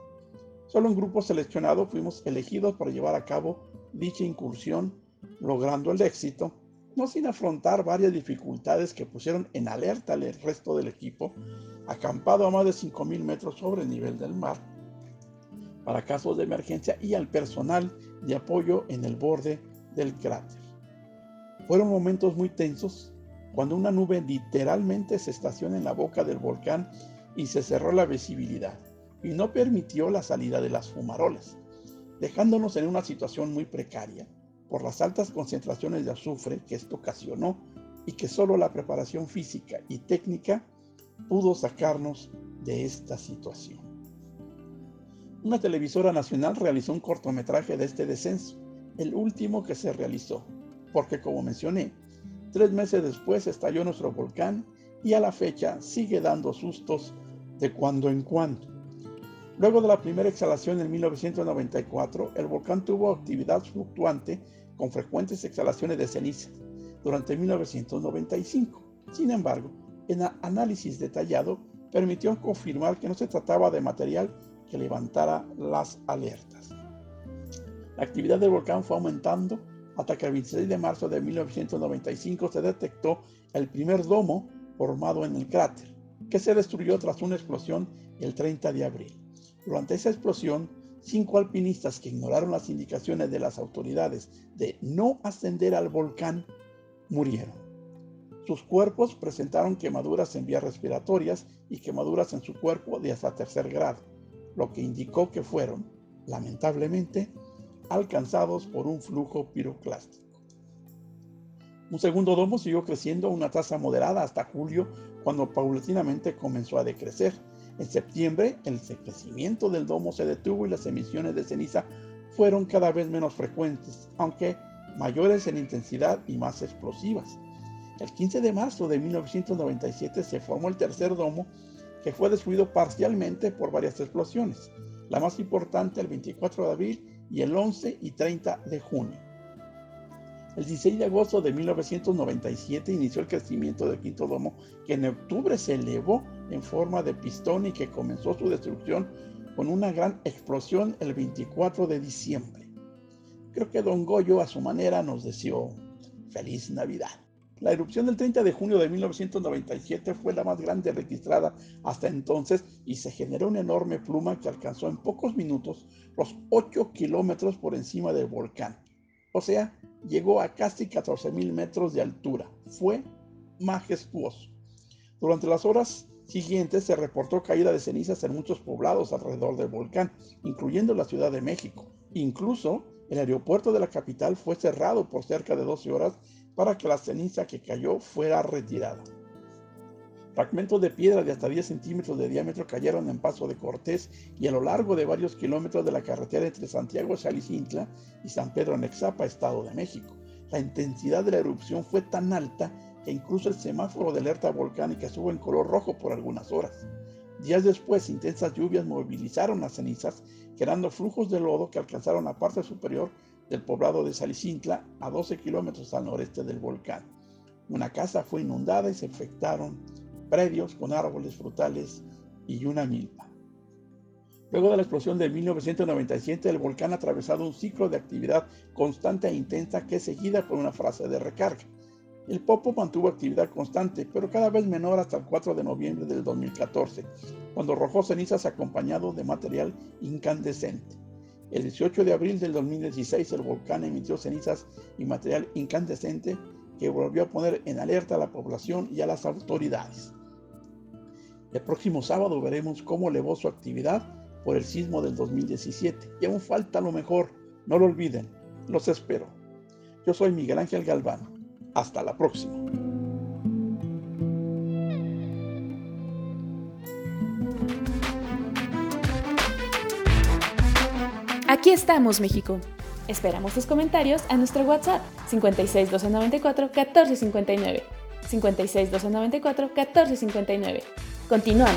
Speaker 21: Solo un grupo seleccionado fuimos elegidos para llevar a cabo dicha incursión, logrando el éxito, no sin afrontar varias dificultades que pusieron en alerta al resto del equipo, acampado a más de 5.000 metros sobre el nivel del mar, para casos de emergencia y al personal de apoyo en el borde del cráter. Fueron momentos muy tensos cuando una nube literalmente se estaciona en la boca del volcán y se cerró la visibilidad y no permitió la salida de las fumarolas, dejándonos en una situación muy precaria por las altas concentraciones de azufre que esto ocasionó y que solo la preparación física y técnica pudo sacarnos de esta situación. Una televisora nacional realizó un cortometraje de este descenso, el último que se realizó, porque como mencioné, tres meses después estalló nuestro volcán y a la fecha sigue dando sustos de cuando en cuando. Luego de la primera exhalación en 1994, el volcán tuvo actividad fluctuante con frecuentes exhalaciones de ceniza durante 1995. Sin embargo, el análisis detallado permitió confirmar que no se trataba de material que levantara las alertas. La actividad del volcán fue aumentando hasta que el 26 de marzo de 1995 se detectó el primer domo formado en el cráter, que se destruyó tras una explosión el 30 de abril. Durante esa explosión, cinco alpinistas que ignoraron las indicaciones de las autoridades de no ascender al volcán murieron. Sus cuerpos presentaron quemaduras en vías respiratorias y quemaduras en su cuerpo de hasta tercer grado, lo que indicó que fueron, lamentablemente, alcanzados por un flujo piroclástico. Un segundo domo siguió creciendo a una tasa moderada hasta julio, cuando paulatinamente comenzó a decrecer. En septiembre, el crecimiento del domo se detuvo y las emisiones de ceniza fueron cada vez menos frecuentes, aunque mayores en intensidad y más explosivas. El 15 de marzo de 1997 se formó el tercer domo, que fue destruido parcialmente por varias explosiones, la más importante el 24 de abril y el 11 y 30 de junio. El 16 de agosto de 1997 inició el crecimiento del quinto domo, que en octubre se elevó en forma de pistón y que comenzó su destrucción con una gran explosión el 24 de diciembre. Creo que Don Goyo a su manera nos deseó feliz Navidad. La erupción del 30 de junio de 1997 fue la más grande registrada hasta entonces y se generó una enorme pluma que alcanzó en pocos minutos los 8 kilómetros por encima del volcán. O sea, llegó a casi 14.000 metros de altura. Fue majestuoso. Durante las horas siguientes se reportó caída de cenizas en muchos poblados alrededor del volcán, incluyendo la Ciudad de México. Incluso el aeropuerto de la capital fue cerrado por cerca de 12 horas para que la ceniza que cayó fuera retirada. Fragmentos de piedra de hasta 10 centímetros de diámetro cayeron en Paso de Cortés y a lo largo de varios kilómetros de la carretera entre Santiago Chalicintla y San Pedro Nexapa, Estado de México. La intensidad de la erupción fue tan alta que incluso el semáforo de alerta volcánica estuvo en color rojo por algunas horas. Días después, intensas lluvias movilizaron las cenizas, creando flujos de lodo que alcanzaron la parte superior del poblado de Salicintla, a 12 kilómetros al noreste del volcán. Una casa fue inundada y se afectaron predios con árboles frutales y una milpa. Luego de la explosión de 1997, el volcán ha atravesado un ciclo de actividad constante e intensa que es seguida por una fase de recarga. El Popo mantuvo actividad constante, pero cada vez menor hasta el 4 de noviembre del 2014, cuando arrojó cenizas acompañado de material incandescente. El 18 de abril del 2016 el volcán emitió cenizas y material incandescente que volvió a poner en alerta a la población y a las autoridades. El próximo sábado veremos cómo elevó su actividad por el sismo del 2017 y aún falta lo mejor, no lo olviden, los espero. Yo soy Miguel Ángel Galván. Hasta la próxima.
Speaker 4: Aquí estamos, México. Esperamos tus comentarios a nuestro WhatsApp 56 294 1459. 56 294 1459. Continuamos.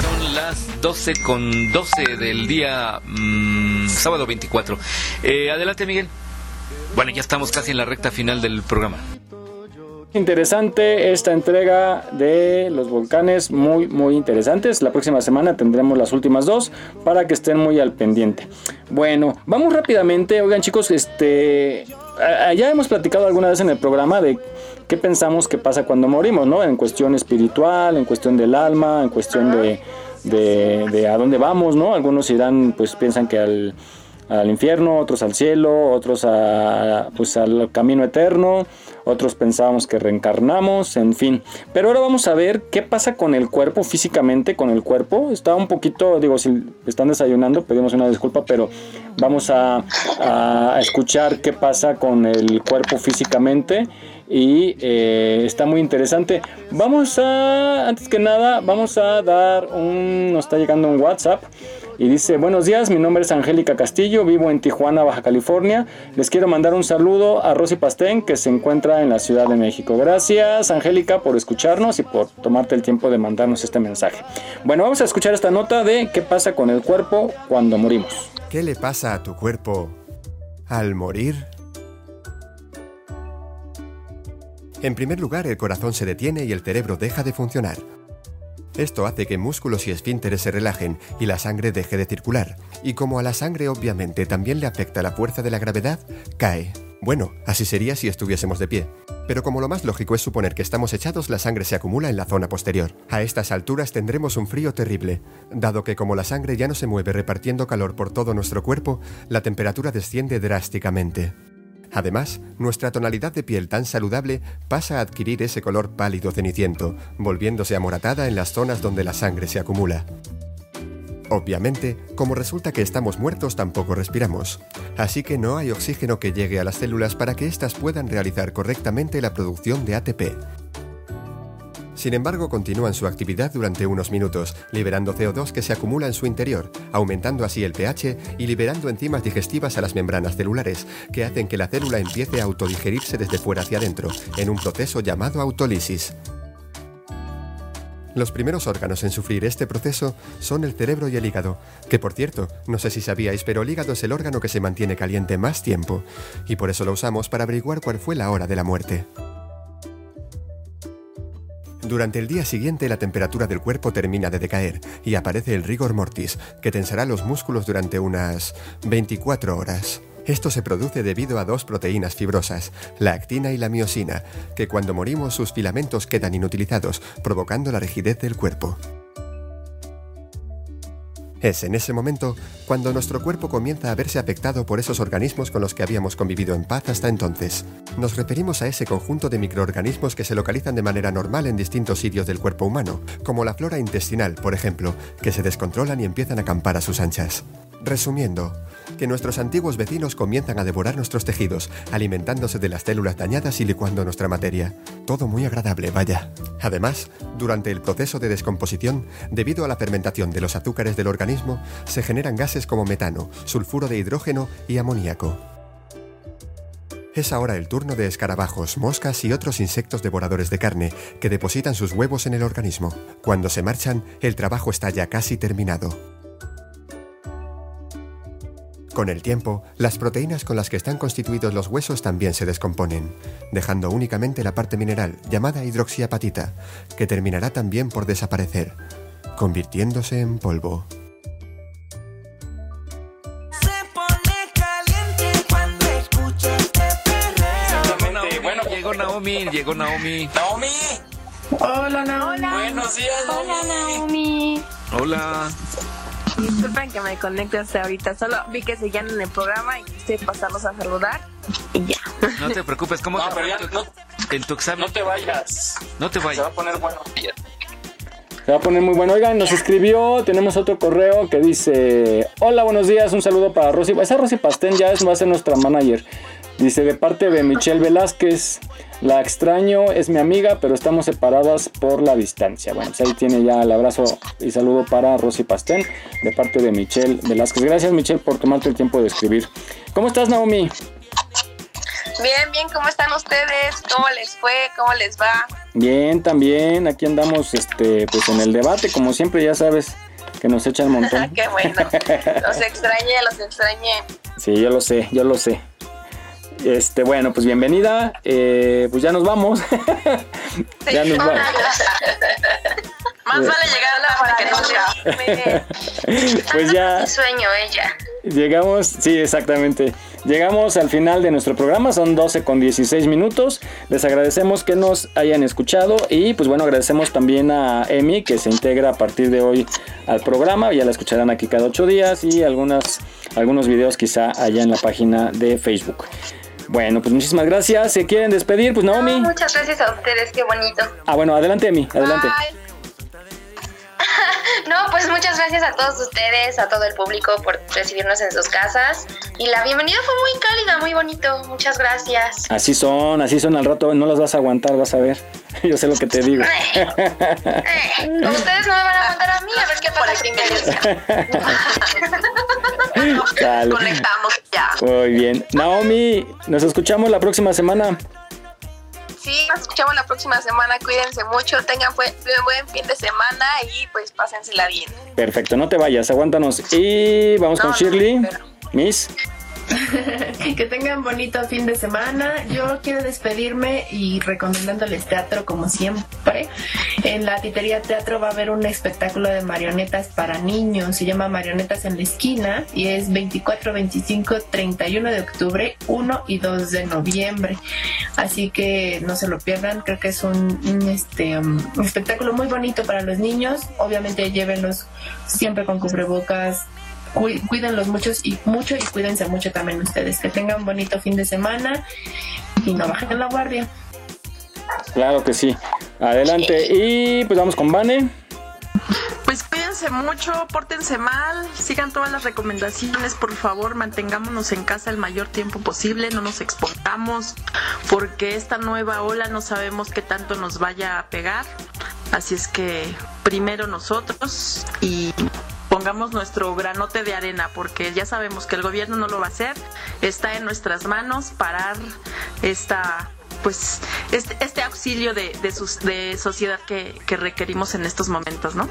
Speaker 6: Son las 12 con 12 del día mm, sábado 24. Eh, adelante, Miguel. Bueno, ya estamos casi en la recta final del programa.
Speaker 7: Interesante esta entrega de los volcanes, muy muy interesantes. La próxima semana tendremos las últimas dos para que estén muy al pendiente. Bueno, vamos rápidamente. Oigan chicos, este ya hemos platicado alguna vez en el programa de qué pensamos que pasa cuando morimos, ¿no? En cuestión espiritual, en cuestión del alma, en cuestión de, de, de a dónde vamos, ¿no? Algunos irán, pues piensan que al, al infierno, otros al cielo, otros a, pues al camino eterno, otros pensábamos que reencarnamos, en fin. Pero ahora vamos a ver qué pasa con el cuerpo, físicamente con el cuerpo. Está un poquito, digo, si están desayunando, pedimos una disculpa, pero vamos a, a escuchar qué pasa con el cuerpo físicamente y eh, está muy interesante. Vamos a, antes que nada, vamos a dar un, nos está llegando un WhatsApp y dice, buenos días, mi nombre es Angélica Castillo, vivo en Tijuana, Baja California. Les quiero mandar un saludo a Rosy Pastén, que se encuentra en la Ciudad de México. Gracias, Angélica, por escucharnos y por tomarte el tiempo de mandarnos este mensaje. Bueno, vamos a escuchar esta nota de qué pasa con el cuerpo cuando morimos.
Speaker 29: ¿Qué le pasa a tu cuerpo al morir? En primer lugar, el corazón se detiene y el cerebro deja de funcionar. Esto hace que músculos y esfínteres se relajen y la sangre deje de circular. Y como a la sangre obviamente también le afecta la fuerza de la gravedad, cae. Bueno, así sería si estuviésemos de pie. Pero como lo más lógico es suponer que estamos echados, la sangre se acumula en la zona posterior. A estas alturas tendremos un frío terrible, dado que como la sangre ya no se mueve repartiendo calor por todo nuestro cuerpo, la temperatura desciende drásticamente. Además, nuestra tonalidad de piel tan saludable pasa a adquirir ese color pálido ceniciento, volviéndose amoratada en las zonas donde la sangre se acumula. Obviamente, como resulta que estamos muertos, tampoco respiramos, así que no hay oxígeno que llegue a las células para que éstas puedan realizar correctamente la producción de ATP. Sin embargo, continúan su actividad durante unos minutos, liberando CO2 que se acumula en su interior, aumentando así el pH y liberando enzimas digestivas a las membranas celulares, que hacen que la célula empiece a autodigerirse desde fuera hacia adentro, en un proceso llamado autólisis. Los primeros órganos en sufrir este proceso son el cerebro y el hígado, que por cierto, no sé si sabíais, pero el hígado es el órgano que se mantiene caliente más tiempo, y por eso lo usamos para averiguar cuál fue la hora de la muerte. Durante el día siguiente la temperatura del cuerpo termina de decaer y aparece el rigor mortis, que tensará los músculos durante unas 24 horas. Esto se produce debido a dos proteínas fibrosas, la actina y la miosina, que cuando morimos sus filamentos quedan inutilizados, provocando la rigidez del cuerpo. Es en ese momento cuando nuestro cuerpo comienza a verse afectado por esos organismos con los que habíamos convivido en paz hasta entonces. Nos referimos a ese conjunto de microorganismos que se localizan de manera normal en distintos sitios del cuerpo humano, como la flora intestinal, por ejemplo, que se descontrolan y empiezan a acampar a sus anchas. Resumiendo, que nuestros antiguos vecinos comienzan a devorar nuestros tejidos, alimentándose de las células dañadas y licuando nuestra materia. Todo muy agradable, vaya. Además, durante el proceso de descomposición, debido a la fermentación de los azúcares del organismo, se generan gases como metano, sulfuro de hidrógeno y amoníaco. Es ahora el turno de escarabajos, moscas y otros insectos devoradores de carne que depositan sus huevos en el organismo. Cuando se marchan, el trabajo está ya casi terminado. Con el tiempo, las proteínas con las que están constituidos los huesos también se descomponen, dejando únicamente la parte mineral, llamada hidroxiapatita, que terminará también por desaparecer, convirtiéndose en polvo.
Speaker 6: Bueno, llegó Naomi, llegó Naomi.
Speaker 18: Naomi.
Speaker 10: Hola, Naomi.
Speaker 18: Buenos días,
Speaker 30: Hola, Naomi.
Speaker 6: Hola.
Speaker 9: Disculpen que me conecte hasta ahorita. Solo vi que seguían en el programa y quise pasarlos a saludar. Y ya.
Speaker 6: No te preocupes, ¿cómo
Speaker 18: No,
Speaker 6: te
Speaker 18: pero ya no,
Speaker 6: en tu examen?
Speaker 18: no te vayas.
Speaker 6: No te
Speaker 18: Se va
Speaker 6: vayas.
Speaker 18: a poner bueno.
Speaker 7: Se va a poner muy bueno. Oigan, nos escribió, tenemos otro correo que dice, hola, buenos días, un saludo para Rosy. Esa Rosy Pastén ya es, va a ser nuestra manager. Dice, de parte de Michelle Velázquez, la extraño, es mi amiga, pero estamos separadas por la distancia. Bueno, pues ahí tiene ya el abrazo y saludo para Rosy Pastén, de parte de Michelle Velázquez. Gracias, Michelle, por tomarte el tiempo de escribir. ¿Cómo estás, Naomi?
Speaker 9: Bien, bien, ¿cómo están ustedes? ¿Cómo les fue? ¿Cómo les va?
Speaker 7: Bien, también, aquí andamos este, pues en el debate, como siempre, ya sabes, que nos echan un montón.
Speaker 9: Qué bueno. Los extrañé, los extrañé.
Speaker 7: Sí, yo lo sé, yo lo sé. Este, bueno, pues bienvenida. eh, pues ya nos vamos. ya nos vamos.
Speaker 9: Más vale que no.
Speaker 7: Pues ya
Speaker 8: Sueño ella.
Speaker 7: llegamos, sí, exactamente. Llegamos al final de nuestro programa, son 12 con 16 minutos. Les agradecemos que nos hayan escuchado y pues bueno, agradecemos también a Emi que se integra a partir de hoy al programa. Ya la escucharán aquí cada ocho días y algunas, algunos videos quizá allá en la página de Facebook. Bueno, pues muchísimas gracias. ¿Se quieren despedir? Pues Naomi.
Speaker 8: Muchas gracias a ustedes, qué bonito.
Speaker 7: Ah, bueno, adelante Emi, adelante.
Speaker 8: No, pues muchas gracias a todos ustedes, a todo el público por recibirnos en sus casas. Y la bienvenida fue muy cálida, muy bonito. Muchas gracias.
Speaker 7: Así son, así son al rato, no las vas a aguantar, vas a ver. Yo sé lo que te digo.
Speaker 8: Ustedes no me van a mandar a mí, a ver qué pasa primero.
Speaker 9: Conectamos ya.
Speaker 7: Muy bien. Naomi, nos escuchamos la próxima semana.
Speaker 9: Sí, nos escuchamos la próxima semana. Cuídense mucho, tengan buen, buen fin de semana y pues pásensela bien.
Speaker 7: Perfecto, no te vayas, aguántanos. Y vamos con Shirley. Miss.
Speaker 10: que tengan bonito fin de semana. Yo quiero despedirme y recomendándoles teatro como siempre. En la Titería Teatro va a haber un espectáculo de marionetas para niños. Se llama Marionetas en la Esquina y es 24, 25, 31 de octubre, 1 y 2 de noviembre. Así que no se lo pierdan. Creo que es un, este, um, espectáculo muy bonito para los niños. Obviamente llévenlos siempre con cubrebocas, cuídenlos muchos y mucho y cuídense mucho también ustedes. Que tengan un bonito fin de semana y no bajen la guardia.
Speaker 7: Claro que sí. Adelante. Y pues vamos con Vane.
Speaker 12: Pues cuídense mucho, pórtense mal, sigan todas las recomendaciones, por favor, mantengámonos en casa el mayor tiempo posible, no nos expongamos, porque esta nueva ola no sabemos qué tanto nos vaya a pegar. Así es que primero nosotros y pongamos nuestro granote de arena, porque ya sabemos que el gobierno no lo va a hacer, está en nuestras manos parar esta pues este, este auxilio de, de, sus- de sociedad que, que requerimos en estos momentos, ¿no?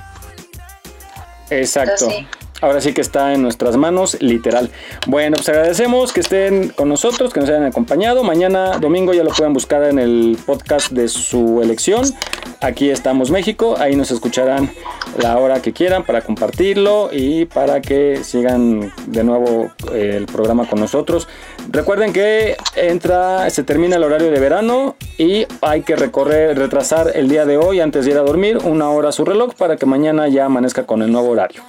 Speaker 7: Exacto.
Speaker 12: Sí.
Speaker 7: Ahora sí que está en nuestras manos, literal. Bueno, pues agradecemos que estén con nosotros, que nos hayan acompañado. Mañana, domingo, ya lo pueden buscar en el podcast de su elección. Aquí estamos México, ahí nos escucharán la hora que quieran para compartirlo y para que sigan de nuevo eh, el programa con nosotros. Recuerden que entra, se termina el horario de verano y hay que recorrer, retrasar el día de hoy antes de ir a dormir una hora su reloj para que mañana ya amanezca con el nuevo horario.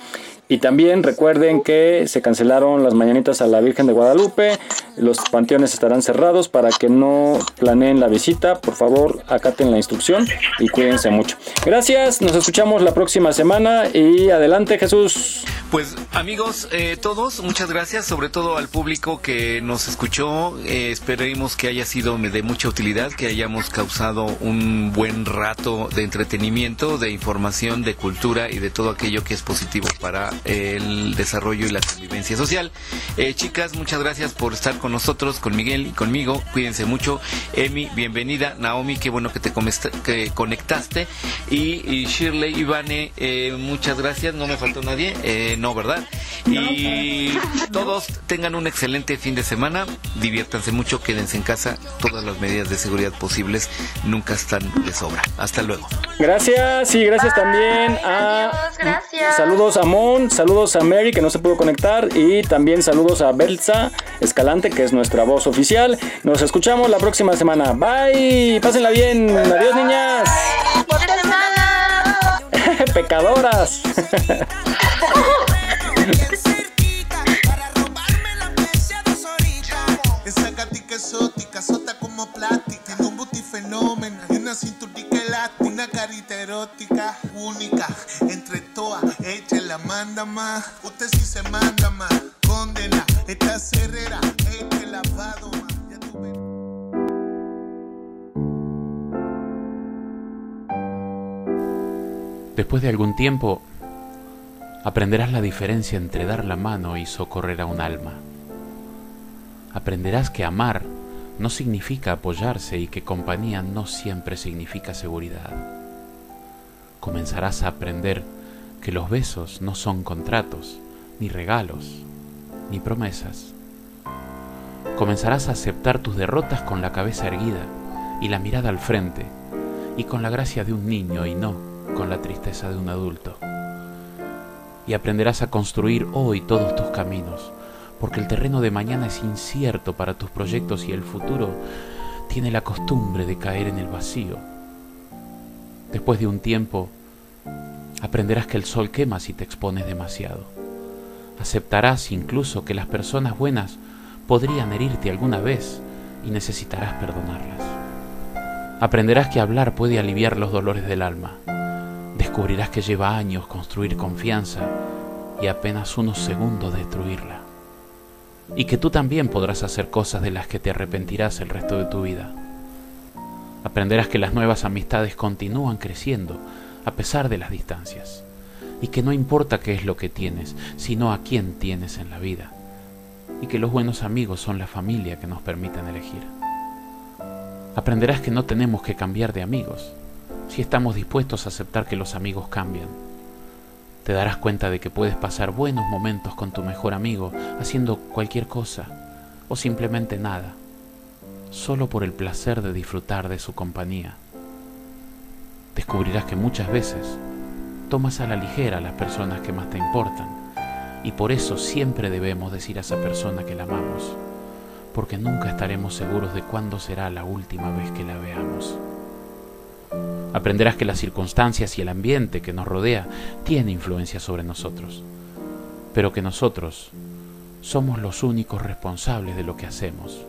Speaker 7: Y también recuerden que se cancelaron las mañanitas a la Virgen de Guadalupe. Los panteones estarán cerrados para que no planeen la visita. Por favor, acaten la instrucción y cuídense mucho. Gracias, nos escuchamos la próxima semana y adelante Jesús.
Speaker 6: Pues amigos, eh, todos, muchas gracias, sobre todo al público que nos escuchó. Eh, esperemos que haya sido de mucha utilidad, que hayamos causado un buen rato de entretenimiento, de información, de cultura y de todo aquello que es positivo para el desarrollo y la convivencia social. Eh, chicas, muchas gracias por estar con nosotros, con Miguel y conmigo. Cuídense mucho. Emi, bienvenida. Naomi, qué bueno que te que conectaste. Y, y Shirley, Ivane, eh, muchas gracias. No me faltó nadie. Eh, no, ¿verdad? Y todos tengan un excelente fin de semana. Diviértanse mucho, quédense en casa. Todas las medidas de seguridad posibles nunca están de sobra. Hasta luego.
Speaker 7: Gracias y gracias también a...
Speaker 8: gracias.
Speaker 7: Saludos a Mon, saludos a Mary que no se pudo conectar y también saludos a Belsa Escalante que es nuestra voz oficial. Nos escuchamos la próxima semana. Bye, pásenla bien. Adiós niñas. Pecadoras.
Speaker 31: Esa gatica exótica, sota como plástica, tiene un booty fenómeno y una cinturita elástica, una carita erótica, única, ella la manda más, usted sí se manda más, condena, esta cerrera, este lavado más.
Speaker 32: Después de algún tiempo, aprenderás la diferencia entre dar la mano y socorrer a un alma. Aprenderás que amar no significa apoyarse y que compañía no siempre significa seguridad. Comenzarás a aprender que los besos no son contratos, ni regalos, ni promesas. Comenzarás a aceptar tus derrotas con la cabeza erguida y la mirada al frente, y con la gracia de un niño y no con la tristeza de un adulto. Y aprenderás a construir hoy todos tus caminos, porque el terreno de mañana es incierto para tus proyectos y el futuro tiene la costumbre de caer en el vacío. Después de un tiempo, aprenderás que el sol quema si te expones demasiado. Aceptarás incluso que las personas buenas podrían herirte alguna vez y necesitarás perdonarlas. Aprenderás que hablar puede aliviar los dolores del alma. Descubrirás que lleva años construir confianza y apenas unos segundos destruirla. Y que tú también podrás hacer cosas de las que te arrepentirás el resto de tu vida. Aprenderás que las nuevas amistades continúan creciendo a pesar de las distancias. Y que no importa qué es lo que tienes, sino a quién tienes en la vida. Y que los buenos amigos son la familia que nos permiten elegir. Aprenderás que no tenemos que cambiar de amigos, si estamos dispuestos a aceptar que los amigos cambian. Te darás cuenta de que puedes pasar buenos momentos con tu mejor amigo haciendo cualquier cosa o simplemente nada, solo por el placer de disfrutar de su compañía. Descubrirás que muchas veces tomas a la ligera a las personas que más te importan y por eso siempre debemos decir a esa persona que la amamos, porque nunca estaremos seguros de cuándo será la última vez que la veamos. Aprenderás que las circunstancias y el ambiente que nos rodea tienen influencia sobre nosotros, pero que nosotros somos los únicos responsables de lo que hacemos.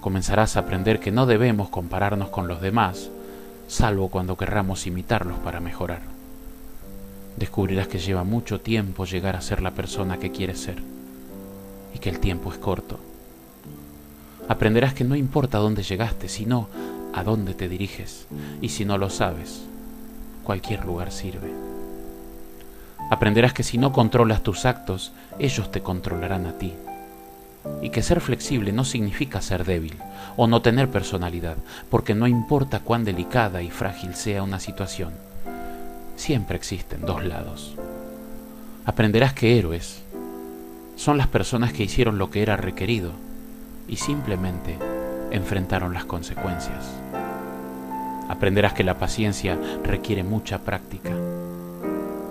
Speaker 32: Comenzarás a aprender que no debemos compararnos con los demás, salvo cuando querramos imitarlos para mejorar. Descubrirás que lleva mucho tiempo llegar a ser la persona que quieres ser y que el tiempo es corto. Aprenderás que no importa dónde llegaste, sino a dónde te diriges, y si no lo sabes, cualquier lugar sirve. Aprenderás que si no controlas tus actos, ellos te controlarán a ti. Y que ser flexible no significa ser débil o no tener personalidad, porque no importa cuán delicada y frágil sea una situación, siempre existen dos lados. Aprenderás que héroes son las personas que hicieron lo que era requerido y simplemente enfrentaron las consecuencias. Aprenderás que la paciencia requiere mucha práctica.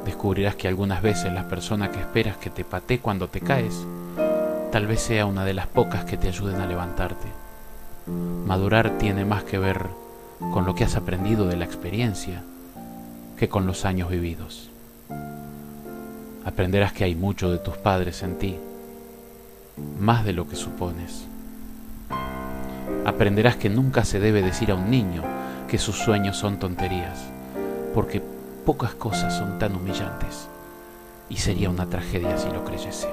Speaker 32: Descubrirás que algunas veces la persona que esperas que te patee cuando te caes, tal vez sea una de las pocas que te ayuden a levantarte. Madurar tiene más que ver con lo que has aprendido de la experiencia que con los años vividos. Aprenderás que hay mucho de tus padres en ti, más de lo que supones. Aprenderás que nunca se debe decir a un niño que sus sueños son tonterías, porque pocas cosas son tan humillantes y sería una tragedia si lo creyese,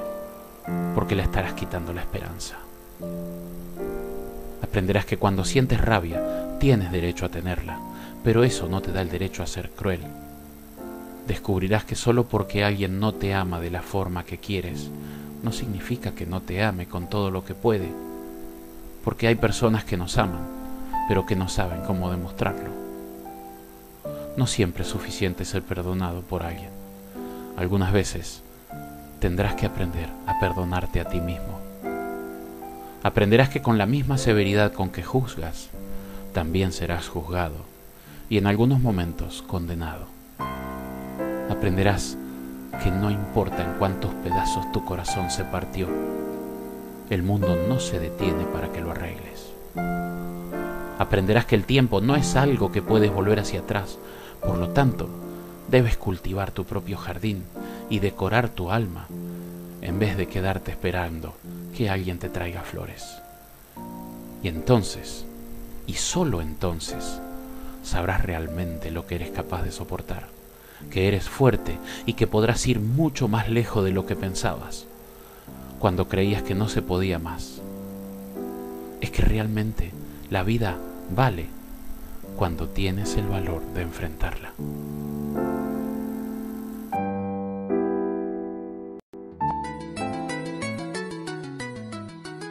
Speaker 32: porque le estarás quitando la esperanza. Aprenderás que cuando sientes rabia tienes derecho a tenerla, pero eso no te da el derecho a ser cruel. Descubrirás que solo porque alguien no te ama de la forma que quieres, no significa que no te ame con todo lo que puede, porque hay personas que nos aman, pero que no saben cómo demostrarlo. No siempre es suficiente ser perdonado por alguien. Algunas veces tendrás que aprender a perdonarte a ti mismo. Aprenderás que con la misma severidad con que juzgas, también serás juzgado y en algunos momentos condenado. Aprenderás que no importa en cuántos pedazos tu corazón se partió, el mundo no se detiene para que lo arregles. Aprenderás que el tiempo no es algo que puedes volver hacia atrás, por lo tanto, debes cultivar tu propio jardín y decorar tu alma en vez de quedarte esperando que alguien te traiga flores. Y entonces, y solo entonces, sabrás realmente lo que eres capaz de soportar, que eres fuerte y que podrás ir mucho más lejos de lo que pensabas, cuando creías que no se podía más. Es que realmente la vida vale cuando tienes el valor de enfrentarla.